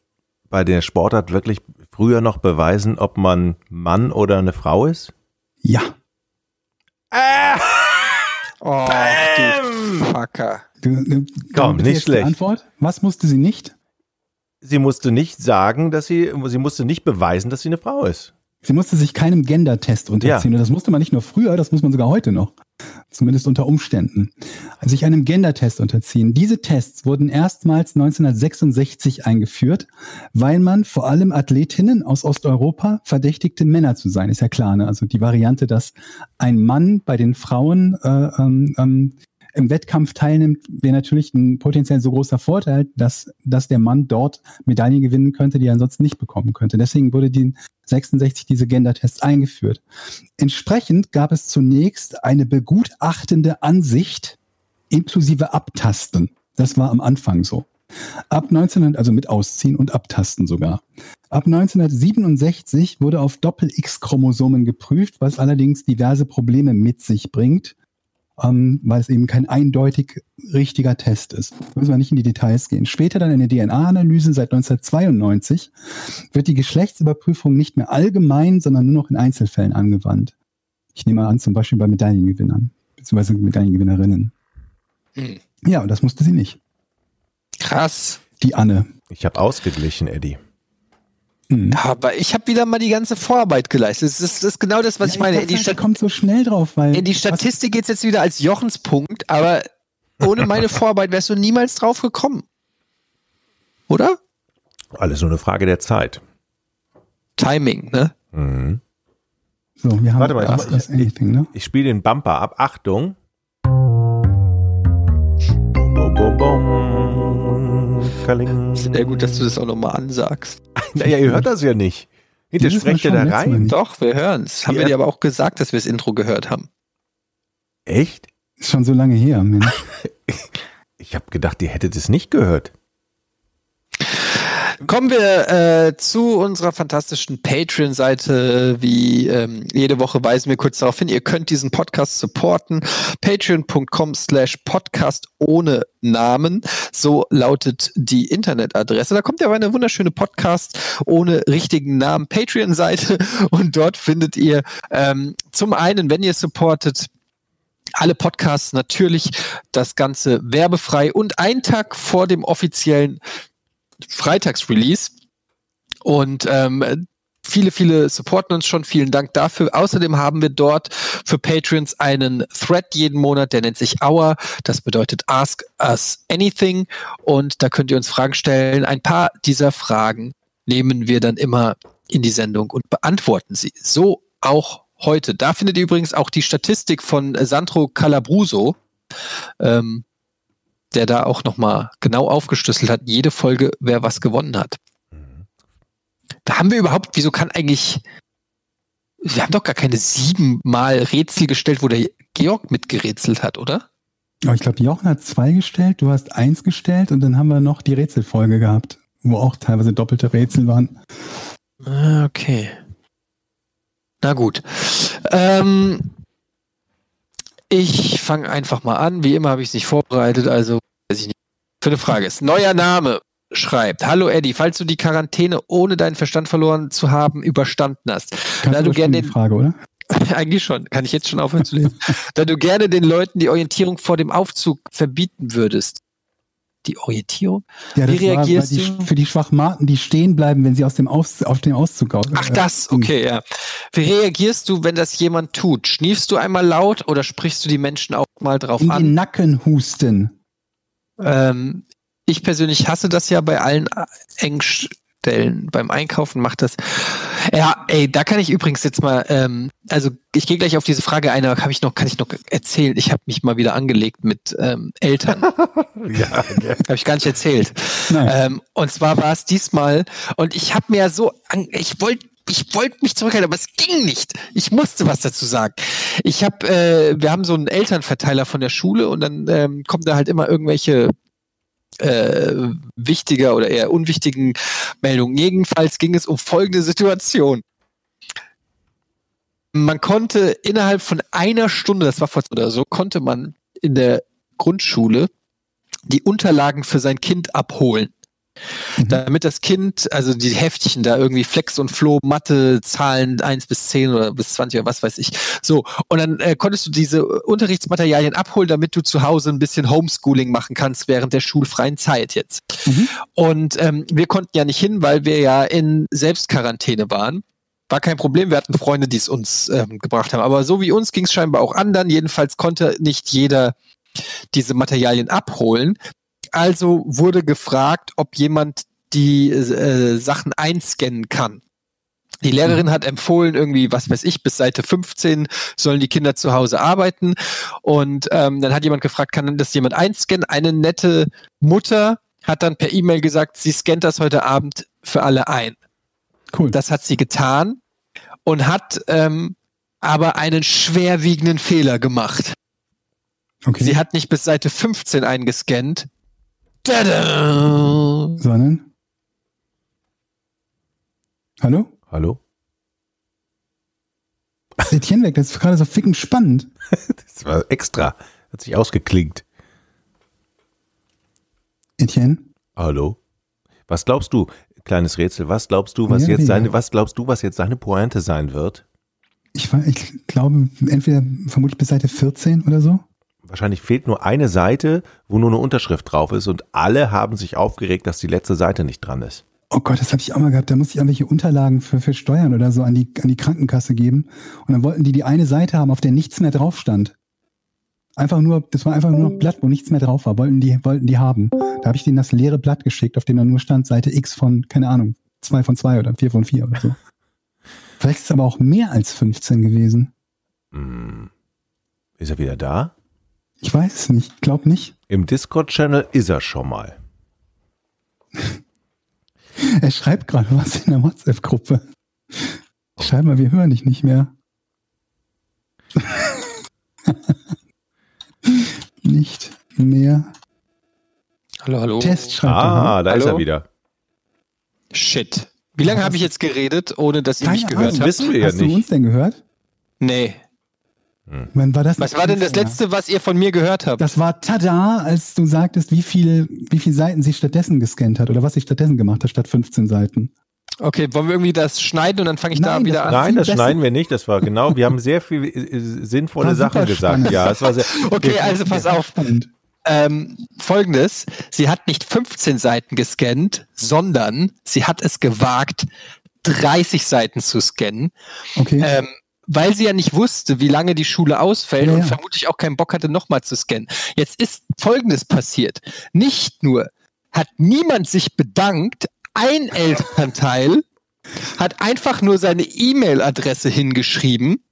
bei der Sportart wirklich früher noch beweisen, ob man Mann oder eine Frau ist? Ja. Oh, du Fucker. Du, du, Komm, nicht schlecht. Antwort. Was musste sie nicht? Sie musste nicht sagen, dass sie, sie musste nicht beweisen, dass sie eine Frau ist. Sie musste sich keinem Gender-Test unterziehen. Und das musste man nicht nur früher, das muss man sogar heute noch. Zumindest unter Umständen. Sich einem Gender-Test unterziehen. Diese Tests wurden erstmals 1966 eingeführt, weil man vor allem Athletinnen aus Osteuropa verdächtigte, Männer zu sein. Ist ja klar, ne? Also die Variante, dass ein Mann bei den Frauen äh, ähm, ähm, im Wettkampf teilnimmt, wäre natürlich ein potenziell so großer Vorteil, dass, dass der Mann dort Medaillen gewinnen könnte, die er ansonsten nicht bekommen könnte. Deswegen wurde die 66 diese Gender-Tests eingeführt. Entsprechend gab es zunächst eine begutachtende Ansicht inklusive Abtasten. Das war am Anfang so. Ab 1900, also mit Ausziehen und Abtasten sogar. Ab 1967 wurde auf Doppel-X-Chromosomen geprüft, was allerdings diverse Probleme mit sich bringt. Ähm, weil es eben kein eindeutig richtiger Test ist. Da müssen wir nicht in die Details gehen. Später dann in der DNA-Analyse seit 1992 wird die Geschlechtsüberprüfung nicht mehr allgemein, sondern nur noch in Einzelfällen angewandt. Ich nehme an, zum Beispiel bei Medaillengewinnern, beziehungsweise Medaillengewinnerinnen. Hm. Ja, und das musste sie nicht. Krass. Die Anne. Ich habe ausgeglichen, Eddie. Mhm. Aber ich habe wieder mal die ganze Vorarbeit geleistet. Das ist, das ist genau das, was Ja, ich meine. dachte, In die, kommt so schnell drauf, weil in die Statistik geht's jetzt wieder als Jochens Punkt, aber ohne meine Vorarbeit wärst du niemals drauf gekommen. Oder? Alles nur eine Frage der Zeit. Timing, ne? Mhm. so, wir haben Warte mal, ich Ask Anything, ne? Ich spiele den Bumper ab. Achtung. Bum, bum, bum. Kaling. Sehr gut, dass du das auch nochmal ansagst. Naja, ihr hört das ja nicht. Hinter sprecht ihr da rein. Doch, wir hören's. Haben Ja. wir dir aber auch gesagt, dass wir das Intro gehört haben. Echt? Ist schon so lange her, Mensch. Ich habe gedacht, ihr hättet es nicht gehört. Kommen wir äh, zu unserer fantastischen Patreon-Seite. Wie ähm, jede Woche weisen wir kurz darauf hin, ihr könnt diesen Podcast supporten. Patreon.com slash Podcast ohne Namen. So lautet die Internetadresse. Da kommt ja eine wunderschöne Podcast ohne richtigen Namen Patreon-Seite und dort findet ihr ähm, zum einen, wenn ihr supportet, alle Podcasts natürlich das Ganze werbefrei und einen Tag vor dem offiziellen Freitagsrelease. Und ähm, viele, viele supporten uns schon. Vielen Dank dafür. Außerdem haben wir dort für Patrons einen Thread jeden Monat, der nennt sich Hour. Das bedeutet Ask Us Anything. Und da könnt ihr uns Fragen stellen. Ein paar dieser Fragen nehmen wir dann immer in die Sendung und beantworten sie. So auch heute. Da findet ihr übrigens auch die Statistik von Sandro Calabruso. Ähm, der da auch nochmal genau aufgeschlüsselt hat, jede Folge, wer was gewonnen hat. Da haben wir überhaupt, wieso kann eigentlich, wir haben doch gar keine siebenmal Rätsel gestellt, wo der Georg mitgerätselt hat, oder? Aber ich glaube, Jochen hat zwei gestellt, du hast eins gestellt und dann haben wir noch die Rätselfolge gehabt, wo auch teilweise doppelte Rätsel waren. Ah, Okay. Na gut. Ähm, ich fange einfach mal an. Wie immer habe ich es nicht vorbereitet, also weiß ich nicht. Für eine Frage ist. Neuer Name schreibt. Hallo Eddie, falls du die Quarantäne ohne deinen Verstand verloren zu haben überstanden hast. Kannst Da du gerne die Frage, oder? Eigentlich schon. Kann ich jetzt schon aufhören zu lesen? da du gerne den Leuten die Orientierung vor dem Aufzug verbieten würdest. Die Orientierung? Ja, Wie reagierst war, weil du? die, Für die Schwachmaten, die stehen bleiben, wenn sie aus dem Aus, auf den Auszug au- Ach, äh, das, okay, ja. Wie reagierst du, wenn das jemand tut? Schniefst du einmal laut oder sprichst du die Menschen auch mal drauf in den an? Nacken husten. Ähm, ich persönlich hasse das ja bei allen äh, Engstellen. Beim Einkaufen macht das. Ja, ey, da kann ich übrigens jetzt mal, ähm, also ich gehe gleich auf diese Frage ein, aber habe ich noch, kann ich noch erzählen. Ich habe mich mal wieder angelegt mit ähm, Eltern. Ja, Habe ich gar nicht erzählt. Ähm, und zwar war es diesmal, und ich habe mir ja so, an, ich wollte ich wollte mich zurückhalten, aber es ging nicht. Ich musste was dazu sagen. Ich habe, äh, wir haben so einen Elternverteiler von der Schule und dann ähm, kommen da halt immer irgendwelche äh, wichtiger oder eher unwichtigen Meldungen. Jedenfalls ging es um folgende Situation. Man konnte innerhalb von einer Stunde, das war vor oder so, konnte man in der Grundschule die Unterlagen für sein Kind abholen. Mhm. Damit das Kind, also die Heftchen da irgendwie Flex und Flow, Mathe, Zahlen 1 bis 10 oder bis 20 oder was weiß ich. So, und dann äh, konntest du diese Unterrichtsmaterialien abholen, damit du zu Hause ein bisschen Homeschooling machen kannst während der schulfreien Zeit jetzt. Mhm. Und ähm, wir konnten ja nicht hin, weil wir ja in Selbstquarantäne waren. War kein Problem, wir hatten Freunde, die es uns ähm, gebracht haben. Aber so wie uns ging es scheinbar auch anderen. Jedenfalls konnte nicht jeder diese Materialien abholen. Also wurde gefragt, ob jemand die äh, Sachen einscannen kann. Die Lehrerin hat empfohlen, irgendwie, was weiß ich, bis Seite 15 sollen die Kinder zu Hause arbeiten. Und ähm, dann hat jemand gefragt, kann das jemand einscannen? Eine nette Mutter hat dann per E-Mail gesagt, sie scannt das heute Abend für alle ein. Cool. Das hat sie getan und hat ähm, aber einen schwerwiegenden Fehler gemacht. okay. Sie hat nicht bis Seite 15 eingescannt. Tada! Sondern? Hallo? Hallo? Etienne weg? Das ist gerade so fickend spannend. Das war extra. Hat sich ausgeklingt. Etienne? Hallo? Was glaubst du, kleines Rätsel, was glaubst du, was Ja, jetzt ja. seine, was glaubst du, was jetzt seine Pointe sein wird? Ich, war- ich glaube, entweder vermutlich bis Seite 14 oder so. Wahrscheinlich fehlt nur eine Seite, wo nur eine Unterschrift drauf ist und alle haben sich aufgeregt, dass die letzte Seite nicht dran ist. Oh Gott, das habe ich auch mal gehabt. Da musste ich irgendwelche Unterlagen für, für Steuern oder so an die, an die Krankenkasse geben. Und dann wollten die die eine Seite haben, auf der nichts mehr drauf stand. Einfach nur, das war einfach nur noch ein Blatt, wo nichts mehr drauf war. Wollten die, wollten die haben. Da habe ich denen das leere Blatt geschickt, auf dem dann nur stand Seite X von, keine Ahnung, zwei von zwei oder vier von vier oder so. Vielleicht ist es aber auch mehr als 15 gewesen. Hm. Ist er wieder da? Ich weiß es nicht. Glaub nicht. Im Discord-Channel ist er schon mal. Er schreibt gerade was in der WhatsApp-Gruppe. Schreib mal, wir hören dich nicht mehr. nicht mehr. Hallo, hallo. Test schreibt Ah, da ist Hallo? er wieder. Shit. Wie lange habe ich jetzt geredet, ohne dass ihr er. mich Keine gehört Ahnung. habt? Wissen wir ja Hast du nicht. uns denn gehört? Nee. Wann war das? Was war denn das letzte, was ihr von mir gehört habt? Das war tada, als du sagtest, wie viel, wie viele Seiten sie stattdessen gescannt hat oder was sie stattdessen gemacht hat, statt 15 Seiten. Okay, wollen wir irgendwie das schneiden und dann fange ich da Nein, wieder das an? Nein, das viel schneiden wir nicht. Das war genau. Wir haben sehr viel äh, sinnvolle War Sachen super gesagt. Ja, es war sehr. Okay, also pass auf. Ähm, Folgendes, sie hat nicht 15 Seiten gescannt, sondern sie hat es gewagt, 30 Seiten zu scannen, Okay. ähm, weil sie ja nicht wusste, wie lange die Schule ausfällt Ja, und ja. vermutlich auch keinen Bock hatte, nochmal zu scannen. Jetzt ist Folgendes passiert. Nicht nur hat niemand sich bedankt, ein Elternteil hat einfach nur seine E-Mail-Adresse hingeschrieben.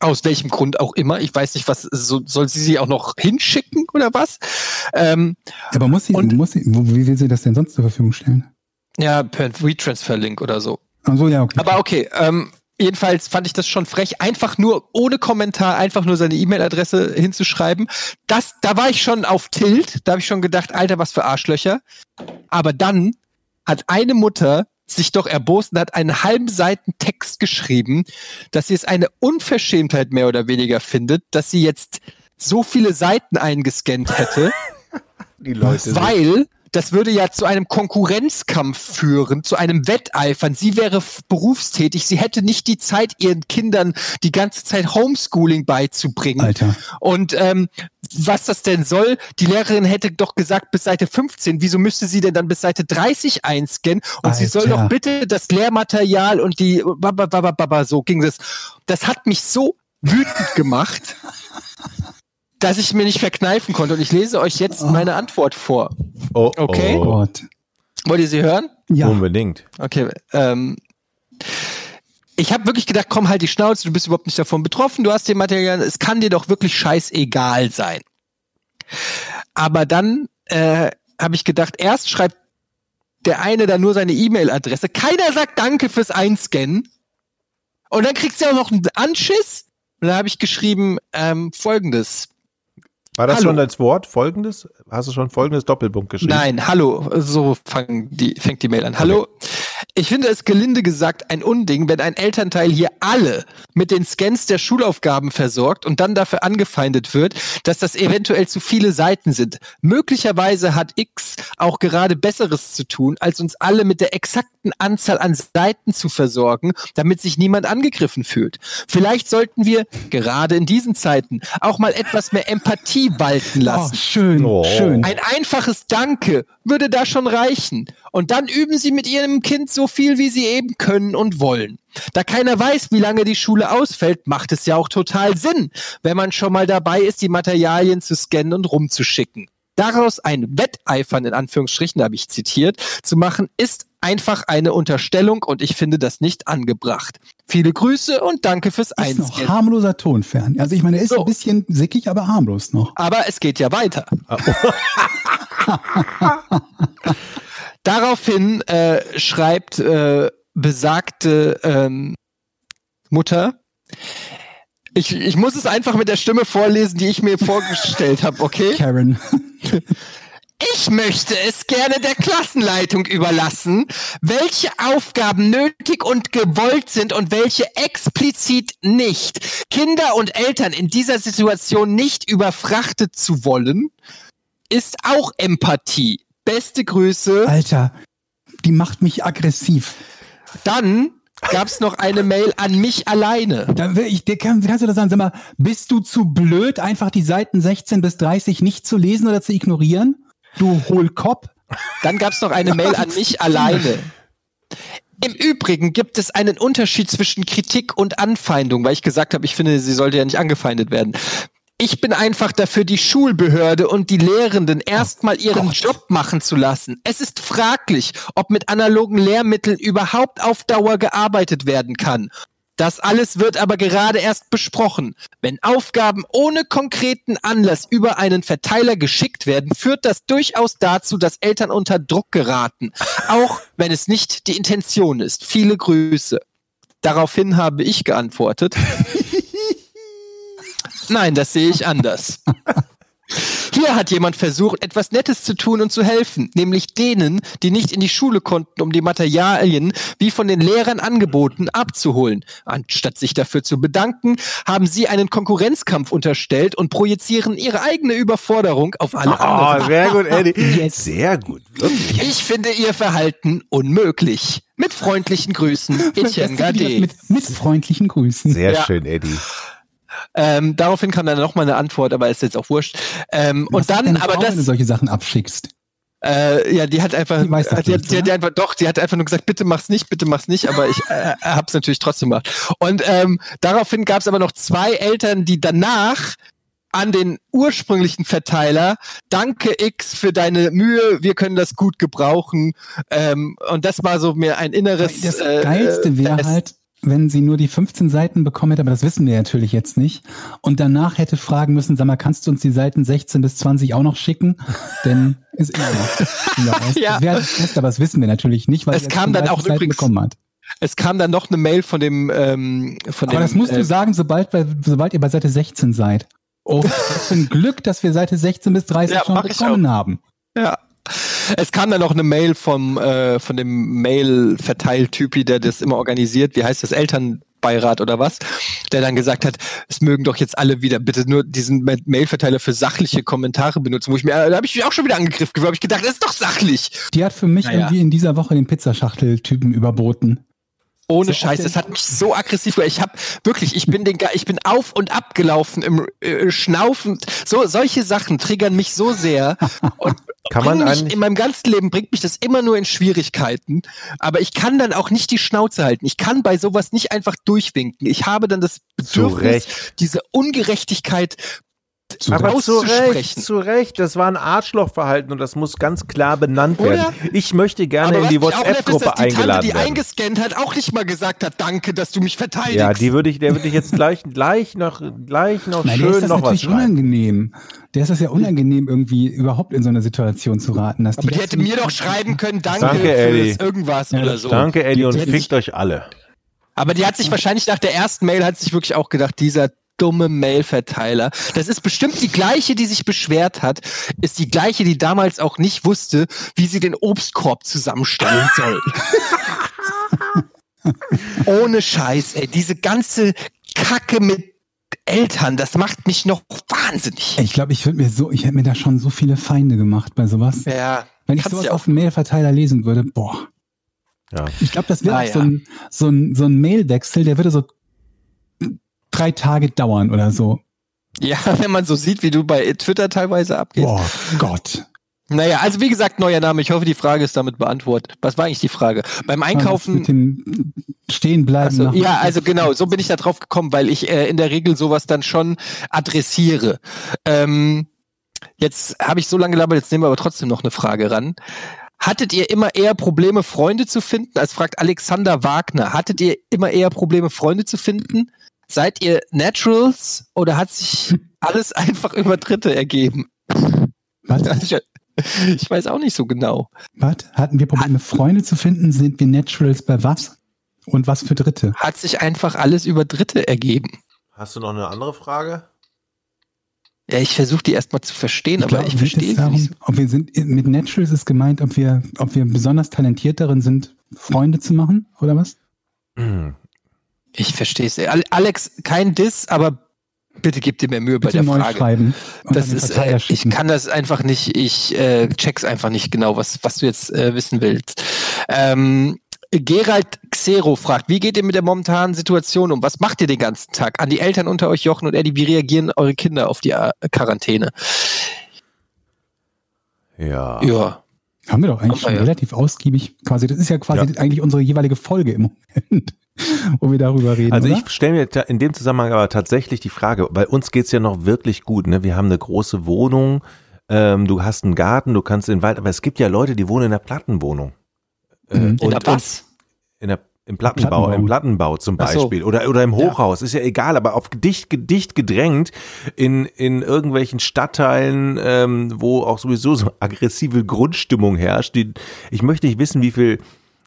Aus welchem Grund auch immer. Ich weiß nicht, was so, soll sie sie auch noch hinschicken oder was? Ähm, Aber muss sie, und- muss sie, wie will sie das denn sonst zur Verfügung stellen? ja, per Retransfer-Link oder so. Ach so, ja, okay. Aber okay, ähm, jedenfalls fand ich das schon frech, einfach nur ohne Kommentar, einfach nur seine E-Mail-Adresse hinzuschreiben. Das, da war ich schon auf Tilt, da habe ich schon gedacht, Alter, was für Arschlöcher. Aber dann hat eine Mutter sich doch erbost und hat einen halben Seiten Text geschrieben, dass sie es eine Unverschämtheit mehr oder weniger findet, dass sie jetzt so viele Seiten eingescannt hätte. Die Leute. Weil das würde ja zu einem Konkurrenzkampf führen, zu einem Wetteifern. Sie wäre berufstätig, sie hätte nicht die Zeit, ihren Kindern die ganze Zeit Homeschooling beizubringen. Alter. Und ähm, was das denn soll, die Lehrerin hätte doch gesagt bis Seite 15, wieso müsste sie denn dann bis Seite 30 einscannen? Und sie soll Alter. doch bitte das Lehrmaterial und die baba, baba, baba, so ging das. Das hat mich so wütend gemacht, dass ich mir nicht verkneifen konnte. Und ich lese euch jetzt meine Antwort vor. Oh, Okay. Oh, Gott. Wollt ihr sie hören? Ja. Unbedingt. Okay. Ähm, ich habe wirklich gedacht, komm halt die Schnauze, du bist überhaupt nicht davon betroffen, du hast den Material, es kann dir doch wirklich scheißegal sein. Aber dann äh, habe ich gedacht, erst schreibt der eine da nur seine E-Mail-Adresse, keiner sagt Danke fürs Einscannen und dann kriegst du ja auch noch einen Anschiss. Und dann habe ich geschrieben ähm, folgendes. War das Hallo. schon als Wort folgendes? Hast du schon folgendes Doppelpunkt geschrieben? Nein, hallo, so fangen die, fängt die Mail an. Hallo. Ich finde es gelinde gesagt ein Unding, wenn ein Elternteil hier alle mit den Scans der Schulaufgaben versorgt und dann dafür angefeindet wird, dass das eventuell zu viele Seiten sind. Möglicherweise hat X auch gerade Besseres zu tun, als uns alle mit der exakten Anzahl an Seiten zu versorgen, damit sich niemand angegriffen fühlt. Vielleicht sollten wir, gerade in diesen Zeiten, auch mal etwas mehr Empathie walten Oh, lassen. schön, Oh. schön. Ein einfaches Danke würde da schon reichen. Und dann üben Sie mit Ihrem Kind so viel, wie Sie eben können und wollen. Da keiner weiß, wie lange die Schule ausfällt, macht es ja auch total Sinn, wenn man schon mal dabei ist, die Materialien zu scannen und rumzuschicken. Daraus ein Wetteifern, in Anführungsstrichen, da habe ich zitiert, zu machen, ist einfach eine Unterstellung und ich finde das nicht angebracht. Viele Grüße und danke fürs Ist noch harmloser Ton fern. Also ich meine, er ist So. ein bisschen sickig, aber harmlos noch. Aber es geht ja weiter. Daraufhin äh, schreibt äh, besagte ähm, Mutter, ich, ich muss es einfach mit der Stimme vorlesen, die ich mir vorgestellt habe, okay? Karen. Ich möchte es gerne der Klassenleitung überlassen, welche Aufgaben nötig und gewollt sind und welche explizit nicht. Kinder und Eltern in dieser Situation nicht überfrachtet zu wollen, ist auch Empathie. Beste Grüße. Alter, die macht mich aggressiv. Dann gab es noch eine Mail an mich alleine. Dann will ich, dir kann, kannst du das sagen, sag mal, bist du zu blöd, einfach die Seiten 16 bis 30 nicht zu lesen oder zu ignorieren? Du Hohlkopf. Dann gab es noch eine Mail an mich alleine. Im Übrigen gibt es einen Unterschied zwischen Kritik und Anfeindung, weil ich gesagt habe, ich finde, sie sollte ja nicht angefeindet werden. Ich bin einfach dafür, die Schulbehörde und die Lehrenden erstmal ihren Gott. Job machen zu lassen. Es ist fraglich, ob mit analogen Lehrmitteln überhaupt auf Dauer gearbeitet werden kann. Das alles wird aber gerade erst besprochen. Wenn Aufgaben ohne konkreten Anlass über einen Verteiler geschickt werden, führt das durchaus dazu, dass Eltern unter Druck geraten. Auch wenn es nicht die Intention ist. Viele Grüße. Daraufhin habe ich geantwortet. Nein, das sehe ich anders. Hier hat jemand versucht, etwas Nettes zu tun und zu helfen, nämlich denen, die nicht in die Schule konnten, um die Materialien, wie von den Lehrern angeboten, abzuholen. Anstatt sich dafür zu bedanken, haben sie einen Konkurrenzkampf unterstellt und projizieren ihre eigene Überforderung auf alle anderen. Oh, sehr gut, Eddie. Yes. Sehr gut. Wirklich. Ich finde ihr Verhalten unmöglich. Mit freundlichen Grüßen, Etienne Gade. Mit, mit freundlichen Grüßen. Sehr Ja. schön, Eddie. Ähm, daraufhin kam dann noch mal eine Antwort, aber ist jetzt auch wurscht. Ähm, und dann, aber Frau, wenn du das, solche Sachen abschickst. Äh, ja, die hat einfach, Die weiß das die, hat, die, hat oder? einfach, doch, die hat einfach nur gesagt, bitte mach's nicht, bitte mach's nicht, aber ich äh, hab's natürlich trotzdem gemacht. Und ähm, daraufhin gab's aber noch zwei Eltern, die danach an den ursprünglichen Verteiler, danke X für deine Mühe, wir können das gut gebrauchen. Ähm, und das war so mir ein inneres. Das äh, Geilste wäre Fest. halt, wenn sie nur die 15 Seiten bekommen hätte, aber das wissen wir natürlich jetzt nicht. Und danach hätte fragen müssen, sag mal, kannst du uns die Seiten 16 bis 20 auch noch schicken? Denn ist immer noch. Ja, das wäre das Beste, aber das wissen wir natürlich nicht, weil Es kam dann 30 auch Seiten übrigens- bekommen hat. Es kam dann noch eine Mail von dem, ähm, von Aber dem. das musst äh, du sagen, sobald, sobald ihr bei Seite 16 seid. Oh, was für ein Glück, dass wir Seite 16 bis 30 Ja, schon bekommen haben. Ja. Es kam dann noch eine Mail vom äh, von dem Mail-Verteiltypi, der das immer organisiert. Wie heißt das? Elternbeirat oder was? Der dann gesagt hat, es mögen doch jetzt alle wieder bitte nur diesen Ma- Mail-Verteiler für sachliche Kommentare benutzen. Wo ich mir, da habe ich mich auch schon wieder angegriffen gefühlt. Habe ich gedacht, das ist doch sachlich. Die hat für mich Naja. irgendwie in dieser Woche den Pizzaschachtel-Typen überboten. Ohne So, Scheiß, das hat mich so aggressiv gemacht. Ich habe wirklich, ich bin den, ich bin auf und ab gelaufen im äh, schnaufend. So solche Sachen triggern mich so sehr und Kann man mich, in meinem ganzen Leben bringt mich das immer nur in Schwierigkeiten. Aber ich kann dann auch nicht die Schnauze halten. Ich kann bei sowas nicht einfach durchwinken. Ich habe dann das Bedürfnis, diese Ungerechtigkeit Aber zu auszusprechen. Recht, zu Recht. Das war ein Arschlochverhalten und das muss ganz klar benannt Oder? werden. Ich möchte gerne in was die WhatsApp-Gruppe dass die Tante, eingeladen die werden. eingescannt hat, auch nicht mal gesagt hat, danke, dass du mich verteidigst. Ja, die würde ich, der würde ich jetzt gleich, gleich noch, gleich noch Nein, schön ist das noch was natürlich schreiben. unangenehm. Der ist das ja unangenehm, irgendwie überhaupt in so eine Situation zu raten. Dass Aber die hätte mir doch schreiben können, danke, Danke, für Eddie. das irgendwas Ja, oder so. Danke, Eddie, und fickt euch alle. Aber die hat sich wahrscheinlich nach der ersten Mail hat sich wirklich auch gedacht, dieser dumme Mail-Verteiler. Das ist bestimmt die gleiche, die sich beschwert hat, ist die gleiche, die damals auch nicht wusste, wie sie den Obstkorb zusammenstellen soll. Ohne Scheiß, ey, diese ganze Kacke mit Eltern, das macht mich noch wahnsinnig. Ich glaube, ich würde mir so, ich hätte mir da schon so viele Feinde gemacht bei sowas. Ja, Wenn ich sowas ja auf dem Mailverteiler lesen würde, boah. Ja. Ich glaube, das wäre Ah, auch so ein, so ein, so ein Mailwechsel, der würde so drei Tage dauern oder so. ja, wenn man so sieht, wie du bei Twitter teilweise abgehst. Boah, Gott. Naja, also wie gesagt, neuer Name. Ich hoffe, die Frage ist damit beantwortet. Was war eigentlich die Frage? Beim Mit Einkaufen. dem Stehenbleiben. Also, nach- ja, also genau, so bin ich da drauf gekommen, weil ich äh, in der Regel sowas dann schon adressiere. Ähm, jetzt habe ich so lange gelabert, jetzt nehmen wir aber trotzdem noch eine Frage ran. Hattet ihr immer eher Probleme, Freunde zu finden? Als fragt Alexander Wagner. Hattet ihr immer eher Probleme, Freunde zu finden? Seid ihr Naturals oder hat sich alles einfach über Dritte ergeben? Was? Ich, ich weiß auch nicht so genau. Was? Hatten wir Probleme, Freunde zu finden? Sind wir Naturals bei was? Und was für Dritte? Hat sich einfach alles über Dritte ergeben. Hast du noch eine andere Frage? Ja, ich versuche die erstmal zu verstehen, aber glaube, ich verstehe darum, nicht. ob wir sind, mit Natural ist gemeint, ob wir, ob wir besonders talentiert darin sind, Freunde zu machen, oder was? Hm. Ich verstehe es. Al- Alex, kein Diss, aber bitte gib dir mehr Mühe bei Bitte der neu Frage. schreiben. Das ist, äh, ich kann das einfach nicht, ich äh, check's einfach nicht genau, was, was du jetzt äh, wissen willst. Ähm, Gerald Xero fragt, wie geht ihr mit der momentanen Situation um? Was macht ihr den ganzen Tag? An die Eltern unter euch, Jochen und Eddie, wie reagieren eure Kinder auf die äh, Quarantäne? Ja. Ja. Haben wir doch eigentlich schon ja. relativ ausgiebig quasi, das ist ja quasi Ja. eigentlich unsere jeweilige Folge im Moment, wo wir darüber reden. Also oder? ich stelle mir in dem Zusammenhang aber tatsächlich die Frage, bei uns geht's ja noch wirklich gut. Ne? Wir haben eine große Wohnung, ähm, du hast einen Garten, du kannst in den Wald, aber es gibt ja Leute, die wohnen in einer Plattenwohnung. Äh, Mhm. In und, der was? in der im Plattenbau, Plattenbau. im Plattenbau zum Ach so. Beispiel oder oder im Hochhaus ist ja egal, aber auf dicht dicht gedrängt in in irgendwelchen Stadtteilen, ähm, wo auch sowieso so aggressive Grundstimmung herrscht. Die, ich möchte nicht wissen, wie viel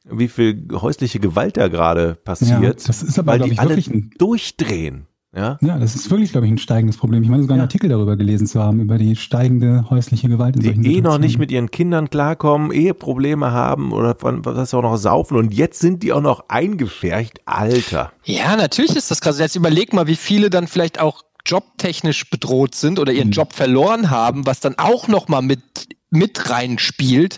wie viel häusliche Gewalt da gerade passiert, Ja, das ist aber, weil die ich, alle wirklich ein- durchdrehen. Ja, ja, das ist wirklich, glaube ich, ein steigendes Problem. Ich meine sogar einen Ja. Artikel darüber gelesen zu haben, über die steigende häusliche Gewalt in die solchen eh noch nicht mit ihren Kindern klarkommen, Eheprobleme haben oder von was auch noch saufen und jetzt sind die auch noch eingefärcht, Alter. Ja, natürlich ist das krass. Jetzt überleg mal, wie viele dann vielleicht auch jobtechnisch bedroht sind oder ihren Mhm. Job verloren haben, was dann auch noch mal mit mit reinspielt.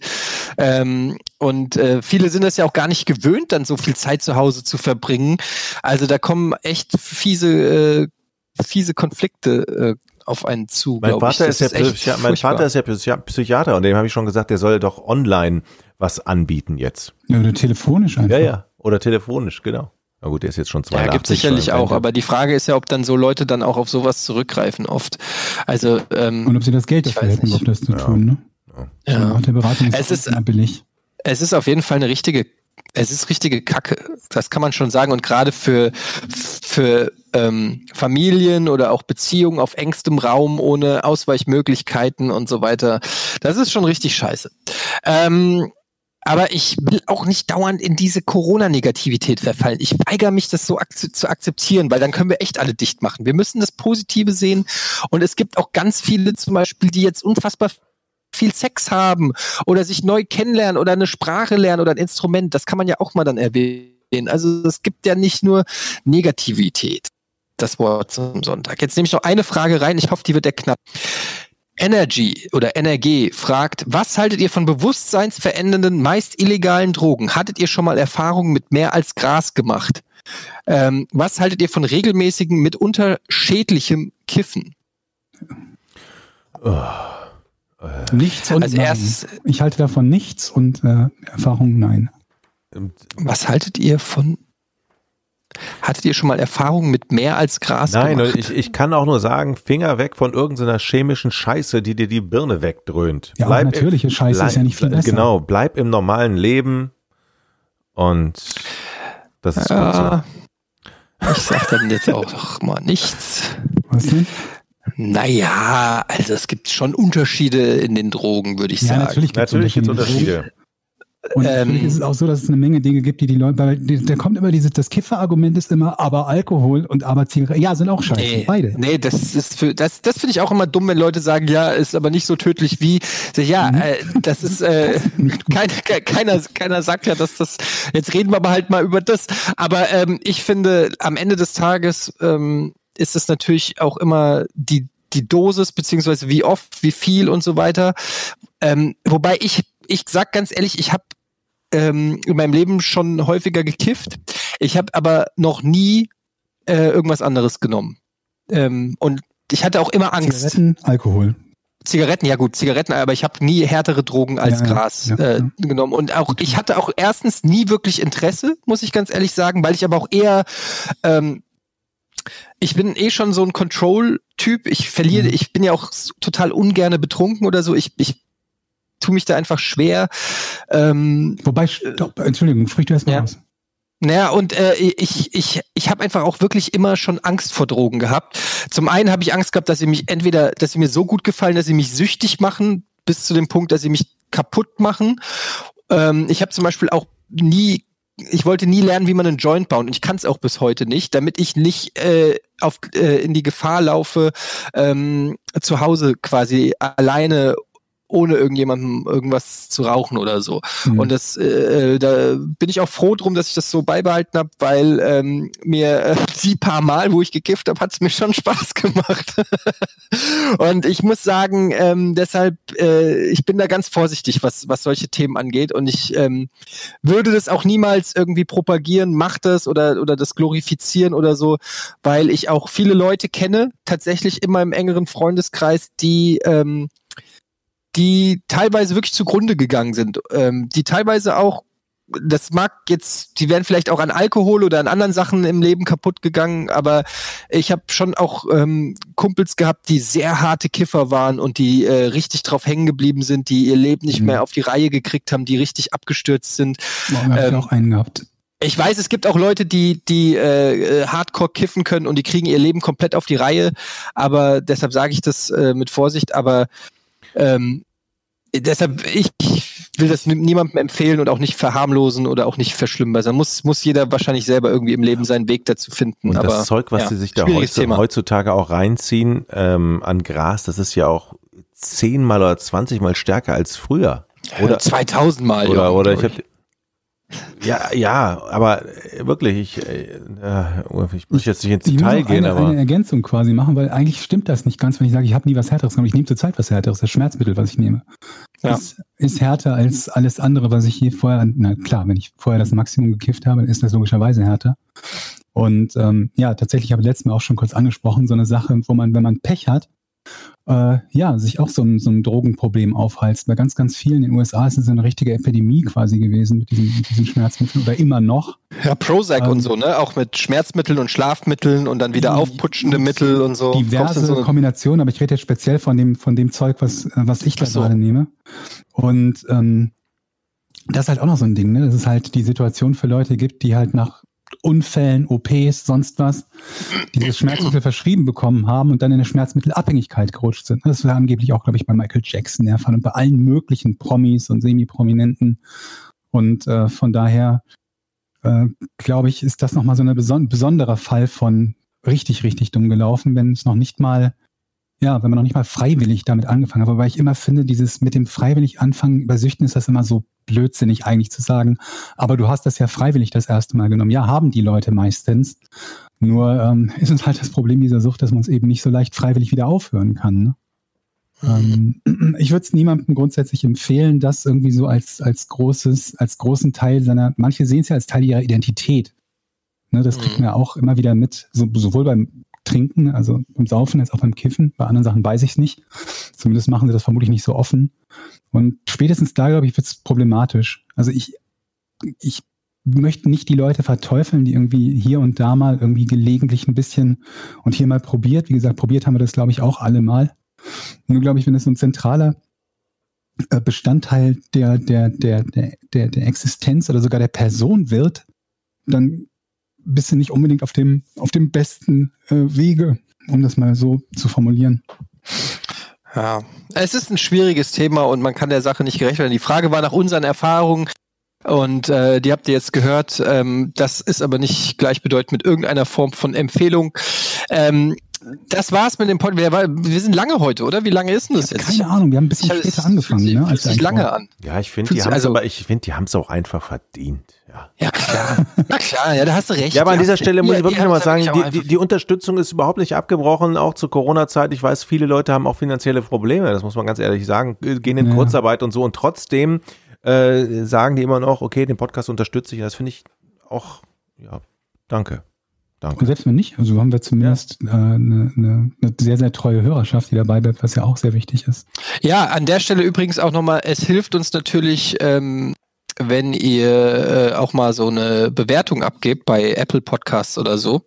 Ähm, und äh, viele sind es ja auch gar nicht gewöhnt, dann so viel Zeit zu Hause zu verbringen. Also da kommen echt fiese, äh, fiese Konflikte äh, auf einen zu. Mein. Vater Das ist ja, echt Psychi- mein. Vater ist ja Psychi- Psychiater und dem habe ich schon gesagt, der soll doch online was anbieten jetzt. Ja, oder telefonisch einfach. Ja, ja. Oder telefonisch, genau. Na gut, der ist jetzt schon Ja, 82. gibt sicherlich auch, aber die Frage ist ja, ob dann so Leute dann auch auf sowas zurückgreifen oft. Also ähm, Und ob sie das Geld dafür hätten, um das zu Ja. tun, ne? Ja. Und der Beratung Es ist- immer billig. Es ist auf jeden Fall eine richtige, es ist richtige Kacke. Das kann man schon sagen. Und gerade für, für ähm, Familien oder auch Beziehungen auf engstem Raum ohne Ausweichmöglichkeiten und so weiter, das ist schon richtig scheiße. Ähm, aber ich will auch nicht dauernd in diese Corona-Negativität verfallen. Ich weigere mich, das so ak zu akzeptieren, weil dann können wir echt alle dicht machen. Wir müssen das Positive sehen. Und es gibt auch ganz viele zum Beispiel, die jetzt unfassbar viel Sex haben oder sich neu kennenlernen oder eine Sprache lernen oder ein Instrument. Das kann man ja auch mal dann erwähnen. Also es gibt ja nicht nur Negativität. Das Wort zum Sonntag. Jetzt nehme ich noch eine Frage rein. Ich hoffe, die wird der knapp. Energy oder NRG fragt, was haltet ihr von bewusstseinsverändernden, meist illegalen Drogen? Hattet ihr schon mal Erfahrungen mit mehr als Gras gemacht? Ähm, was haltet ihr von regelmäßigen, mitunter schädlichem Kiffen? Nichts und Als nein. erstes, Ich halte davon nichts und äh, Erfahrung nein. Was haltet ihr von Hattet ihr schon mal Erfahrungen mit mehr als Gras Nein, gemacht? ich, ich kann auch nur sagen, Finger weg von irgendeiner chemischen Scheiße, die dir die Birne wegdröhnt. Ja, auch natürliche Scheiße ist ja nicht viel besser. Genau, bleib im normalen Leben und das ist gut so. ja, ich sag dann jetzt auch noch mal nichts. Was denn? Naja, also es gibt schon Unterschiede in den Drogen, würde ich Ja, sagen. natürlich gibt Natürlich gibt es Unterschiede. Und Ähm, natürlich ist es auch so, dass es eine Menge Dinge gibt, die die Leute, weil die- da kommt immer dieses, das Kiffer-Argument ist immer, aber Alkohol und aber Zigaretten, ja, sind auch scheiße, Nee, beide. nee, das ist für das, das finde ich auch immer dumm, wenn Leute sagen, ja, ist aber nicht so tödlich wie. Ja, äh, das ist äh, kein, ke- keiner, keiner sagt ja, dass das. Jetzt reden wir aber halt mal über das. Aber ähm, ich finde, am Ende des Tages ähm, ist es natürlich auch immer die die Dosis beziehungsweise wie oft, wie viel und so weiter. Ähm, wobei ich ich sag ganz ehrlich, ich habe ähm, in meinem Leben schon häufiger gekifft. Ich habe aber noch nie äh, irgendwas anderes genommen. Ähm, und ich hatte auch immer Angst. Zigaretten, Alkohol. Zigaretten, ja gut, Zigaretten, aber ich habe nie härtere Drogen als Ja, Gras ja, äh, ja. genommen. Und auch ich hatte auch erstens nie wirklich Interesse, muss ich ganz ehrlich sagen, weil ich aber auch eher ähm, ich bin eh schon so ein Control-Typ. Ich verliere, Mhm. ich bin ja auch total ungerne betrunken oder so. Ich, ich tue mich da einfach schwer. Ähm, Wobei, stopp, Entschuldigung, sprich du erst mal Ja. aus. naja, und äh, ich, ich, ich habe einfach auch wirklich immer schon Angst vor Drogen gehabt. Zum einen habe ich Angst gehabt, dass sie mich entweder, dass sie mir so gut gefallen, dass sie mich süchtig machen, bis zu dem Punkt, dass sie mich kaputt machen. Ähm, ich habe zum Beispiel auch nie ich wollte nie lernen, wie man einen Joint baut und ich kann es auch bis heute nicht, damit ich nicht äh, auf, äh, in die Gefahr laufe, ähm, zu Hause quasi alleine ohne irgendjemandem irgendwas zu rauchen oder so. Mhm. Und das, äh, da bin ich auch froh drum, dass ich das so beibehalten habe, weil ähm, mir äh, die paar Mal, wo ich gekifft habe, hat es mir schon Spaß gemacht. und ich muss sagen, ähm, deshalb, äh, ich bin da ganz vorsichtig, was, was solche Themen angeht. Und ich ähm, würde das auch niemals irgendwie propagieren, macht das oder, oder das glorifizieren oder so, weil ich auch viele Leute kenne, tatsächlich in meinem engeren Freundeskreis, die ähm, die teilweise wirklich zugrunde gegangen sind, ähm, die teilweise auch, das mag jetzt, die wären vielleicht auch an Alkohol oder an anderen Sachen im Leben kaputt gegangen, aber ich habe schon auch ähm, Kumpels gehabt, die sehr harte Kiffer waren und die äh, richtig drauf hängen geblieben sind, die ihr Leben nicht Mhm. mehr auf die Reihe gekriegt haben, die richtig abgestürzt sind. Boah, hab ich ähm, auch einen gehabt. Ich weiß, es gibt auch Leute, die, die äh, Hardcore kiffen können und die kriegen ihr Leben komplett auf die Reihe, aber deshalb sage ich das äh, mit Vorsicht, aber ähm, deshalb, ich will das nie- niemandem empfehlen und auch nicht verharmlosen oder auch nicht verschlimmern. Also muss, muss jeder wahrscheinlich selber irgendwie im Leben seinen Weg dazu finden. Und aber, das Zeug, was ja, sie sich da heutzutage, heutzutage auch reinziehen ähm, an Gras, das ist ja auch zehnmal oder zwanzigmal stärker als früher. Oder, 2000 Mal. oder, ja, oder ich habe ja, ja, aber äh, wirklich, ich, äh, äh, ich muss jetzt nicht ins Ich Detail gehen, eine, aber eine Ergänzung quasi machen, weil eigentlich stimmt das nicht ganz, wenn ich sage, ich habe nie was Härteres genommen. Ich nehme zurzeit was Härteres, das Schmerzmittel, was ich nehme. Ja. Ist, ist härter als alles andere, was ich hier vorher, na klar, wenn ich vorher das Maximum gekifft habe, dann ist das logischerweise härter. Und ähm, ja, tatsächlich habe ich letztes Mal auch schon kurz angesprochen, so eine Sache, wo man, wenn man Pech hat, äh, ja, sich auch so ein, so ein Drogenproblem aufhalst. Bei ganz, ganz vielen in den USA ist es eine richtige Epidemie quasi gewesen mit diesen, mit diesen Schmerzmitteln oder immer noch. Ja, Prozac Ähm, und so, ne? Auch mit Schmerzmitteln und Schlafmitteln und dann wieder aufputschende Mittel und so. Diverse so Kombinationen, aber ich rede jetzt speziell von dem, von dem Zeug, was, äh, was ich da so. gerade nehme. Und ähm, das ist halt auch noch so ein Ding, ne? dass es halt die Situation für Leute gibt, die halt nach Unfällen, OPs, sonst was, dieses Schmerzmittel verschrieben bekommen haben und dann in eine Schmerzmittelabhängigkeit gerutscht sind. Das war angeblich auch, glaube ich, bei Michael Jackson der Fall und bei allen möglichen Promis und Semi-Prominenten. Und äh, von daher, äh, glaube ich, ist das nochmal so ein beson besonderer Fall von richtig, richtig dumm gelaufen, wenn es noch nicht mal, ja, wenn man noch nicht mal freiwillig damit angefangen hat. Wobei ich immer finde, dieses mit dem freiwillig anfangen bei Süchten ist das immer so blödsinnig eigentlich zu sagen. Aber du hast das ja freiwillig das erste Mal genommen. Ja, haben die Leute meistens. Nur ähm, ist es halt das Problem dieser Sucht, dass man es eben nicht so leicht freiwillig wieder aufhören kann. Ne? Ähm, ich würde es niemandem grundsätzlich empfehlen, das irgendwie so als, als großes, als großen Teil seiner, manche sehen es ja als Teil ihrer Identität. Ne, das kriegt Mhm. man ja auch immer wieder mit, so, sowohl beim Trinken, also beim Saufen als auch beim Kiffen. Bei anderen Sachen weiß ich es nicht. Zumindest machen sie das vermutlich nicht so offen. Und spätestens da, glaube ich, wird es problematisch. Also ich, ich möchte nicht die Leute verteufeln, die irgendwie hier und da mal irgendwie gelegentlich ein bisschen und hier mal probiert. Wie gesagt, probiert haben wir das, glaube ich, auch alle mal. Nur glaube ich, wenn es so ein zentraler äh, Bestandteil der, der, der, der, der, der Existenz oder sogar der Person wird, dann bist du nicht unbedingt auf dem, auf dem besten äh, Wege, um das mal so zu formulieren. Ja, es ist ein schwieriges Thema und man kann der Sache nicht gerecht werden. Die Frage war nach unseren Erfahrungen und äh, die habt ihr jetzt gehört. Ähm, das ist aber nicht gleichbedeutend mit irgendeiner Form von Empfehlung. Ähm, das war's mit dem Podcast. Wir, wir sind lange heute, oder? Wie lange ist denn das jetzt? keine Ahnung, wir haben ein bisschen Ich- später angefangen. fühlt sich- Ne, fühlt als sich lange an. ja, ich finde, die haben es also- aber, ich finde, die haben es auch einfach verdient. Ja. Ja, klar. Na klar, ja, da hast du recht. Ja, aber an Die dieser Stelle muss ich wirklich nochmal sagen, die, die, die Unterstützung ist überhaupt nicht abgebrochen, auch zur Corona-Zeit. Ich weiß, viele Leute haben auch finanzielle Probleme, das muss man ganz ehrlich sagen, äh, gehen in Ja. Kurzarbeit und so und trotzdem äh, sagen die immer noch, okay, den Podcast unterstütze ich. Das finde ich auch, ja, danke. Und Danke. selbst wenn nicht, also haben wir zumindest äh, eine, eine, eine sehr, sehr treue Hörerschaft, die dabei bleibt, was ja auch sehr wichtig ist. Ja, an der Stelle übrigens auch nochmal, es hilft uns natürlich, ähm, wenn ihr äh, auch mal so eine Bewertung abgebt bei Apple Podcasts oder so,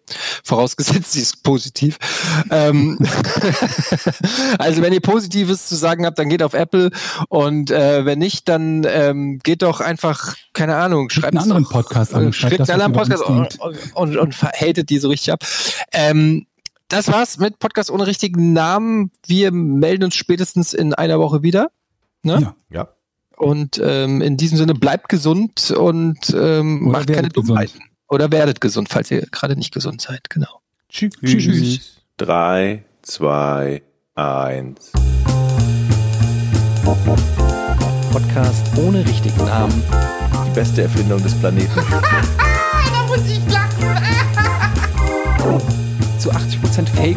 vorausgesetzt sie ist positiv. ähm, also wenn ihr Positives zu sagen habt, dann geht auf Apple und äh, wenn nicht, dann ähm, geht doch einfach, keine Ahnung, schreibt einen es anderen doch, Podcast an, äh, schreibt einen anderen Podcast und, und, und hatet die so richtig ab. Ähm, das war's mit Podcast ohne richtigen Namen. Wir melden uns spätestens in einer Woche wieder. Ne? Ja. Ja. Und ähm, in diesem Sinne bleibt gesund und ähm, Oder macht keine gesund. Dummheiten. Oder werdet gesund, falls ihr gerade nicht gesund seid. Genau. Tschüss. Tschüss. Drei, zwei, eins. Podcast ohne richtigen Namen. Die beste Erfindung des Planeten. Zu 80% Fake.